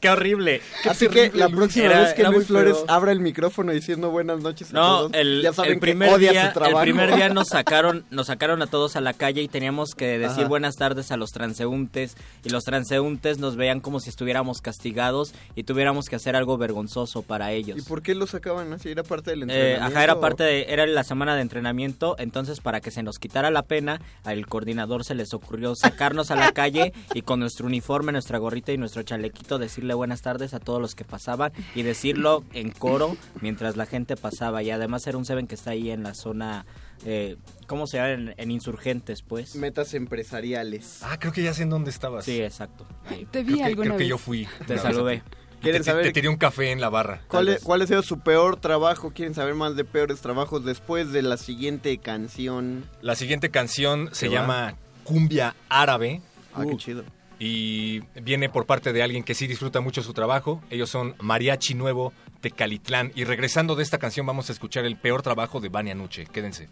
Speaker 30: ¡Qué [LAUGHS] horrible!
Speaker 2: Así que la próxima
Speaker 30: Era-
Speaker 2: vez que Luis Flores
Speaker 30: feo.
Speaker 2: abra el micrófono diciendo buenas noches a
Speaker 30: No,
Speaker 2: todos,
Speaker 30: el,
Speaker 2: ya saben
Speaker 30: el primer
Speaker 2: que odia
Speaker 30: día,
Speaker 2: su trabajo.
Speaker 30: el primer día nos [LAUGHS] sacaron, nos sacaron a todos a la calle y teníamos que decir
Speaker 2: Ajá.
Speaker 30: buenas tardes a los transeúntes y los transeúntes nos veían como si estuviéramos castigados y tuviéramos que hacer algo vergonzoso para ellos.
Speaker 2: ¿Y por qué lo sacaban así? ¿Era parte del
Speaker 30: Eh,
Speaker 2: entrenamiento?
Speaker 30: ajá, era parte de, era la semana de entrenamiento, entonces para que se nos quitara la pena, al coordinador se les ocurrió sacarnos a la calle y con nuestro uniforme, nuestra gorrita y nuestro chalequito decirle buenas tardes a todos los que pasaban y decirlo en coro mientras la gente pasaba y además era un Seven que está ahí en la zona, eh, ¿cómo se llama? En, en Insurgentes, pues.
Speaker 2: Metas empresariales.
Speaker 1: Ah, creo que ya sé en dónde estabas.
Speaker 30: Sí, exacto. ahí.
Speaker 3: Te vi
Speaker 1: Creo que,
Speaker 3: alguna
Speaker 1: creo que yo fui.
Speaker 30: Te saludé.
Speaker 2: ¿Quieren
Speaker 1: te,
Speaker 2: saber-
Speaker 1: te tiré un café en la barra.
Speaker 2: ¿Cuál,
Speaker 30: Tal
Speaker 2: es-
Speaker 30: vez.
Speaker 2: ¿Cuál ha sido su peor trabajo? ¿Quieren saber más de peores trabajos después de la siguiente canción?
Speaker 1: La siguiente canción se llama Cumbia Árabe
Speaker 2: Ah, qué chido.
Speaker 1: Y viene por parte de alguien que sí disfruta mucho su trabajo. Ellos son Mariachi Nuevo Tecalitlán. Y regresando de esta canción vamos a escuchar el peor trabajo de Vania Nuche. Quédense.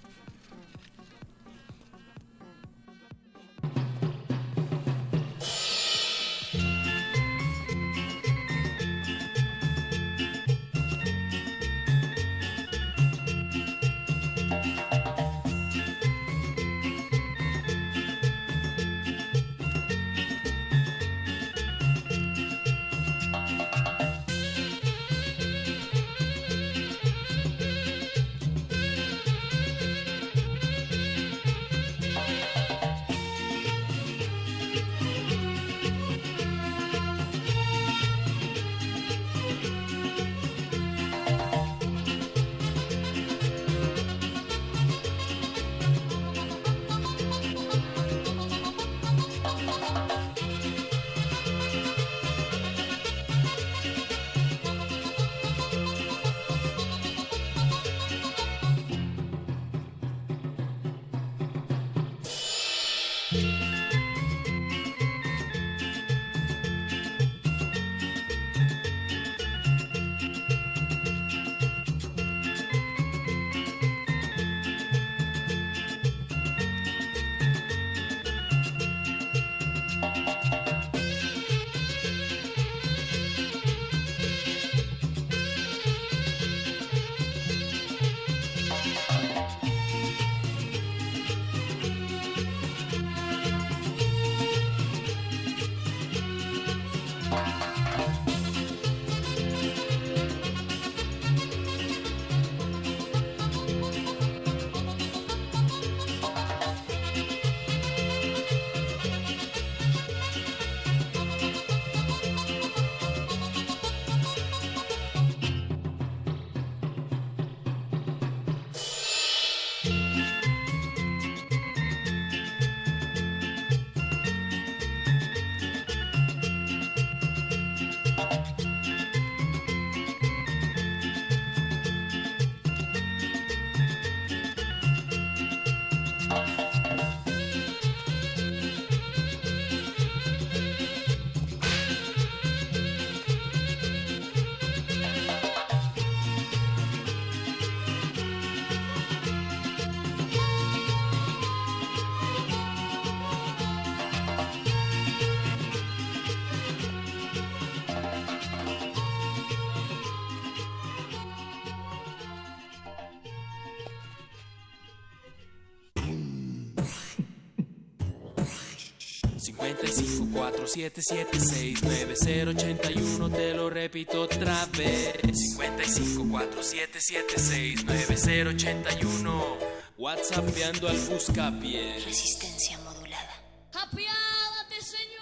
Speaker 35: 5547769081 te lo repito otra vez 5547769081 WhatsAppeando al buscapié
Speaker 29: Resistencia modulada.
Speaker 12: ¡Apiádate, señor!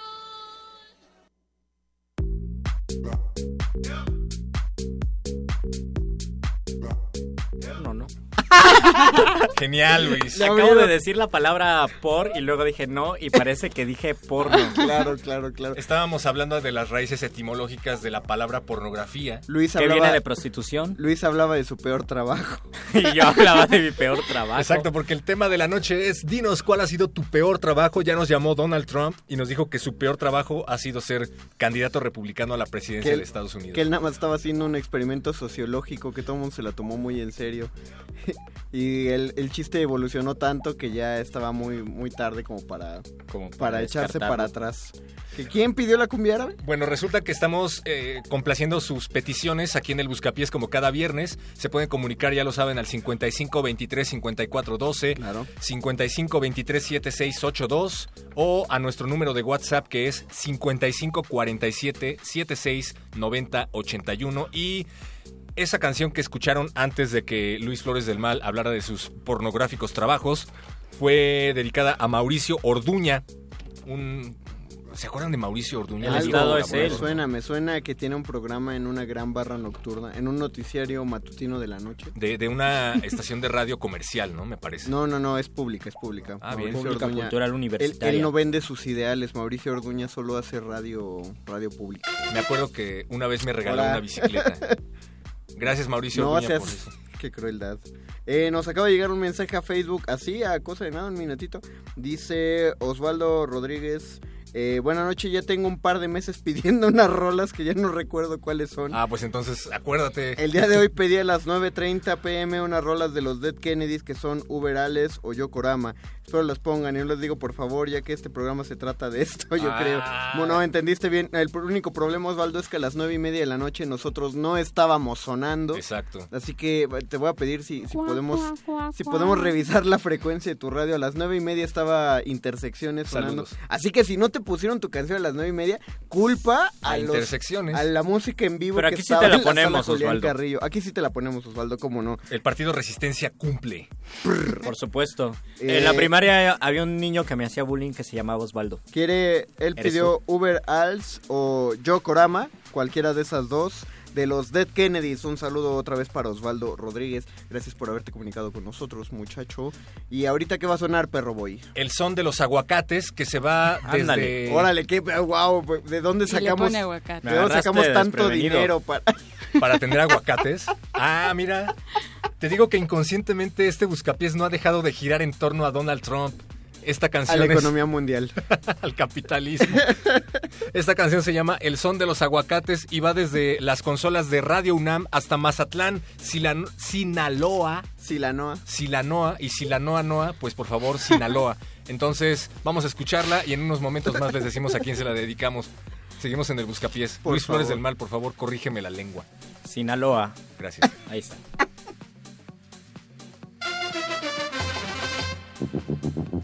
Speaker 30: No, [LAUGHS]
Speaker 1: Genial, Luis.
Speaker 30: Acabo de decir la palabra por y luego dije no y parece que dije porno. [LAUGHS]
Speaker 2: Claro, claro, claro.
Speaker 1: Estábamos hablando de las raíces etimológicas de la palabra pornografía.
Speaker 2: Luis
Speaker 30: ¿Qué
Speaker 2: hablaba
Speaker 30: viene de prostitución?
Speaker 2: Luis hablaba de su peor trabajo. [LAUGHS]
Speaker 30: Y yo hablaba de mi peor trabajo.
Speaker 1: Exacto, porque el tema de la noche es dinos cuál ha sido tu peor trabajo. Ya nos llamó Donald Trump y nos dijo que su peor trabajo ha sido ser candidato republicano a la presidencia
Speaker 2: él-
Speaker 1: de Estados Unidos.
Speaker 2: que él nada más estaba haciendo un experimento sociológico que todo el mundo se la tomó muy en serio. y el, el chiste evolucionó tanto que ya estaba muy muy tarde como para,
Speaker 30: Como
Speaker 2: para,
Speaker 30: para
Speaker 2: echarse para atrás. ¿Que ¿Quién pidió la cumbia árabe?
Speaker 1: Bueno, resulta que estamos eh, complaciendo sus peticiones aquí en el Buscapiés como cada viernes. Se pueden comunicar, ya lo saben, al 55 23 54 12,
Speaker 2: Claro.
Speaker 1: 55 23 76 82 o a nuestro número de WhatsApp que es 55 47 76 90 81 y esa canción que escucharon antes de que Luis Flores del Mal hablara de sus pornográficos trabajos fue dedicada a Mauricio Orduña, un ¿Se acuerdan de Mauricio Orduña?
Speaker 30: El
Speaker 1: Les
Speaker 30: estado
Speaker 1: digo,
Speaker 30: es
Speaker 1: la
Speaker 30: él.
Speaker 2: Me suena, me suena que tiene un programa en una gran barra nocturna, en un noticiario matutino de la noche.
Speaker 1: De, de una estación de radio comercial, ¿no? Me parece.
Speaker 2: No, no, no, es pública, es pública.
Speaker 1: Ah, bien.
Speaker 30: Pública,
Speaker 2: Orduña-
Speaker 30: cultural,
Speaker 2: Él,
Speaker 30: universitaria.
Speaker 2: él no vende sus ideales, Mauricio Orduña solo hace radio, radio pública.
Speaker 1: Me acuerdo que una vez me regaló
Speaker 2: Hola.
Speaker 1: una bicicleta. [LAUGHS] Gracias, Mauricio
Speaker 2: No
Speaker 1: Orduña,
Speaker 2: seas...
Speaker 1: por eso.
Speaker 2: Qué crueldad. Eh, nos acaba de llegar un mensaje a Facebook, así, a cosa de nada, un minutito. Dice Osvaldo Rodríguez. Eh, buenas noches, ya tengo un par de meses pidiendo [LAUGHS] unas rolas que ya no recuerdo cuáles son.
Speaker 1: Ah, pues entonces, acuérdate.
Speaker 2: El día de hoy pedí a las [LAUGHS] 9.30 pm unas rolas de los Dead Kennedys que son Uberales o Yokorama. Espero las pongan y yo les digo por favor, ya que este programa se trata de esto, [LAUGHS] yo
Speaker 1: Ah.
Speaker 2: creo. Bueno, entendiste bien. El único problema, Osvaldo, es que a las nueve y media de la noche nosotros no estábamos sonando.
Speaker 1: Exacto.
Speaker 2: Así que te voy a pedir si, podemos si podemos revisar la frecuencia de tu radio. A las nueve y media estaba Intersecciones sonando.
Speaker 1: Saludos.
Speaker 2: Así que si no te pusieron tu canción a las nueve y media, culpa a,
Speaker 1: A
Speaker 2: los-
Speaker 1: Intersecciones.
Speaker 2: a la música en vivo
Speaker 30: Pero
Speaker 2: que
Speaker 30: aquí sí
Speaker 2: estaba
Speaker 30: te la ponemos, Osvaldo.
Speaker 2: Carrillo. Aquí sí te la ponemos, Osvaldo, cómo no.
Speaker 1: El partido Resistencia cumple.
Speaker 30: Por supuesto.
Speaker 2: Eh,
Speaker 30: En la primaria había un niño que me hacía bullying que se llamaba Osvaldo.
Speaker 2: Quiere, él pidió Uber Als o Yokorama, cualquiera de esas dos. De los Dead Kennedys, un saludo otra vez para Osvaldo Rodríguez. Gracias por haberte comunicado con nosotros, muchacho. Y ahorita, ¿qué va a sonar, perro boy?
Speaker 1: El son de los aguacates que se va desde...
Speaker 30: Ándale.
Speaker 2: Órale, qué wow, ¿de dónde sacamos? ¿De dónde sacamos tanto dinero para [LAUGHS]
Speaker 1: para tener aguacates. Ah, mira. Te digo que inconscientemente este buscapiés no ha dejado de girar en torno a Donald Trump. Esta
Speaker 2: a
Speaker 1: canción
Speaker 2: la
Speaker 1: es-
Speaker 2: economía [LAUGHS] mundial?
Speaker 1: al capitalismo. Esta canción se llama El son de los aguacates y va desde las consolas de Radio UNAM hasta Mazatlán, Silan- Sinaloa,
Speaker 2: Silanoa.
Speaker 1: Silanoa y Silanoa Noa, pues por favor, Sinaloa. [LAUGHS] Entonces, vamos a escucharla y en unos momentos más les decimos a quién se la dedicamos. Seguimos en el buscapiés.
Speaker 2: Por
Speaker 1: Luis Flores del Mal, por favor, corrígeme la lengua.
Speaker 30: Sinaloa.
Speaker 1: Gracias.
Speaker 30: Ahí está.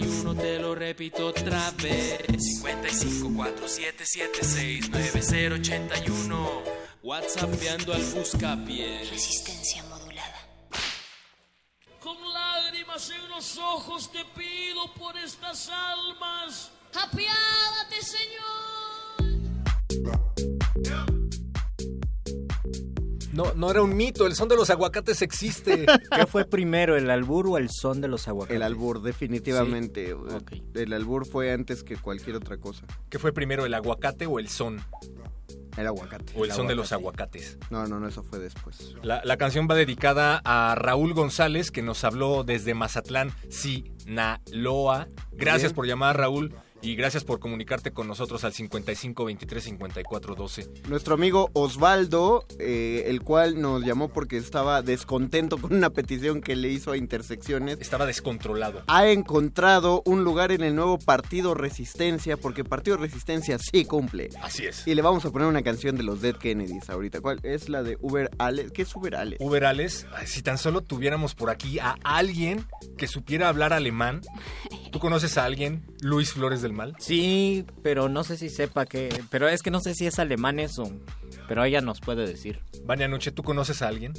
Speaker 35: uno te lo repito otra vez. 5547769081. WhatsAppeando al buscapié.
Speaker 29: Resistencia
Speaker 1: era un mito, el son de los aguacates existe. [LAUGHS]
Speaker 30: ¿Qué fue primero, el albur o el son de los aguacates?
Speaker 36: El albur, definitivamente. El albur fue antes que cualquier otra cosa.
Speaker 1: ¿Qué fue primero, el aguacate o el son?
Speaker 36: El aguacate.
Speaker 1: O el, son de los aguacates.
Speaker 36: No, no, no, eso fue después.
Speaker 1: La, la canción va dedicada a Raúl González, que nos habló desde Mazatlán, Sinaloa. Gracias
Speaker 36: Bien.
Speaker 1: por llamar, Raúl. Y gracias por comunicarte con nosotros al 55 23 54 12.
Speaker 36: Nuestro amigo Osvaldo, eh, el cual nos llamó porque estaba descontento con una petición que le hizo a Intersecciones.
Speaker 1: Estaba descontrolado.
Speaker 36: Ha encontrado un lugar en el nuevo Partido Resistencia, porque Partido Resistencia sí cumple.
Speaker 1: Así es.
Speaker 36: Y le vamos a poner una canción de los Dead Kennedys ahorita. ¿Cuál es la de Uber Alex? ¿Qué es Uber Alex?
Speaker 1: Uber Alex, si tan solo tuviéramos por aquí a alguien que supiera hablar alemán. ¿Tú conoces a alguien? Luis Flores del Mal.
Speaker 30: Sí, pero no sé si sepa que... Pero es que no sé si es alemán eso. Pero ella nos puede decir.
Speaker 1: Vania Noche, ¿tú conoces a alguien?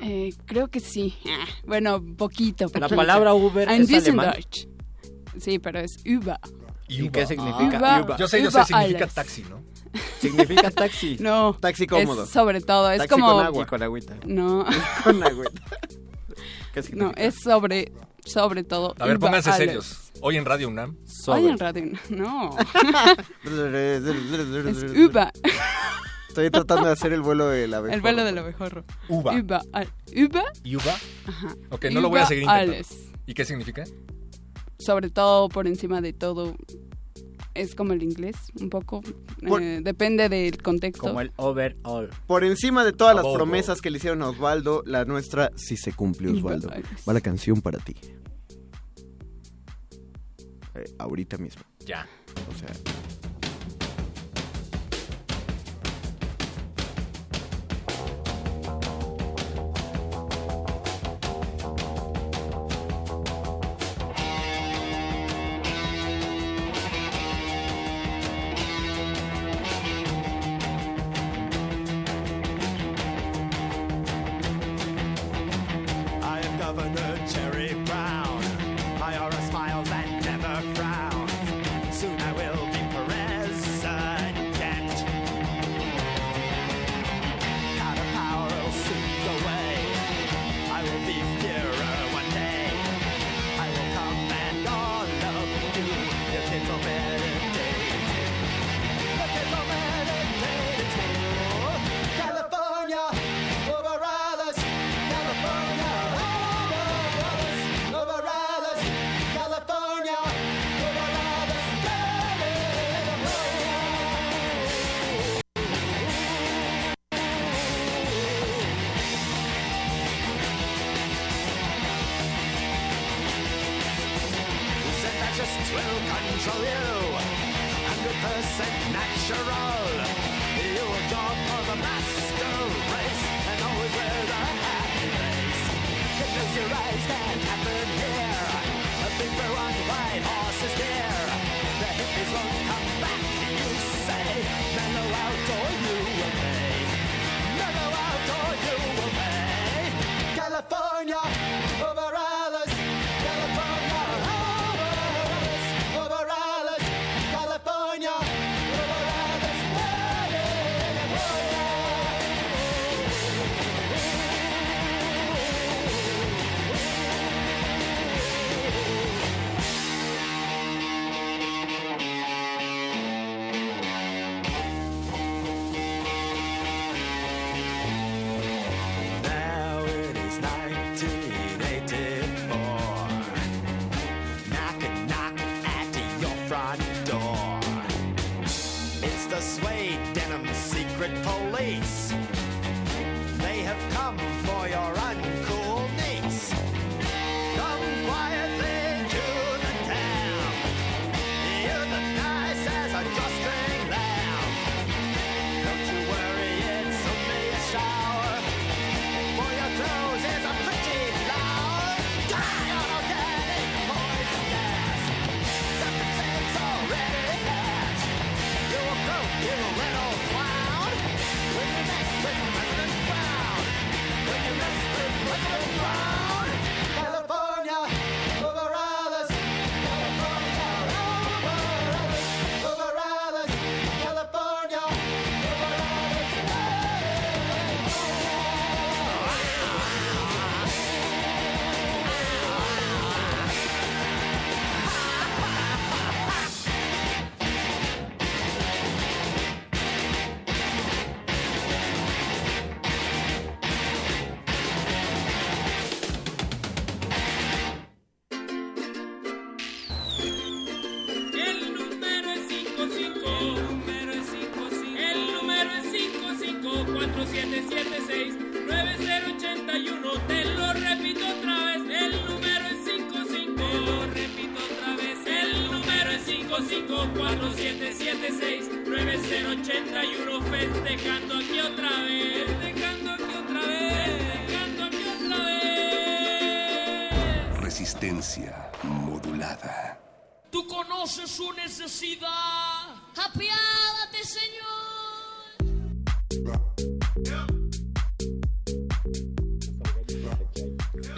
Speaker 3: Eh, creo que sí. Ah, Bueno, poquito.
Speaker 30: La
Speaker 3: poquito.
Speaker 30: palabra Uber es alemán.
Speaker 3: Deutsch. Sí, pero es Uber.
Speaker 30: ¿Y qué significa?
Speaker 3: Uber-
Speaker 30: Uber.
Speaker 1: Yo sé, yo sé, significa
Speaker 3: Alex.
Speaker 1: taxi, ¿no? [LAUGHS]
Speaker 30: Significa taxi.
Speaker 3: No.
Speaker 36: Taxi cómodo.
Speaker 3: Es sobre todo, es
Speaker 36: Taxi
Speaker 3: como...
Speaker 36: con agua.
Speaker 30: Y con agüita.
Speaker 3: No. [LAUGHS]
Speaker 36: Con agüita. [LAUGHS]
Speaker 30: ¿Qué
Speaker 3: No,
Speaker 30: significa?
Speaker 3: es sobre, sobre todo.
Speaker 1: A ver, pónganse
Speaker 3: Alex.
Speaker 1: serios. Hoy en Radio UNAM.
Speaker 3: Hoy en radio, no. [LAUGHS] es Uber.
Speaker 36: Estoy tratando de hacer el vuelo del abejorro.
Speaker 3: El vuelo del abejorro.
Speaker 1: Uva.
Speaker 3: Al- Uber.
Speaker 1: ¿Yuba?
Speaker 3: Ajá.
Speaker 1: Ok, no lo voy a seguir intentando.
Speaker 3: Alex.
Speaker 1: ¿Y qué significa?
Speaker 3: Sobre todo, por encima de todo, es como el inglés, un poco.
Speaker 36: Por-
Speaker 3: eh, depende del contexto.
Speaker 30: Como el overall.
Speaker 36: Por encima de todas las promesas que le hicieron a Osvaldo, la nuestra sí se cumple, Osvaldo. Va la canción para ti. Eh, ahorita mismo.
Speaker 1: Ya.
Speaker 36: O sea,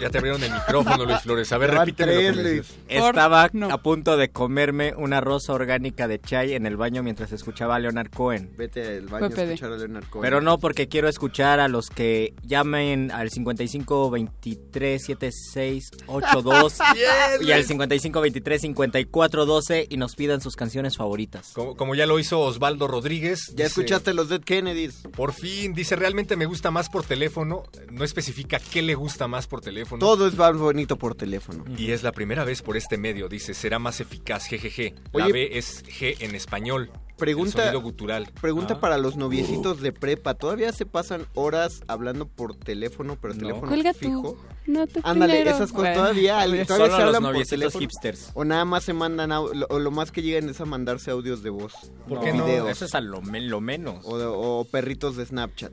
Speaker 1: Ya te abrieron el micrófono, Luis Flores. A ver, repíteme.
Speaker 30: Estaba a punto de comerme una rosa orgánica de chai en el baño mientras escuchaba a Leonard Cohen.
Speaker 2: Vete al baño a
Speaker 3: PPD.
Speaker 2: escuchar a Leonard Cohen.
Speaker 30: Pero no, porque quiero escuchar a los que llamen al 55 23 76 82 y al 55 23 54 12 y nos pidan sus canciones favoritas.
Speaker 1: Como, como ya lo hizo Osvaldo Rodríguez.
Speaker 2: Ya
Speaker 1: dice,
Speaker 2: escuchaste los Dead Kennedys.
Speaker 1: Por fin, dice, realmente me gusta más por teléfono. No especifica qué le gusta más por teléfono.
Speaker 2: Todo es más bonito por teléfono.
Speaker 1: Y es la primera vez por este medio, dice, será más eficaz, jejeje. La
Speaker 2: Oye,
Speaker 1: B es G en español.
Speaker 2: Pregunta-
Speaker 1: El sonido gutural.
Speaker 2: Pregunta
Speaker 1: Ah.
Speaker 2: para los noviecitos de prepa. ¿Todavía se pasan horas hablando por teléfono, pero teléfono
Speaker 3: Cuelga
Speaker 2: fijo?
Speaker 3: tú. No te
Speaker 2: Ándale,
Speaker 3: primero.
Speaker 2: esas cosas
Speaker 3: Bueno.
Speaker 2: todavía,
Speaker 30: Solo
Speaker 2: todavía se
Speaker 30: los
Speaker 2: hablan por
Speaker 30: noviecitos
Speaker 2: teléfono.
Speaker 30: hipsters.
Speaker 2: O nada más se mandan, lo- o lo más que llegan es a mandarse audios de voz.
Speaker 1: ¿Por qué no?
Speaker 2: videos.
Speaker 30: Eso es a lo, me- lo menos.
Speaker 2: O, de- o perritos de Snapchat.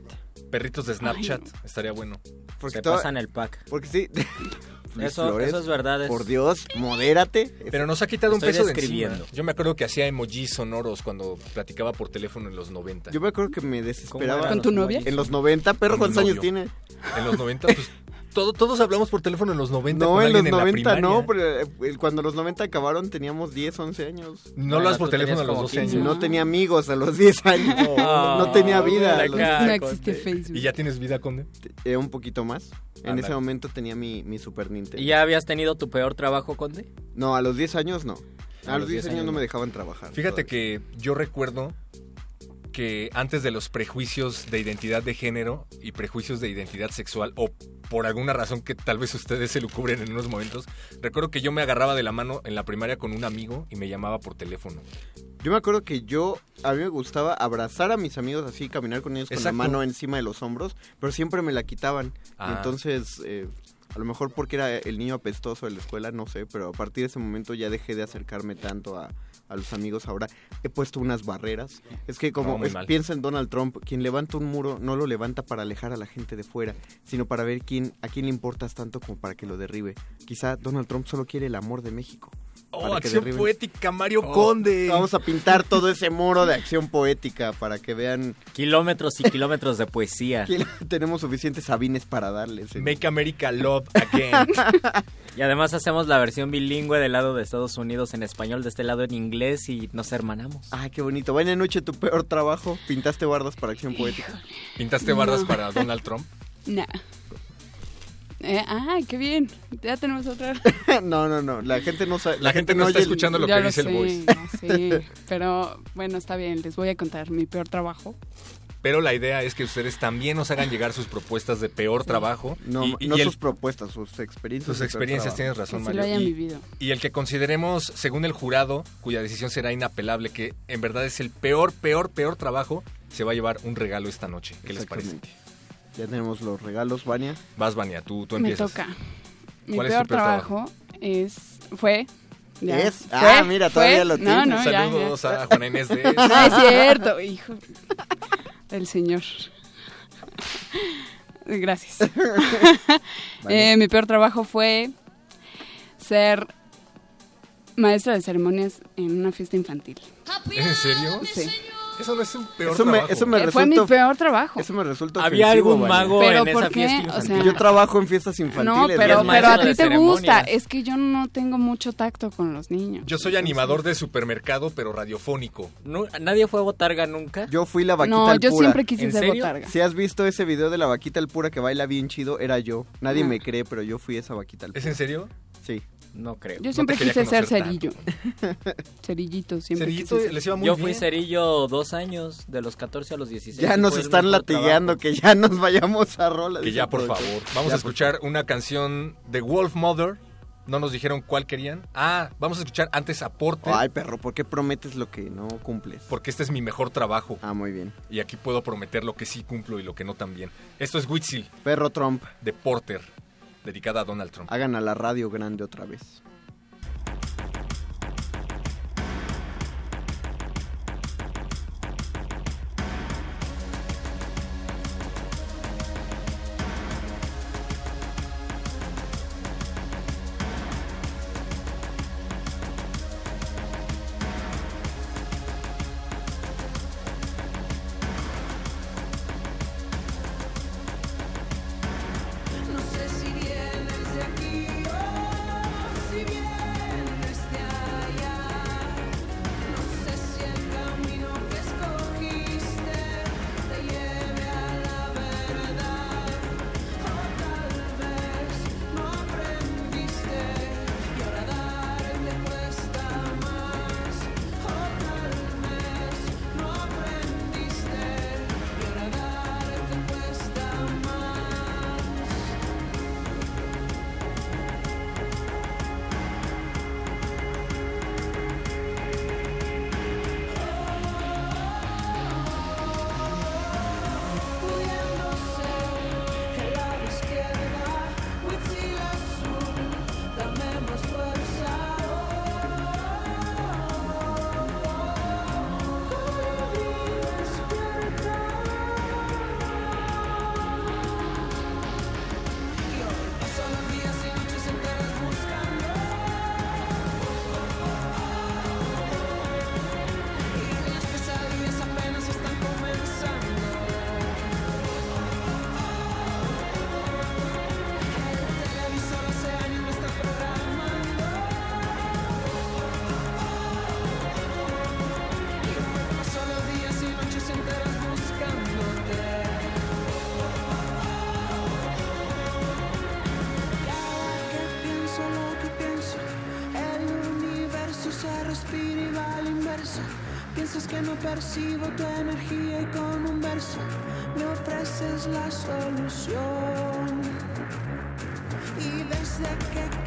Speaker 1: Perritos de Snapchat, estaría bueno.
Speaker 2: Porque
Speaker 30: Se
Speaker 2: toda-
Speaker 30: pasan el pack.
Speaker 2: Porque sí. [LAUGHS]
Speaker 30: Eso,
Speaker 2: Flores,
Speaker 30: eso es verdad. es-
Speaker 2: Por Dios, modérate.
Speaker 1: Pero nos ha quitado un peso de encima. Yo me acuerdo que hacía emojis sonoros cuando platicaba por teléfono en los 90.
Speaker 2: Yo me acuerdo que me desesperaba.
Speaker 3: ¿Con tu
Speaker 30: los
Speaker 3: novia?
Speaker 2: En los 90, perro, ¿cuántos años tiene?
Speaker 1: En los 90, pues [LAUGHS] todo- todos hablamos por teléfono en los 90.
Speaker 2: No,
Speaker 1: con
Speaker 2: en los
Speaker 1: alguien la
Speaker 2: 90 no,
Speaker 1: primaria.
Speaker 2: pero eh, cuando los 90 acabaron teníamos 10, 11 años.
Speaker 1: No lo haces por teléfono a los
Speaker 30: como
Speaker 1: 12
Speaker 30: 15.
Speaker 1: años.
Speaker 2: No tenía amigos a los 10 años. no tenía vida. a los-
Speaker 3: No existe Facebook.
Speaker 1: ¿Y ya tienes vida, Conde?
Speaker 2: eh, un poquito más. En ese momento tenía mi, mi Super Nintendo.
Speaker 30: ¿Y ya habías tenido tu peor trabajo, Conde?
Speaker 2: No, a los 10 años no. A,
Speaker 30: A
Speaker 2: los 10 años no me dejaban trabajar.
Speaker 1: Fíjate
Speaker 2: todavía.
Speaker 1: que yo recuerdo que antes de los prejuicios de identidad de género y prejuicios de identidad sexual, o por alguna razón que tal vez ustedes se lo cubren en unos momentos, recuerdo que yo me agarraba de la mano en la primaria con un amigo y me llamaba por teléfono.
Speaker 2: Yo me acuerdo que yo, a mí me gustaba abrazar a mis amigos así, caminar con ellos con
Speaker 1: Exacto.
Speaker 2: la mano encima de los hombros, pero siempre me la quitaban. Y
Speaker 1: Ah.
Speaker 2: entonces, eh, a lo mejor porque era el niño apestoso de la escuela, no sé, pero a partir de ese momento ya dejé de acercarme tanto a, a los amigos. Ahora he puesto unas barreras. Es que como
Speaker 1: No,
Speaker 2: es- piensa en Donald Trump, quien levanta un muro no lo levanta para alejar a la gente de fuera, sino para ver quién, a quién le importas tanto como para que lo derribe. Quizá Donald Trump solo quiere el amor de México.
Speaker 1: ¡Oh, acción poética, Mario
Speaker 2: Oh,
Speaker 1: Conde!
Speaker 2: Vamos a pintar todo ese muro de acción poética para que vean
Speaker 30: Kilómetros y kilómetros de poesía. [LAUGHS]
Speaker 2: tenemos suficientes sabines para darles. ¿eh?
Speaker 1: Make America Love Again. [LAUGHS]
Speaker 30: Y además hacemos la versión bilingüe del lado de Estados Unidos en español, de este lado en inglés y nos hermanamos.
Speaker 2: Ay, qué bonito. Buena noche, tu peor trabajo. Pintaste bardas para acción poética.
Speaker 1: ¿Pintaste bardas para Donald Trump?
Speaker 3: Nah. Eh, ah, qué bien. Ya tenemos otra. [LAUGHS]
Speaker 2: no, no, no. La gente no sabe.
Speaker 1: La gente no está
Speaker 2: el-
Speaker 1: escuchando lo
Speaker 3: Ya
Speaker 1: que dice
Speaker 3: sé,
Speaker 1: el voice.
Speaker 3: Sí, pero bueno, está bien. Les voy a contar mi peor trabajo.
Speaker 1: Pero la idea es que ustedes también nos hagan llegar sus propuestas de peor trabajo.
Speaker 2: No,
Speaker 1: y, y
Speaker 2: no
Speaker 1: el-
Speaker 2: sus propuestas, sus experiencias.
Speaker 1: sus experiencias, tienes razón,
Speaker 3: Que sí lo
Speaker 1: Mario.
Speaker 3: hayan
Speaker 1: Y-
Speaker 3: vivido.
Speaker 1: Y el que consideremos, según el jurado, cuya decisión será inapelable, que en verdad es el peor, peor, peor trabajo, se va a llevar un regalo esta noche. ¿Qué les parece?
Speaker 2: Ya tenemos los regalos, Vania.
Speaker 1: Vas, Vania, tú, tú
Speaker 3: Me
Speaker 1: empiezas.
Speaker 3: toca. Mi
Speaker 1: ¿Cuál es tu
Speaker 3: peor, trabajo, es fue ya,
Speaker 2: ¿Es?
Speaker 3: fue,
Speaker 2: Ah, mira, todavía
Speaker 3: fue.
Speaker 2: lo
Speaker 3: No,
Speaker 2: tienes.
Speaker 3: no, ya,
Speaker 1: Saludos
Speaker 3: ya.
Speaker 1: a Juana Inés de [LAUGHS]
Speaker 3: No es cierto, hijo del señor. Gracias. Eh, mi peor trabajo fue ser maestra de ceremonias en una fiesta infantil.
Speaker 1: ¿Es en serio?
Speaker 3: Sí.
Speaker 1: Eso no es un peor
Speaker 2: Eso me,
Speaker 1: trabajo.
Speaker 2: eso me
Speaker 3: Eh, fue mi peor trabajo.
Speaker 2: Eso me resulta
Speaker 30: ¿Había
Speaker 2: ofensivo,
Speaker 30: algún mago
Speaker 3: Pero
Speaker 30: en
Speaker 3: ¿por
Speaker 30: esa
Speaker 3: qué?
Speaker 30: fiesta
Speaker 3: O
Speaker 30: infantil?
Speaker 3: sea,
Speaker 2: Yo trabajo en fiestas
Speaker 3: No,
Speaker 2: infantiles.
Speaker 3: pero,
Speaker 30: es
Speaker 3: pero a ti te gusta. Es que yo no tengo mucho tacto con los niños.
Speaker 1: Yo soy animador de supermercado, pero radiofónico.
Speaker 30: Nu- ¿Nadie fue botarga nunca?
Speaker 2: Yo fui la vaquita
Speaker 3: No,
Speaker 2: al
Speaker 3: yo
Speaker 2: pura.
Speaker 3: siempre quise
Speaker 30: ¿En
Speaker 3: ser
Speaker 30: serio?
Speaker 3: botarga.
Speaker 2: Si has visto ese video de la vaquita al pura que baila bien chido, era yo. Nadie me cree, pero yo fui esa vaquita al pura.
Speaker 1: ¿Es en serio?
Speaker 2: Sí.
Speaker 30: No creo.
Speaker 3: Yo [LAUGHS] siempre quise ser cerillo. Cerillito, siempre
Speaker 1: Cerillito
Speaker 3: quise ser.
Speaker 1: les iba muy
Speaker 30: Yo
Speaker 1: bien.
Speaker 30: fui cerillo dos años, de los 14 a los 16.
Speaker 2: Ya nos están latigando, que ya nos vayamos a rola.
Speaker 1: Que ya, por favor. Vamos
Speaker 2: Ya,
Speaker 1: a
Speaker 2: por
Speaker 1: escuchar una canción de Wolf Mother. No nos dijeron cuál querían. Ah, vamos a escuchar antes Aporte.
Speaker 2: Ay, perro, ¿por qué prometes lo que no cumples?
Speaker 1: Porque este es mi mejor trabajo.
Speaker 2: Ah, muy bien.
Speaker 1: Y aquí puedo prometer lo que sí cumplo y lo que no también. Esto es Witzel
Speaker 2: Perro Trump,
Speaker 1: de Porter, dedicada a Donald Trump.
Speaker 2: hagan a la radio grande otra vez.
Speaker 37: Ofreces la solución. Y desde que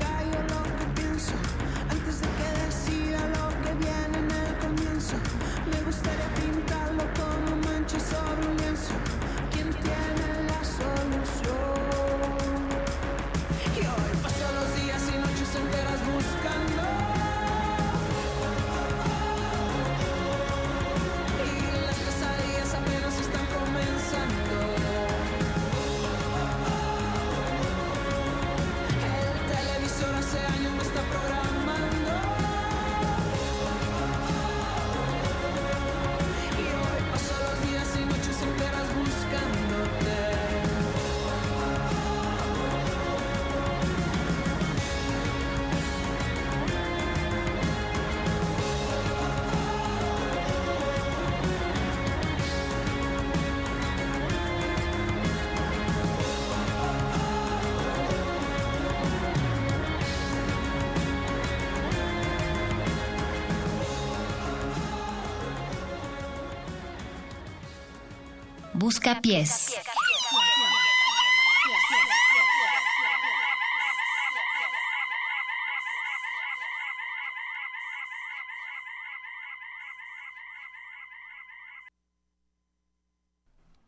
Speaker 29: Busca pies.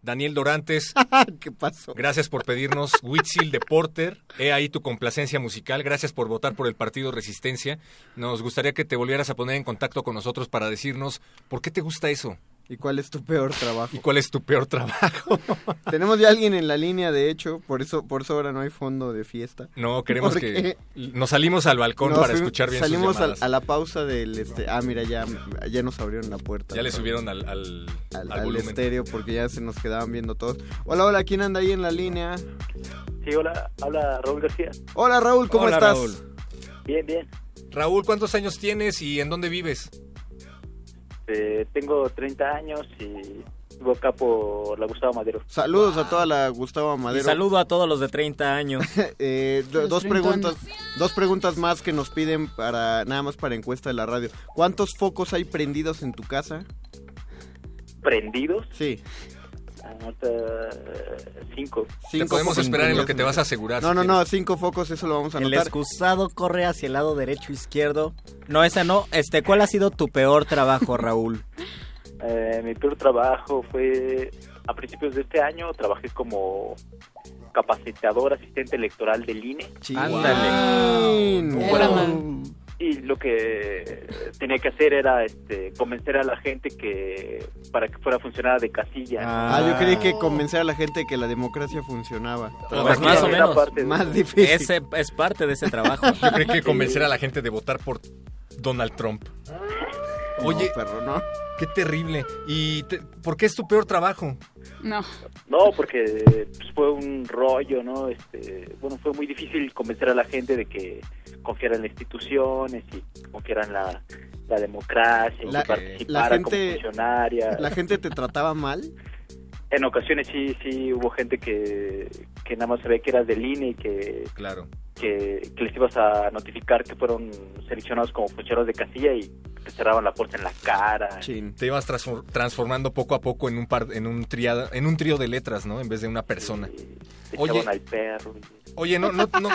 Speaker 1: Daniel Dorantes. [LAUGHS]
Speaker 2: ¿Qué pasó?
Speaker 1: Gracias por pedirnos Huitzil de Porter. He ahí tu complacencia musical. Gracias por votar por el partido Resistencia. Nos gustaría que te volvieras a poner en contacto con nosotros para decirnos por qué te gusta eso.
Speaker 2: ¿Y cuál es tu peor trabajo?
Speaker 1: ¿Y cuál es tu peor trabajo? [LAUGHS]
Speaker 2: Tenemos ya alguien en la línea, de hecho, por eso, por eso ahora no hay fondo de fiesta.
Speaker 1: No, queremos que nos salimos al balcón
Speaker 2: nos
Speaker 1: para escuchar bien sus
Speaker 2: Salimos al-
Speaker 1: llamadas.
Speaker 2: a la pausa del este. Ah, mira, ya, ya nos abrieron la puerta.
Speaker 1: Ya le subieron al, al,
Speaker 2: al,
Speaker 1: al
Speaker 2: estéreo porque ya se nos quedaban viendo todos. Hola, hola, ¿quién anda ahí en la línea?
Speaker 38: Sí, hola, habla Raúl García.
Speaker 2: Hola, Raúl, ¿cómo
Speaker 1: Hola,
Speaker 2: estás?
Speaker 1: Raúl.
Speaker 38: Bien, bien.
Speaker 1: Raúl, ¿cuántos años tienes y en dónde vives?
Speaker 38: Eh, tengo 30 años y vivo acá por la Gustavo Madero.
Speaker 2: Saludos a toda la Gustavo
Speaker 30: Y
Speaker 2: Madero.
Speaker 30: saludo a todos los de 30 años. [LAUGHS]
Speaker 2: Eh, do- dos
Speaker 30: treintones.
Speaker 2: preguntas, dos preguntas más que nos piden para nada más para encuesta de la radio. ¿Cuántos focos hay prendidos en tu casa?
Speaker 38: ¿Prendidos?
Speaker 2: Sí.
Speaker 38: Ahorita, eh, cinco.
Speaker 2: Cinco
Speaker 1: podemos esperar en lo que te vas a asegurar,
Speaker 2: No,
Speaker 1: si
Speaker 2: no,
Speaker 1: quieres.
Speaker 2: no, cinco focos, eso lo vamos a
Speaker 30: El
Speaker 2: anotar.
Speaker 30: excusado corre hacia el lado derecho izquierdo. No, esa no. Este, ¿cuál ha sido tu peor trabajo, Raúl? [LAUGHS]
Speaker 38: Eh, mi peor trabajo fue a principios de este año. Trabajé como capacitador asistente electoral del INE.
Speaker 2: Ándale.
Speaker 38: Bueno, y lo que tenía que hacer era este, convencer a la gente que para que fuera funcionada de casilla.
Speaker 2: Ah, yo creí que convencer a la gente que la democracia funcionaba.
Speaker 30: Pues más o menos.
Speaker 2: Más difícil.
Speaker 30: Ese es parte de ese trabajo.
Speaker 1: Yo creo que convencer a la gente de votar por Donald Trump. [LAUGHS] Oye,
Speaker 2: perro, no.
Speaker 1: Qué terrible. ¿Y te- por qué es tu peor trabajo?
Speaker 3: No.
Speaker 38: No, porque pues, fue un rollo, ¿no? Este, bueno, fue muy difícil convencer a la gente de que confiara en las instituciones y confiara en la, la democracia y
Speaker 2: La-
Speaker 38: que participara
Speaker 2: la
Speaker 38: como
Speaker 2: gente-
Speaker 38: funcionaria.
Speaker 2: ¿La gente te trataba mal?
Speaker 38: En ocasiones sí, sí hubo gente que, que nada más sabía que eras del INE y que,
Speaker 1: Claro.
Speaker 38: Que, que les ibas a notificar que fueron seleccionados como funcionarios de casilla y te cerraban la puerta en la cara.
Speaker 1: Te ibas transfor- transformando poco a poco en un par, en un triada, en un trío de letras, ¿no? En vez de una persona.
Speaker 38: Te
Speaker 1: Oye,
Speaker 38: al perro.
Speaker 1: oye, no, no, no,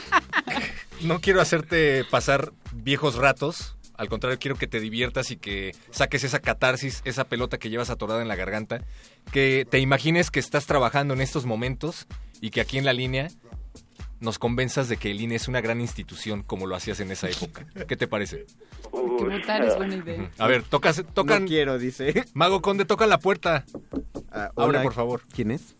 Speaker 1: no quiero hacerte pasar viejos ratos. Al contrario, quiero que te diviertas y que saques esa catarsis, esa pelota que llevas atorada en la garganta. Que te imagines que estás trabajando en estos momentos y que aquí en la línea nos convenzas de que el INE es una gran institución como lo hacías en esa época. ¿Qué te parece?
Speaker 3: Que votar es buena idea.
Speaker 1: A ver, tocas, tocan.
Speaker 2: No quiero, dice.
Speaker 1: Mago Conde, toca la puerta.
Speaker 2: Ah,
Speaker 1: Abre,
Speaker 2: hola,
Speaker 1: por favor.
Speaker 2: ¿Quién es?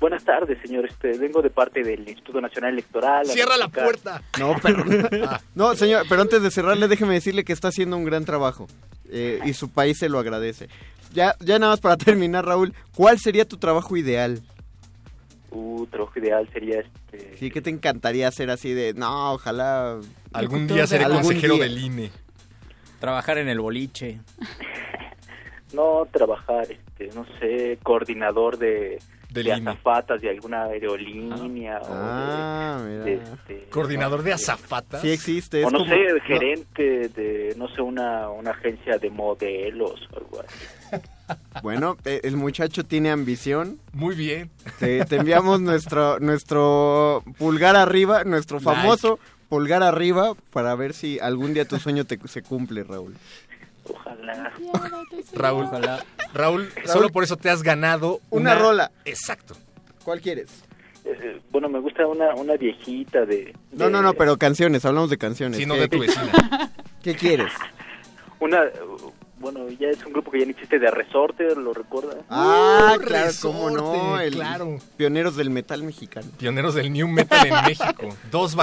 Speaker 38: Buenas tardes, señor. Este, vengo de parte del Instituto Nacional Electoral.
Speaker 1: ¡Cierra la puerta!
Speaker 2: No, pero... [LAUGHS] No, señor, pero antes de cerrarle, déjeme decirle que está haciendo un gran trabajo. eh, y su país se lo agradece. Ya, ya nada más para terminar, Raúl, ¿cuál sería tu trabajo ideal?
Speaker 38: Uh, trabajo ideal sería este.
Speaker 2: Sí, ¿qué te encantaría hacer así de, no, ojalá...
Speaker 1: Algún día seré
Speaker 2: Algún
Speaker 1: consejero
Speaker 2: día.
Speaker 1: del INE.
Speaker 30: Trabajar en el boliche. [LAUGHS]
Speaker 38: No trabajar, este, no sé, coordinador de
Speaker 1: Del
Speaker 38: de
Speaker 1: INE.
Speaker 38: azafatas de alguna aerolínea
Speaker 2: Ah,
Speaker 38: o de,
Speaker 2: mira.
Speaker 38: de, este,
Speaker 1: Coordinador de azafatas.
Speaker 2: Sí existe. Es
Speaker 38: o no
Speaker 2: como-
Speaker 38: sé,
Speaker 2: no,
Speaker 38: gerente de, no sé, una, una agencia de modelos o algo así. [LAUGHS]
Speaker 2: Bueno, eh, el muchacho tiene ambición.
Speaker 1: Muy bien.
Speaker 2: Te, te enviamos nuestro, nuestro pulgar arriba, nuestro
Speaker 1: Like.
Speaker 2: famoso pulgar arriba para ver si algún día tu sueño te, se cumple, Raúl.
Speaker 38: Ojalá.
Speaker 1: Raúl, Raúl, solo por eso te has ganado
Speaker 2: Una rola.
Speaker 1: Exacto.
Speaker 2: ¿Cuál quieres?
Speaker 38: Eh, bueno, me gusta una, una viejita de,
Speaker 2: No, no, no, pero canciones, hablamos de canciones.
Speaker 1: Sí, no
Speaker 2: ¿Qué-
Speaker 1: de tu vecina.
Speaker 2: ¿Qué quieres? [LAUGHS]
Speaker 38: Una, bueno, ya es un grupo que ya no existe de Resorte, ¿lo recuerdas?
Speaker 2: Ah,
Speaker 1: Uh,
Speaker 2: claro, cómo no, el
Speaker 1: claro.
Speaker 2: pioneros del metal mexicano.
Speaker 1: Pioneros del New Metal en [LAUGHS] México. Dos
Speaker 38: Sí,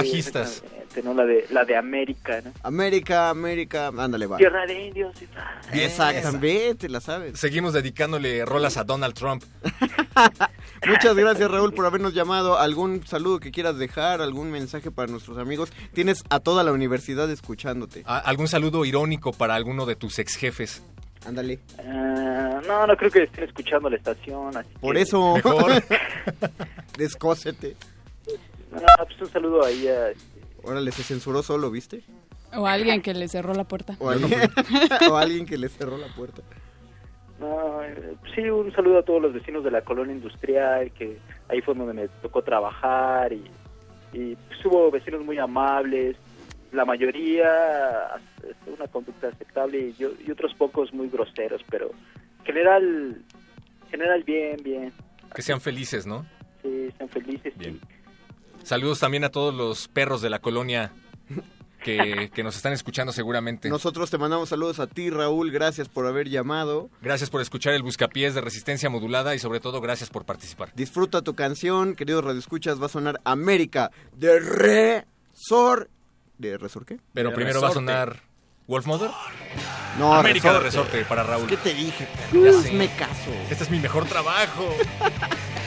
Speaker 38: exactamente, ¿no? La de, la de América, ¿no?
Speaker 2: América, América, ándale, va.
Speaker 38: Tierra de indios. y-
Speaker 2: Exactamente, la sabes.
Speaker 1: Seguimos dedicándole rolas a Donald Trump. [LAUGHS]
Speaker 2: Muchas gracias Raúl por habernos llamado. ¿Algún saludo que quieras dejar? ¿Algún mensaje para nuestros amigos? Tienes a toda la universidad escuchándote.
Speaker 1: A- ¿Algún saludo irónico para alguno de tus ex jefes?
Speaker 2: Ándale.
Speaker 38: Ah, no, no creo que estén escuchando la estación. Así
Speaker 2: Por
Speaker 38: que-
Speaker 2: eso.
Speaker 1: Mejor. [LAUGHS]
Speaker 2: Descósete.
Speaker 38: No, pues un saludo ahí a...
Speaker 2: Órale, se censuró solo, ¿viste?
Speaker 3: O alguien que le cerró la puerta.
Speaker 2: O alguien, [LAUGHS] o alguien que le cerró la puerta.
Speaker 38: No, eh, sí, un saludo a todos los vecinos de la colonia industrial, que ahí fue donde me tocó trabajar y, y pues, hubo vecinos muy amables, la mayoría una conducta aceptable y, yo- y otros pocos muy groseros, pero en general, en general bien, bien,
Speaker 1: Que sean felices, ¿no?
Speaker 38: sí, sean felices.
Speaker 1: Bien. Saludos también a todos los perros de la colonia que, [LAUGHS] que nos están escuchando seguramente.
Speaker 2: Nosotros te mandamos saludos a ti, Raúl. Gracias por haber llamado.
Speaker 1: Gracias por escuchar el Buscapiés de Resistencia Modulada y sobre todo gracias por participar.
Speaker 2: Disfruta tu canción, queridos radioescuchas. Va a sonar América de Resor. ¿De Resor qué?
Speaker 1: Pero
Speaker 2: De
Speaker 1: primero va a sonar Wolfmother.
Speaker 2: No,
Speaker 1: América de
Speaker 2: Resorte.
Speaker 1: Para Raúl.
Speaker 2: ¿Qué te dije? Hazme caso.
Speaker 1: Este es mi mejor trabajo. [LAUGHS]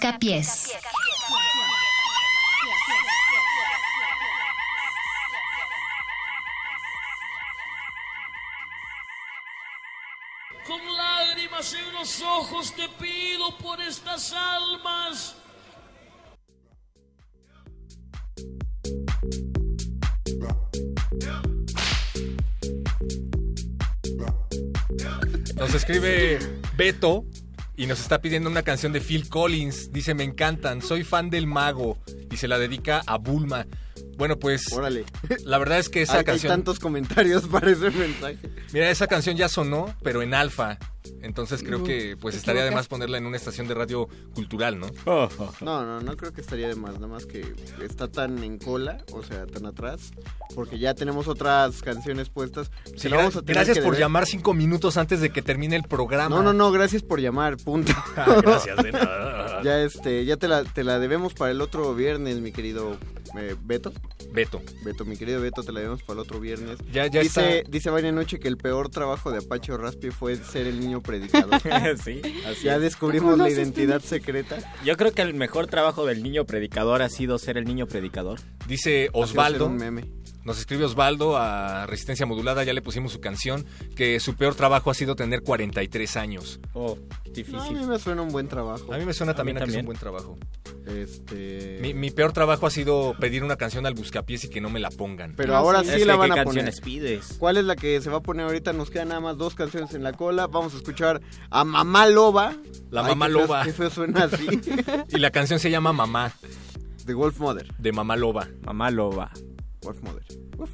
Speaker 29: Busca pies.
Speaker 35: Con lágrimas en los ojos te pido por estas almas.
Speaker 1: Nos escribe Beto y nos está pidiendo una canción de Phil Collins. Dice, me encantan, soy fan del mago y se la dedica a Bulma. Bueno, pues
Speaker 2: Órale.
Speaker 1: la verdad es que [LAUGHS] esa
Speaker 2: hay, hay
Speaker 1: canción...
Speaker 2: tantos comentarios para ese mensaje.
Speaker 1: Mira, esa canción ya sonó, pero en alfa. Entonces creo que pues estaría de más ponerla en una estación de radio cultural, ¿no? [LAUGHS]
Speaker 2: No, no, no creo que estaría de más, nada más que está tan en cola, o sea, tan atrás, porque ya tenemos otras canciones puestas. que
Speaker 1: Sí,
Speaker 2: la vamos a tener
Speaker 1: gracias
Speaker 2: que
Speaker 1: por
Speaker 2: deber.
Speaker 1: llamar cinco minutos antes de que termine el programa.
Speaker 2: No, no, no, gracias por llamar, punto. [LAUGHS]
Speaker 1: Gracias, de nada. [LAUGHS]
Speaker 2: ya este, ya te la, te la debemos para el otro viernes, mi querido eh, Beto.
Speaker 1: Beto.
Speaker 2: Beto, mi querido Beto, te la debemos para el otro viernes.
Speaker 1: Ya- ya
Speaker 2: dice,
Speaker 1: está.
Speaker 2: dice Vania Noche que el peor trabajo de Apache o Raspi fue ser el niño predicador. [LAUGHS]
Speaker 30: sí, así
Speaker 2: ya
Speaker 30: es.
Speaker 2: descubrimos la identidad secreta.
Speaker 30: Yo creo que el mejor trabajo del niño predicador ha sido ser el niño predicador.
Speaker 1: Dice Osvaldo.
Speaker 2: un meme.
Speaker 1: Nos escribe Osvaldo a Resistencia Modulada, ya le pusimos su canción, que su peor trabajo ha sido tener 43 años.
Speaker 30: Oh,
Speaker 2: No, a mí me suena un buen trabajo.
Speaker 1: A mí me suena también a, que es
Speaker 30: también.
Speaker 1: un buen trabajo.
Speaker 2: Este...
Speaker 1: Mi, mi peor trabajo ha sido pedir una canción al buscapiés y que no me la pongan.
Speaker 2: Pero ahora sí, la van a poner.
Speaker 30: canciones pides?
Speaker 2: ¿Cuál es la que se va a poner ahorita? Nos quedan nada más dos canciones en la cola. Vamos a escuchar a Mamá Loba.
Speaker 1: La
Speaker 2: Ay,
Speaker 1: Mamá Loba.
Speaker 2: Feo suena así. [LAUGHS]
Speaker 1: Y la canción se llama Mamá,
Speaker 2: The Wolf Mother.
Speaker 1: de Mamá Loba.
Speaker 30: Mamá loba.
Speaker 2: Wolf Mother. Uf.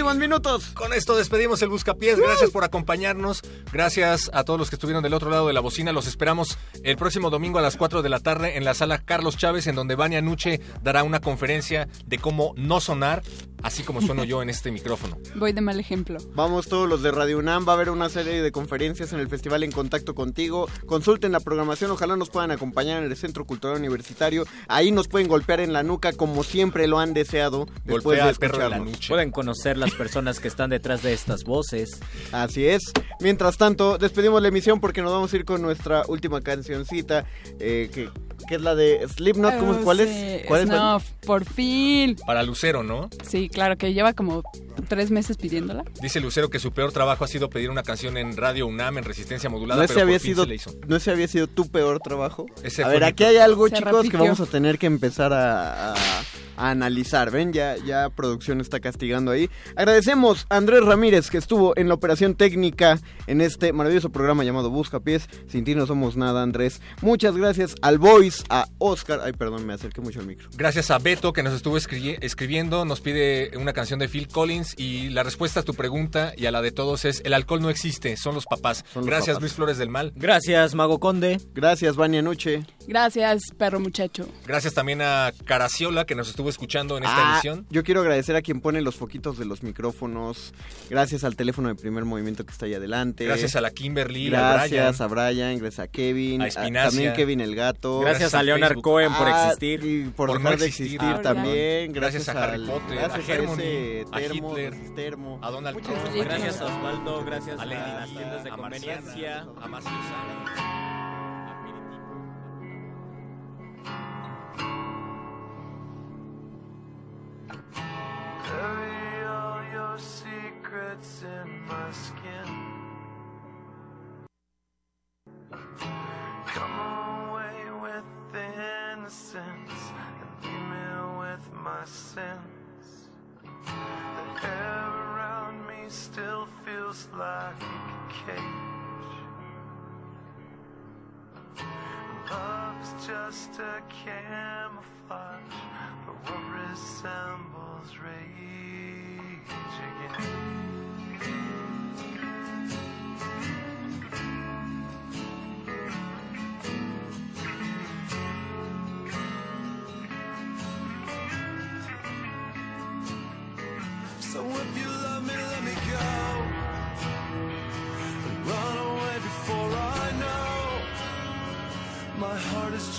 Speaker 2: Últimos minutos.
Speaker 1: Con esto despedimos el Buscapiés. Gracias por acompañarnos. Gracias a todos los que estuvieron del otro lado de la bocina. Los esperamos el próximo domingo a las 4 de la tarde en la sala Carlos Chávez, en donde Vania Nuche dará una conferencia de cómo no sonar, así como sueno yo en este micrófono. [LAUGHS]
Speaker 3: Voy de mal ejemplo.
Speaker 2: Vamos todos los de Radio UNAM, va a haber una serie de conferencias en el Festival En Contacto Contigo. Consulten la programación, ojalá nos puedan acompañar en el Centro Cultural Universitario. Ahí nos pueden golpear en la nuca como siempre lo han deseado después
Speaker 1: Golpea
Speaker 2: de
Speaker 1: al perro de la
Speaker 2: escucharnos.
Speaker 30: Pueden conocer las personas que están detrás de estas voces.
Speaker 2: Así es. Mientras tanto, despedimos la emisión porque nos vamos a ir con nuestra última cancioncita, eh, que, que es la de Slipknot. ¿Cómo,
Speaker 3: Oh,
Speaker 2: ¿Cuál
Speaker 3: sí,
Speaker 2: es? ¿Cuál es?
Speaker 3: Por fin.
Speaker 1: Para Lucero, ¿no?
Speaker 3: Sí, claro, que lleva como tres meses pidiéndola.
Speaker 1: Dice Lucero que su peor trabajo ha sido pedir una canción en Radio UNAM en resistencia modulada,
Speaker 2: ¿No
Speaker 1: pero
Speaker 2: ese, había
Speaker 1: por fin
Speaker 2: sido,
Speaker 1: se le hizo.
Speaker 2: ¿No ese había sido tu peor trabajo?
Speaker 1: Ese
Speaker 2: a ver, aquí hay algo,
Speaker 3: Se
Speaker 2: chicos, que vamos a tener que empezar a, a- a analizar. ¿Ven? Ya, ya producción está castigando ahí. Agradecemos a Andrés Ramírez, que estuvo en la operación técnica en este maravilloso programa llamado Busca Pies. Sin ti no somos nada, Andrés. Muchas gracias al Voice, a Oscar. Ay, perdón, me acerqué mucho al micro.
Speaker 1: Gracias a Beto que nos estuvo escri- escribiendo, nos pide una canción de Phil Collins y la respuesta a tu pregunta y a la de todos es el alcohol no existe, son los papás.
Speaker 2: Son los
Speaker 1: Gracias
Speaker 2: papás.
Speaker 1: Luis Flores del Mal.
Speaker 30: Gracias, Mago Conde.
Speaker 2: Gracias, Vania Nuche.
Speaker 3: Gracias, perro muchacho.
Speaker 1: Gracias también a Caraciola que nos estuvo escuchando en esta
Speaker 2: Ah,
Speaker 1: emisión.
Speaker 2: Yo quiero agradecer a quien pone los foquitos de los micrófonos. Gracias al teléfono de primer movimiento que está ahí adelante.
Speaker 1: Gracias a la Kimberly, a
Speaker 2: Gracias
Speaker 1: Brian.
Speaker 2: a Brian, gracias a Kevin,
Speaker 1: A
Speaker 2: a-
Speaker 1: Espinacia.
Speaker 2: también Kevin el gato.
Speaker 30: Gracias a Leonard. Cohen por
Speaker 2: Ah,
Speaker 30: existir.
Speaker 2: y por,
Speaker 1: Por
Speaker 2: dejar
Speaker 1: no
Speaker 2: de
Speaker 1: existir.
Speaker 3: Ah,
Speaker 2: también.
Speaker 1: Gracias
Speaker 2: Gracias,
Speaker 1: a Harry
Speaker 2: al-
Speaker 1: Potter,
Speaker 2: gracias
Speaker 1: a Hermione,
Speaker 2: ese
Speaker 1: a Hitler,
Speaker 2: termo.
Speaker 1: A Donald
Speaker 2: Muchas
Speaker 1: Trump.
Speaker 3: gracias.
Speaker 30: Gracias a Osvaldo, gracias
Speaker 1: a
Speaker 30: a, las tiendas de
Speaker 1: a
Speaker 30: conveniencia.
Speaker 1: A Macio Sara.
Speaker 37: Bury all your secrets in my skin. My sins. The air around me still feels like a cage. Love's just a camouflage for what resembles rage again.